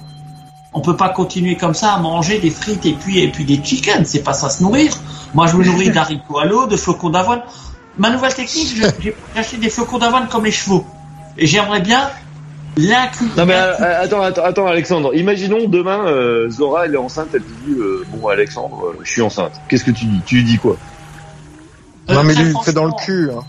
On peut pas continuer comme ça à manger des frites et puis et puis des chickens, c'est pas ça se nourrir. Moi, je me nourris d'haricots à l'eau, de flocons d'avoine. Ma nouvelle technique, j'ai acheté des flocons d'avoine comme les chevaux. Et j'aimerais bien l'inculquer. Non mais euh, attends, attends, attends, Alexandre. Imaginons demain, euh, Zora elle est enceinte, elle te dit euh, bon Alexandre, euh, je suis enceinte. Qu'est-ce que tu dis? Tu lui dis quoi? Non, mais lui, c'est dans le cul. Hein.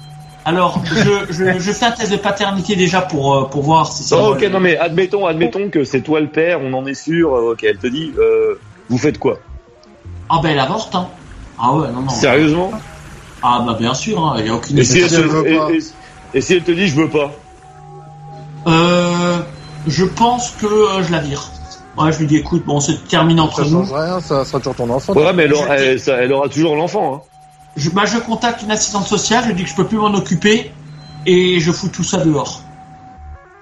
Alors, je, je, je fais un test de paternité déjà pour, euh, pour voir si c'est Non, vrai. ok, non mais admettons, admettons que c'est toi le père, on en est sûr. ok, elle te dit, euh, vous faites quoi? Ah ben elle avorte, hein. Ah ouais, non, non. Sérieusement? Ah bah bien sûr, hein, il n'y a aucune Et si elle veut et- pas. et- Et si elle te dit je veux pas? Euh, je pense que euh, je la vire. Ouais, je lui dis écoute, bon, c'est terminé entre Ça nous. change rien, ça sera toujours ton enfant. Ouais, mais elle aura, elle, ça- elle aura toujours l'enfant. Hein. Je, bah, je contacte une assistante sociale, je lui dis que je peux plus m'en occuper et je fous tout ça dehors.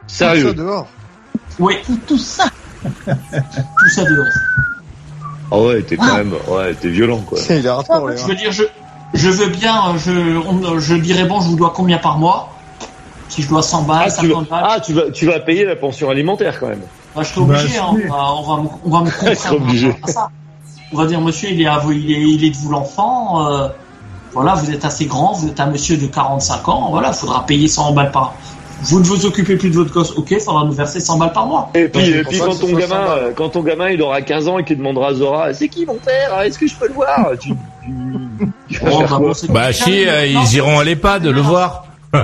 Sérieux? Ça dehors? Oui. Tout ça. tout ça dehors. Ah ouais, t'es quand même, ouais, t'es violent quoi. Il est hardcore, les Je veux dire, je, je veux bien, euh, je, on- je dirais bon, je vous dois combien par mois Si je dois 100 balles, Ah, tu vas, 50 balles, ah, tu vas, tu vas payer la pension alimentaire quand même. bah, je serai obligé, Bah, hein, si. on, va, on, va, me- on va me Je serai contraindre obligé. à ça. On va dire, monsieur, il est, à vous, il est, il est de vous l'enfant, euh, voilà, vous êtes assez grand, vous êtes un monsieur de 45 ans, voilà, il faudra payer 100 balles par Vous ne vous occupez plus de votre gosse, ok, il faudra nous verser 100 balles par mois. Et puis, et quand ton 60 gamin, euh, quand ton gamin, il aura 15 ans et qu'il demandera à Zora, c'est qui mon père? Est-ce que je peux le voir? Tu, tu, Oh, bah, bon, Bah si, euh, ils iront à l'EHPAD le voir. tu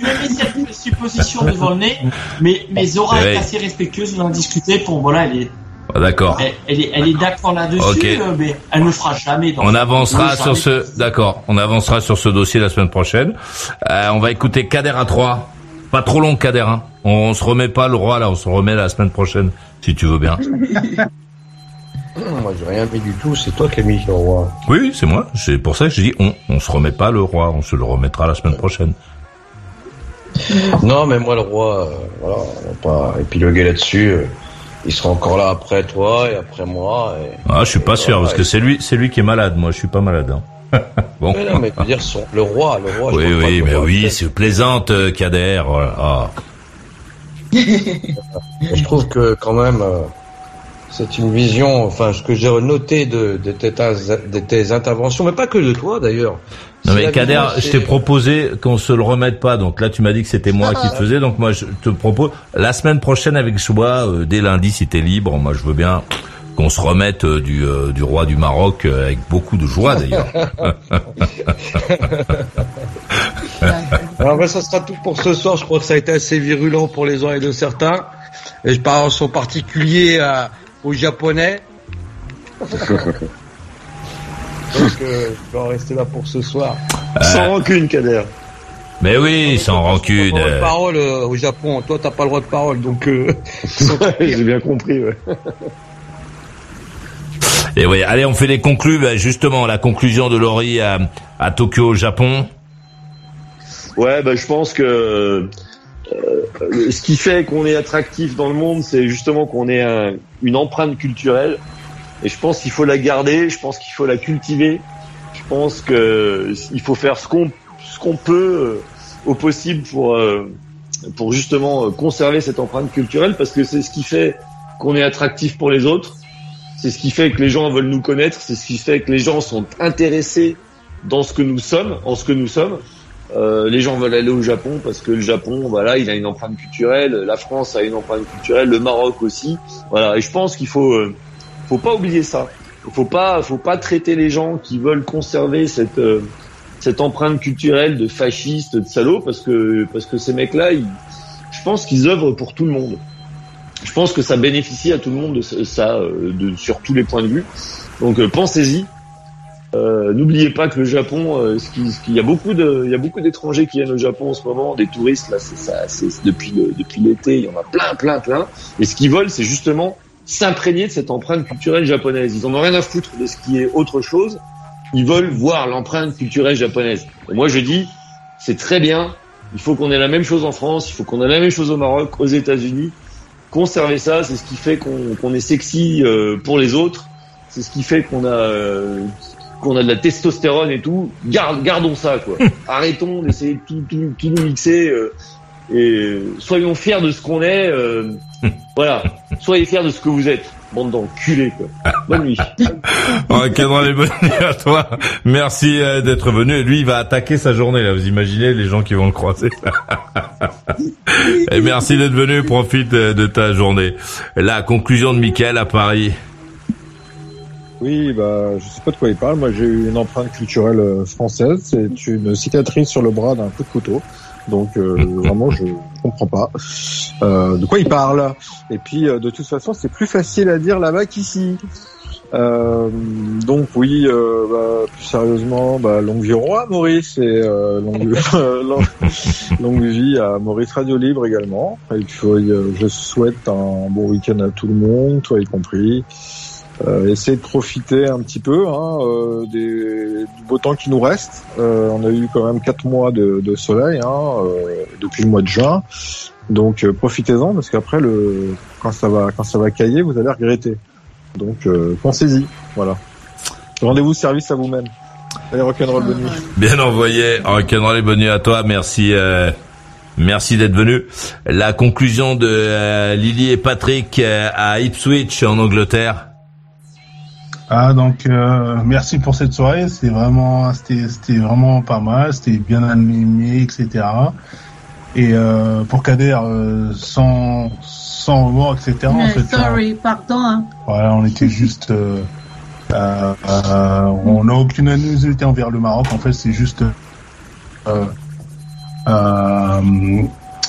me mets cette supposition devant le nez, mais, mais Zora est assez respectueuse, on en a discuté, pour, voilà, elle est, Ah, D'accord. elle, elle est, elle est d'accord là-dessus, euh, mais elle ne fera jamais On avancera sur ce, d'accord. On avancera sur ce dossier la semaine prochaine. Euh, on va écouter Kader à 3. Pas trop long, Kader. Hein. On, se remet pas le roi là. On se remet la semaine prochaine, si tu veux bien. Moi, j'ai rien mis du tout, c'est toi qui as mis le roi. Oui, oui, c'est moi. C'est pour ça que je dis on. On se remet pas le roi. On se le remettra la semaine prochaine. Non, mais moi, le roi, euh, voilà, on va pas épiloguer là-dessus. euh, il sera encore là après toi et après moi. Et... Ah, je suis pas sûr parce que c'est lui, c'est lui qui est malade. Moi, je suis pas malade. hein. bon. Mais non, mais veux dire, son- le roi, le roi. je Oui, oui, mais roi. oui, c'est plaisante, euh, Kader. Voilà. Ah. Je trouve que quand même, euh, c'est une vision, enfin, ce que j'ai noté de, de, tes, de tes interventions, mais pas que de toi d'ailleurs. Non mais la Kader, vision, je t'ai proposé qu'on se le remette pas. Donc là, tu m'as dit que c'était moi qui le faisais. Donc moi, je te propose la semaine prochaine avec Choua, euh, dès lundi, si t'es libre. Moi, je veux bien qu'on se remette euh, du, euh, du roi du Maroc euh, avec beaucoup de joie d'ailleurs. Alors ben, ça sera tout pour ce soir. Je crois que ça a été assez virulent pour les uns et de certains. Et je pense en particulier à- aux Japonais. Donc euh, je vais en rester là pour ce soir. Sans rancune, Kader. mais oui, sans rancune. Pas le droit de euh, parole euh, au Japon. Toi, t'as pas le droit de parole, donc. Euh, J'ai bien compris. Ouais. Et oui, allez, on fait les conclus. Ben, justement, la conclusion de Laurie à, à Tokyo, au Japon. Ouais, bah, je pense que euh, ce qui fait qu'on est attractif dans le monde, c'est justement qu'on ait un- une empreinte culturelle. Et je pense qu'il faut la garder. Je pense qu'il faut la cultiver. Je pense que il faut faire ce qu'on peut euh, au possible pour euh, pour justement conserver cette empreinte culturelle parce que c'est ce qui fait qu'on est attractif pour les autres. C'est ce qui fait que les gens veulent nous connaître. C'est ce qui fait que les gens sont intéressés dans ce que nous sommes, en ce que nous sommes. Euh, les gens veulent aller au Japon parce que le Japon, voilà, il a une empreinte culturelle. La France a une empreinte culturelle, le Maroc aussi. Voilà, et je pense qu'il faut, euh, faut pas oublier ça. Faut pas, faut pas traiter les gens qui veulent conserver cette euh, cette empreinte culturelle de fascistes, de salauds, parce que parce que ces mecs-là, je pense qu'ils œuvrent pour tout le monde. Je pense que ça bénéficie à tout le monde ça, de, sur tous les points de vue. Donc pensez-y. Euh, N'oubliez pas que le Japon, euh, ce y a beaucoup de, il y a beaucoup d'étrangers qui viennent au Japon en ce moment, des touristes là, c'est ça, c'est depuis le, depuis l'été, il y en a plein, plein, plein. Et ce qu'ils veulent, c'est justement s'imprégner de cette empreinte culturelle japonaise. Ils en ont rien à foutre de ce qui est autre chose. Ils veulent voir l'empreinte culturelle japonaise. Moi, je dis, c'est très bien. Il faut qu'on ait la même chose en France. Il faut qu'on ait la même chose au Maroc, aux États-Unis. Conserver ça, c'est ce qui fait qu'on qu'on est sexy euh, pour les autres. C'est ce qui fait qu'on a euh, qu'on a de la testostérone et tout. Garde, gardons ça, quoi. Arrêtons d'essayer de tout, tout, tout nous mixer. euh, et soyons fiers de ce qu'on est. euh, voilà. Soyez fiers de ce que vous êtes. Bande d'enculés, quoi. Bonne nuit. Ok, dans les bonnes nuits à toi. Merci euh, d'être venu. Et lui, il va attaquer sa journée. Là, vous imaginez les gens qui vont le croiser. Et merci d'être venu. Profite de ta journée. La conclusion de Michael à Paris. Oui, bah, je sais pas de quoi il parle. Moi, j'ai eu une empreinte culturelle euh, française. C'est une cicatrice sur le bras d'un coup de couteau. Donc, euh, vraiment, je comprends pas euh, de quoi il parle. Et puis, de toute façon, c'est plus facile à dire là-bas qu'ici. Donc oui, bah, plus sérieusement, bah, longue vie au roi Maurice et longue, longue, vie à Maurice Radio Libre également. Et puis je souhaite un bon week-end à tout le monde, toi y compris. Euh, essayez de profiter un petit peu hein, euh, des, du beau temps qui nous reste. Euh, on a eu quand même quatre mois de, de soleil hein, euh, depuis le mois de juin, donc euh, profitez-en parce qu'après le quand ça va quand ça va cailler, vous allez regretter. Donc euh, pensez-y, voilà. Rendez-vous service à vous-même. Allez rock'n'roll bonne nuit. Bien envoyé. Rock'n'roll et bonne nuit à toi. Merci. Merci d'être venu. La conclusion de Lily et Patrick à Ipswich en Angleterre. Ah donc euh, merci pour cette soirée, c'est vraiment c'était c'était vraiment pas mal, c'était bien animé, etc. Et euh, pour Kader, euh, sans sans remords, etc. En Mais fait, sorry, pardon. Hein. Voilà, on était juste, euh, euh, on n'a aucune animosité envers le Maroc. En fait, c'est juste, euh, euh,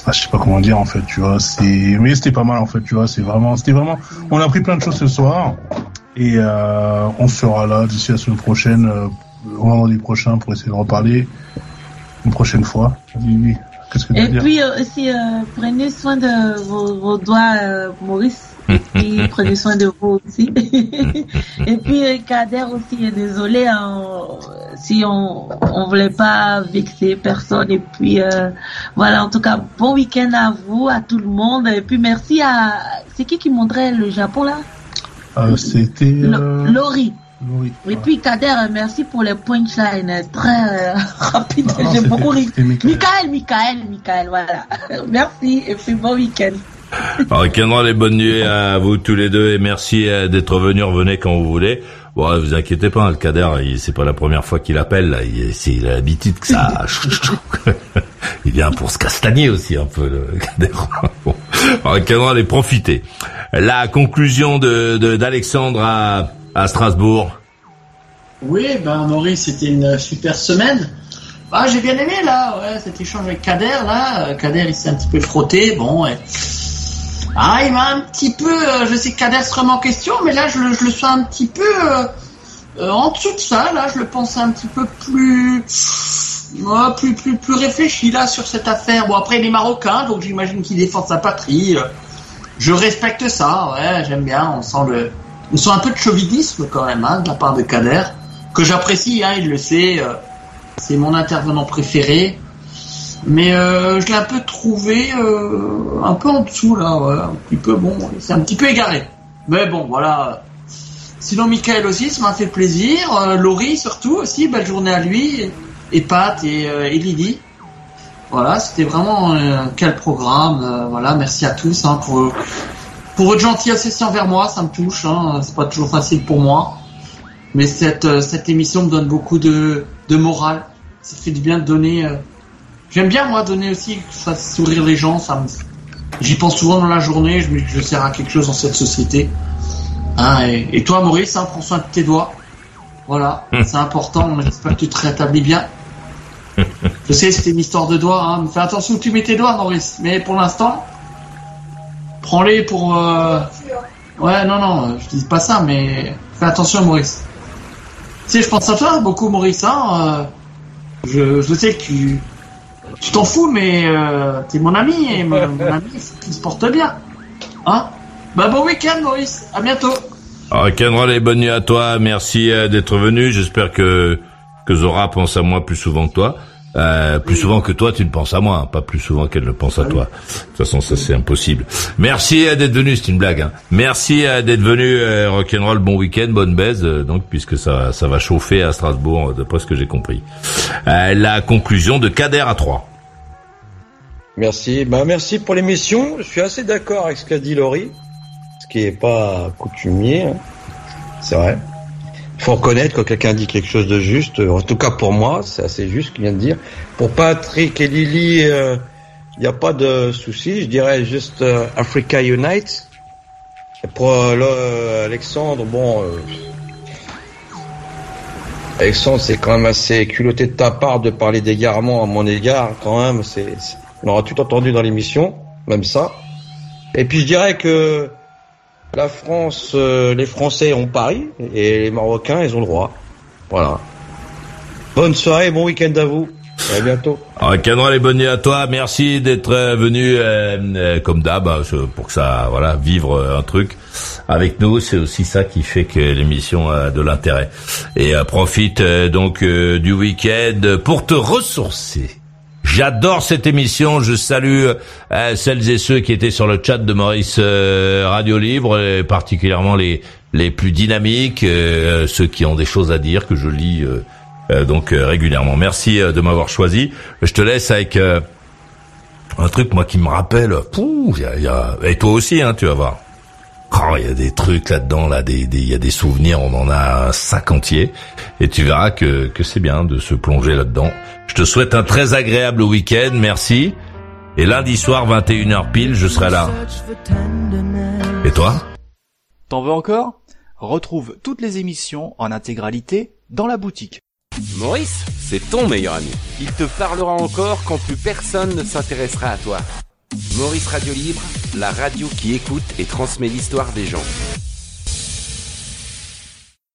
ah, je sais pas comment dire en fait, tu vois. C'est, mais c'était pas mal en fait, tu vois. C'est vraiment, c'était vraiment, on a appris plein de choses ce soir et euh, on sera là d'ici la semaine prochaine, euh, au vendredi prochain pour essayer de reparler une prochaine fois. Oui, oui. Qu'est-ce que tu Et veux dire puis euh, aussi, euh, prenez soin de vos, vos doigts, euh, Maurice. Et prenez soin de vous aussi. Et puis euh, Kader aussi, désolé hein, si on on voulait pas vexer personne. Et puis euh, voilà, en tout cas, bon week-end à vous, à tout le monde. Et puis merci à c'est qui qui montrait le Japon là? Euh, C'était euh, Laurie. Laurie. Et puis Kader, merci pour les punchlines très euh, rapides. Ah, J'ai beaucoup ri. Michael. Michael, Michael, voilà. merci et puis bon week-end. Rock'n'roll et bonne nuit à vous tous les deux et merci euh, d'être venus. Revenez quand vous voulez. Euh, vous inquiétez pas, le Kader, c'est pas la première fois qu'il appelle. Il, c'est- l'habitude que ça. il vient pour se castagner aussi un peu, le Kader. Bon. Rock'n'roll et profitez. La conclusion de d'Alexandre à, à Strasbourg. Oui, ben Maurice, c'était une super semaine. Bah, j'ai bien aimé là, ouais, cet échange avec Kader là. Kader, il s'est un petit peu frotté, bon. ouais. Ah, il m'a un petit peu. euh, je sais que en question, mais là, je le, je le sens un petit peu euh, euh, en dessous de ça. Là, je le pense un petit peu plus. plus, plus, plus réfléchi là sur cette affaire. Bon, après, il est marocain, donc j'imagine qu'il défend sa patrie. Je respecte ça, ouais, j'aime bien. On sent le, on sent un peu de chauvinisme quand même hein, de la part de Kader, que j'apprécie, hein, il le sait. c'est mon intervenant préféré. Mais euh, je l'ai un peu trouvé euh, un peu en dessous là, un petit peu bon, c'est un petit peu égaré. Mais bon, voilà. Sinon, Michael aussi, ça m'a fait plaisir. Euh, Laurie surtout aussi, belle journée à lui. Et Pat et, euh, et Lily. Voilà, c'était vraiment quel programme. voilà, merci à tous hein, pour pour votre gentillesse aussi envers moi, ça me touche. Hein, c'est pas toujours facile pour moi, mais cette cette émission me donne beaucoup de de morale. Ça fait du bien de donner. J'aime bien moi donner aussi, que ça sourire les gens. Ça me... J'y pense souvent dans la journée. Je me dis que je sers à quelque chose dans cette société. Hein, et, et toi, Maurice, hein, prends soin de tes doigts. Voilà, c'est important. On espère que tu te rétablis bien. Je sais, c'était une histoire de doigts. Hein. Fais attention où tu mets tes doigts, Maurice. Mais pour l'instant, prends-les pour. euh, Ouais, non, non, je dis pas ça, mais fais attention, Maurice. Tu sais, je pense à toi beaucoup, Maurice. Hein. euh, Je, je sais que tu, tu t'en fous, mais euh, t'es mon ami et mon, ami, il se porte bien. Hein? Bah bon week-end, Maurice. À bientôt. Rock'n'roll et bonne nuit à toi. Merci euh, d'être venu. J'espère que que Zora pense à moi plus souvent que toi. Euh, plus souvent que toi, tu ne penses à moi, hein, pas plus souvent qu'elle ne pense à toi. De toute façon, ça c'est impossible. Merci euh, d'être venu, c'est une blague. Hein. Merci euh, d'être venu, euh, Rock'n'Roll, bon week-end, bonne baise, euh, donc puisque ça ça va chauffer à Strasbourg, d'après ce que j'ai compris. Euh, la conclusion de Kader à 3. Merci. Bah, merci pour l'émission. Je suis assez d'accord avec ce qu'a dit Laurie, ce qui est pas coutumier. hein. C'est vrai. Faut reconnaître quand quelqu'un dit quelque chose de juste. En tout cas pour moi, c'est assez juste ce qu'il vient de dire. Pour Patrick et Lily, il n'y a pas de souci. Je dirais juste euh, Africa Unite. Pour euh, le- euh, Alexandre, bon, euh, Alexandre, c'est quand même assez culotté de ta part de parler d'égarement à mon égard, quand même. C'est- on aura tout entendu dans l'émission, même ça. Et puis je dirais que La France, euh, les Français ont Paris et les Marocains, ils ont le droit. Voilà. Bonne soirée, bon week-end à vous. À bientôt. Alors, Canon, les bonnes nuits à toi. Merci d'être euh, venu euh, comme d'hab hein, pour que ça, voilà, vivre un truc avec nous. C'est aussi ça qui fait que l'émission a de l'intérêt. Et euh, profite donc du week-end pour te ressourcer. J'adore cette émission. Je salue euh, celles et ceux qui étaient sur le chat de Maurice euh, Radio Libre, et particulièrement les les plus dynamiques, euh, ceux qui ont des choses à dire que je lis donc régulièrement. Merci de m'avoir choisi. Je te laisse avec un truc moi qui me rappelle. Pouh, et toi aussi, hein, tu vas voir. Oh, il y a des trucs là-dedans, là, des, des- il y a des souvenirs, on en a un sac entier, et tu verras que, que c'est bien de se plonger là-dedans. Je te souhaite un très agréable week-end, merci. Et lundi soir, 21h pile, je serai là. Et toi? T'en veux encore? Retrouve toutes les émissions en intégralité dans la boutique. Maurice, c'est ton meilleur ami. Il te parlera encore quand plus personne ne s'intéressera à toi. Maurice Radio Libre, la radio qui écoute et transmet l'histoire des gens.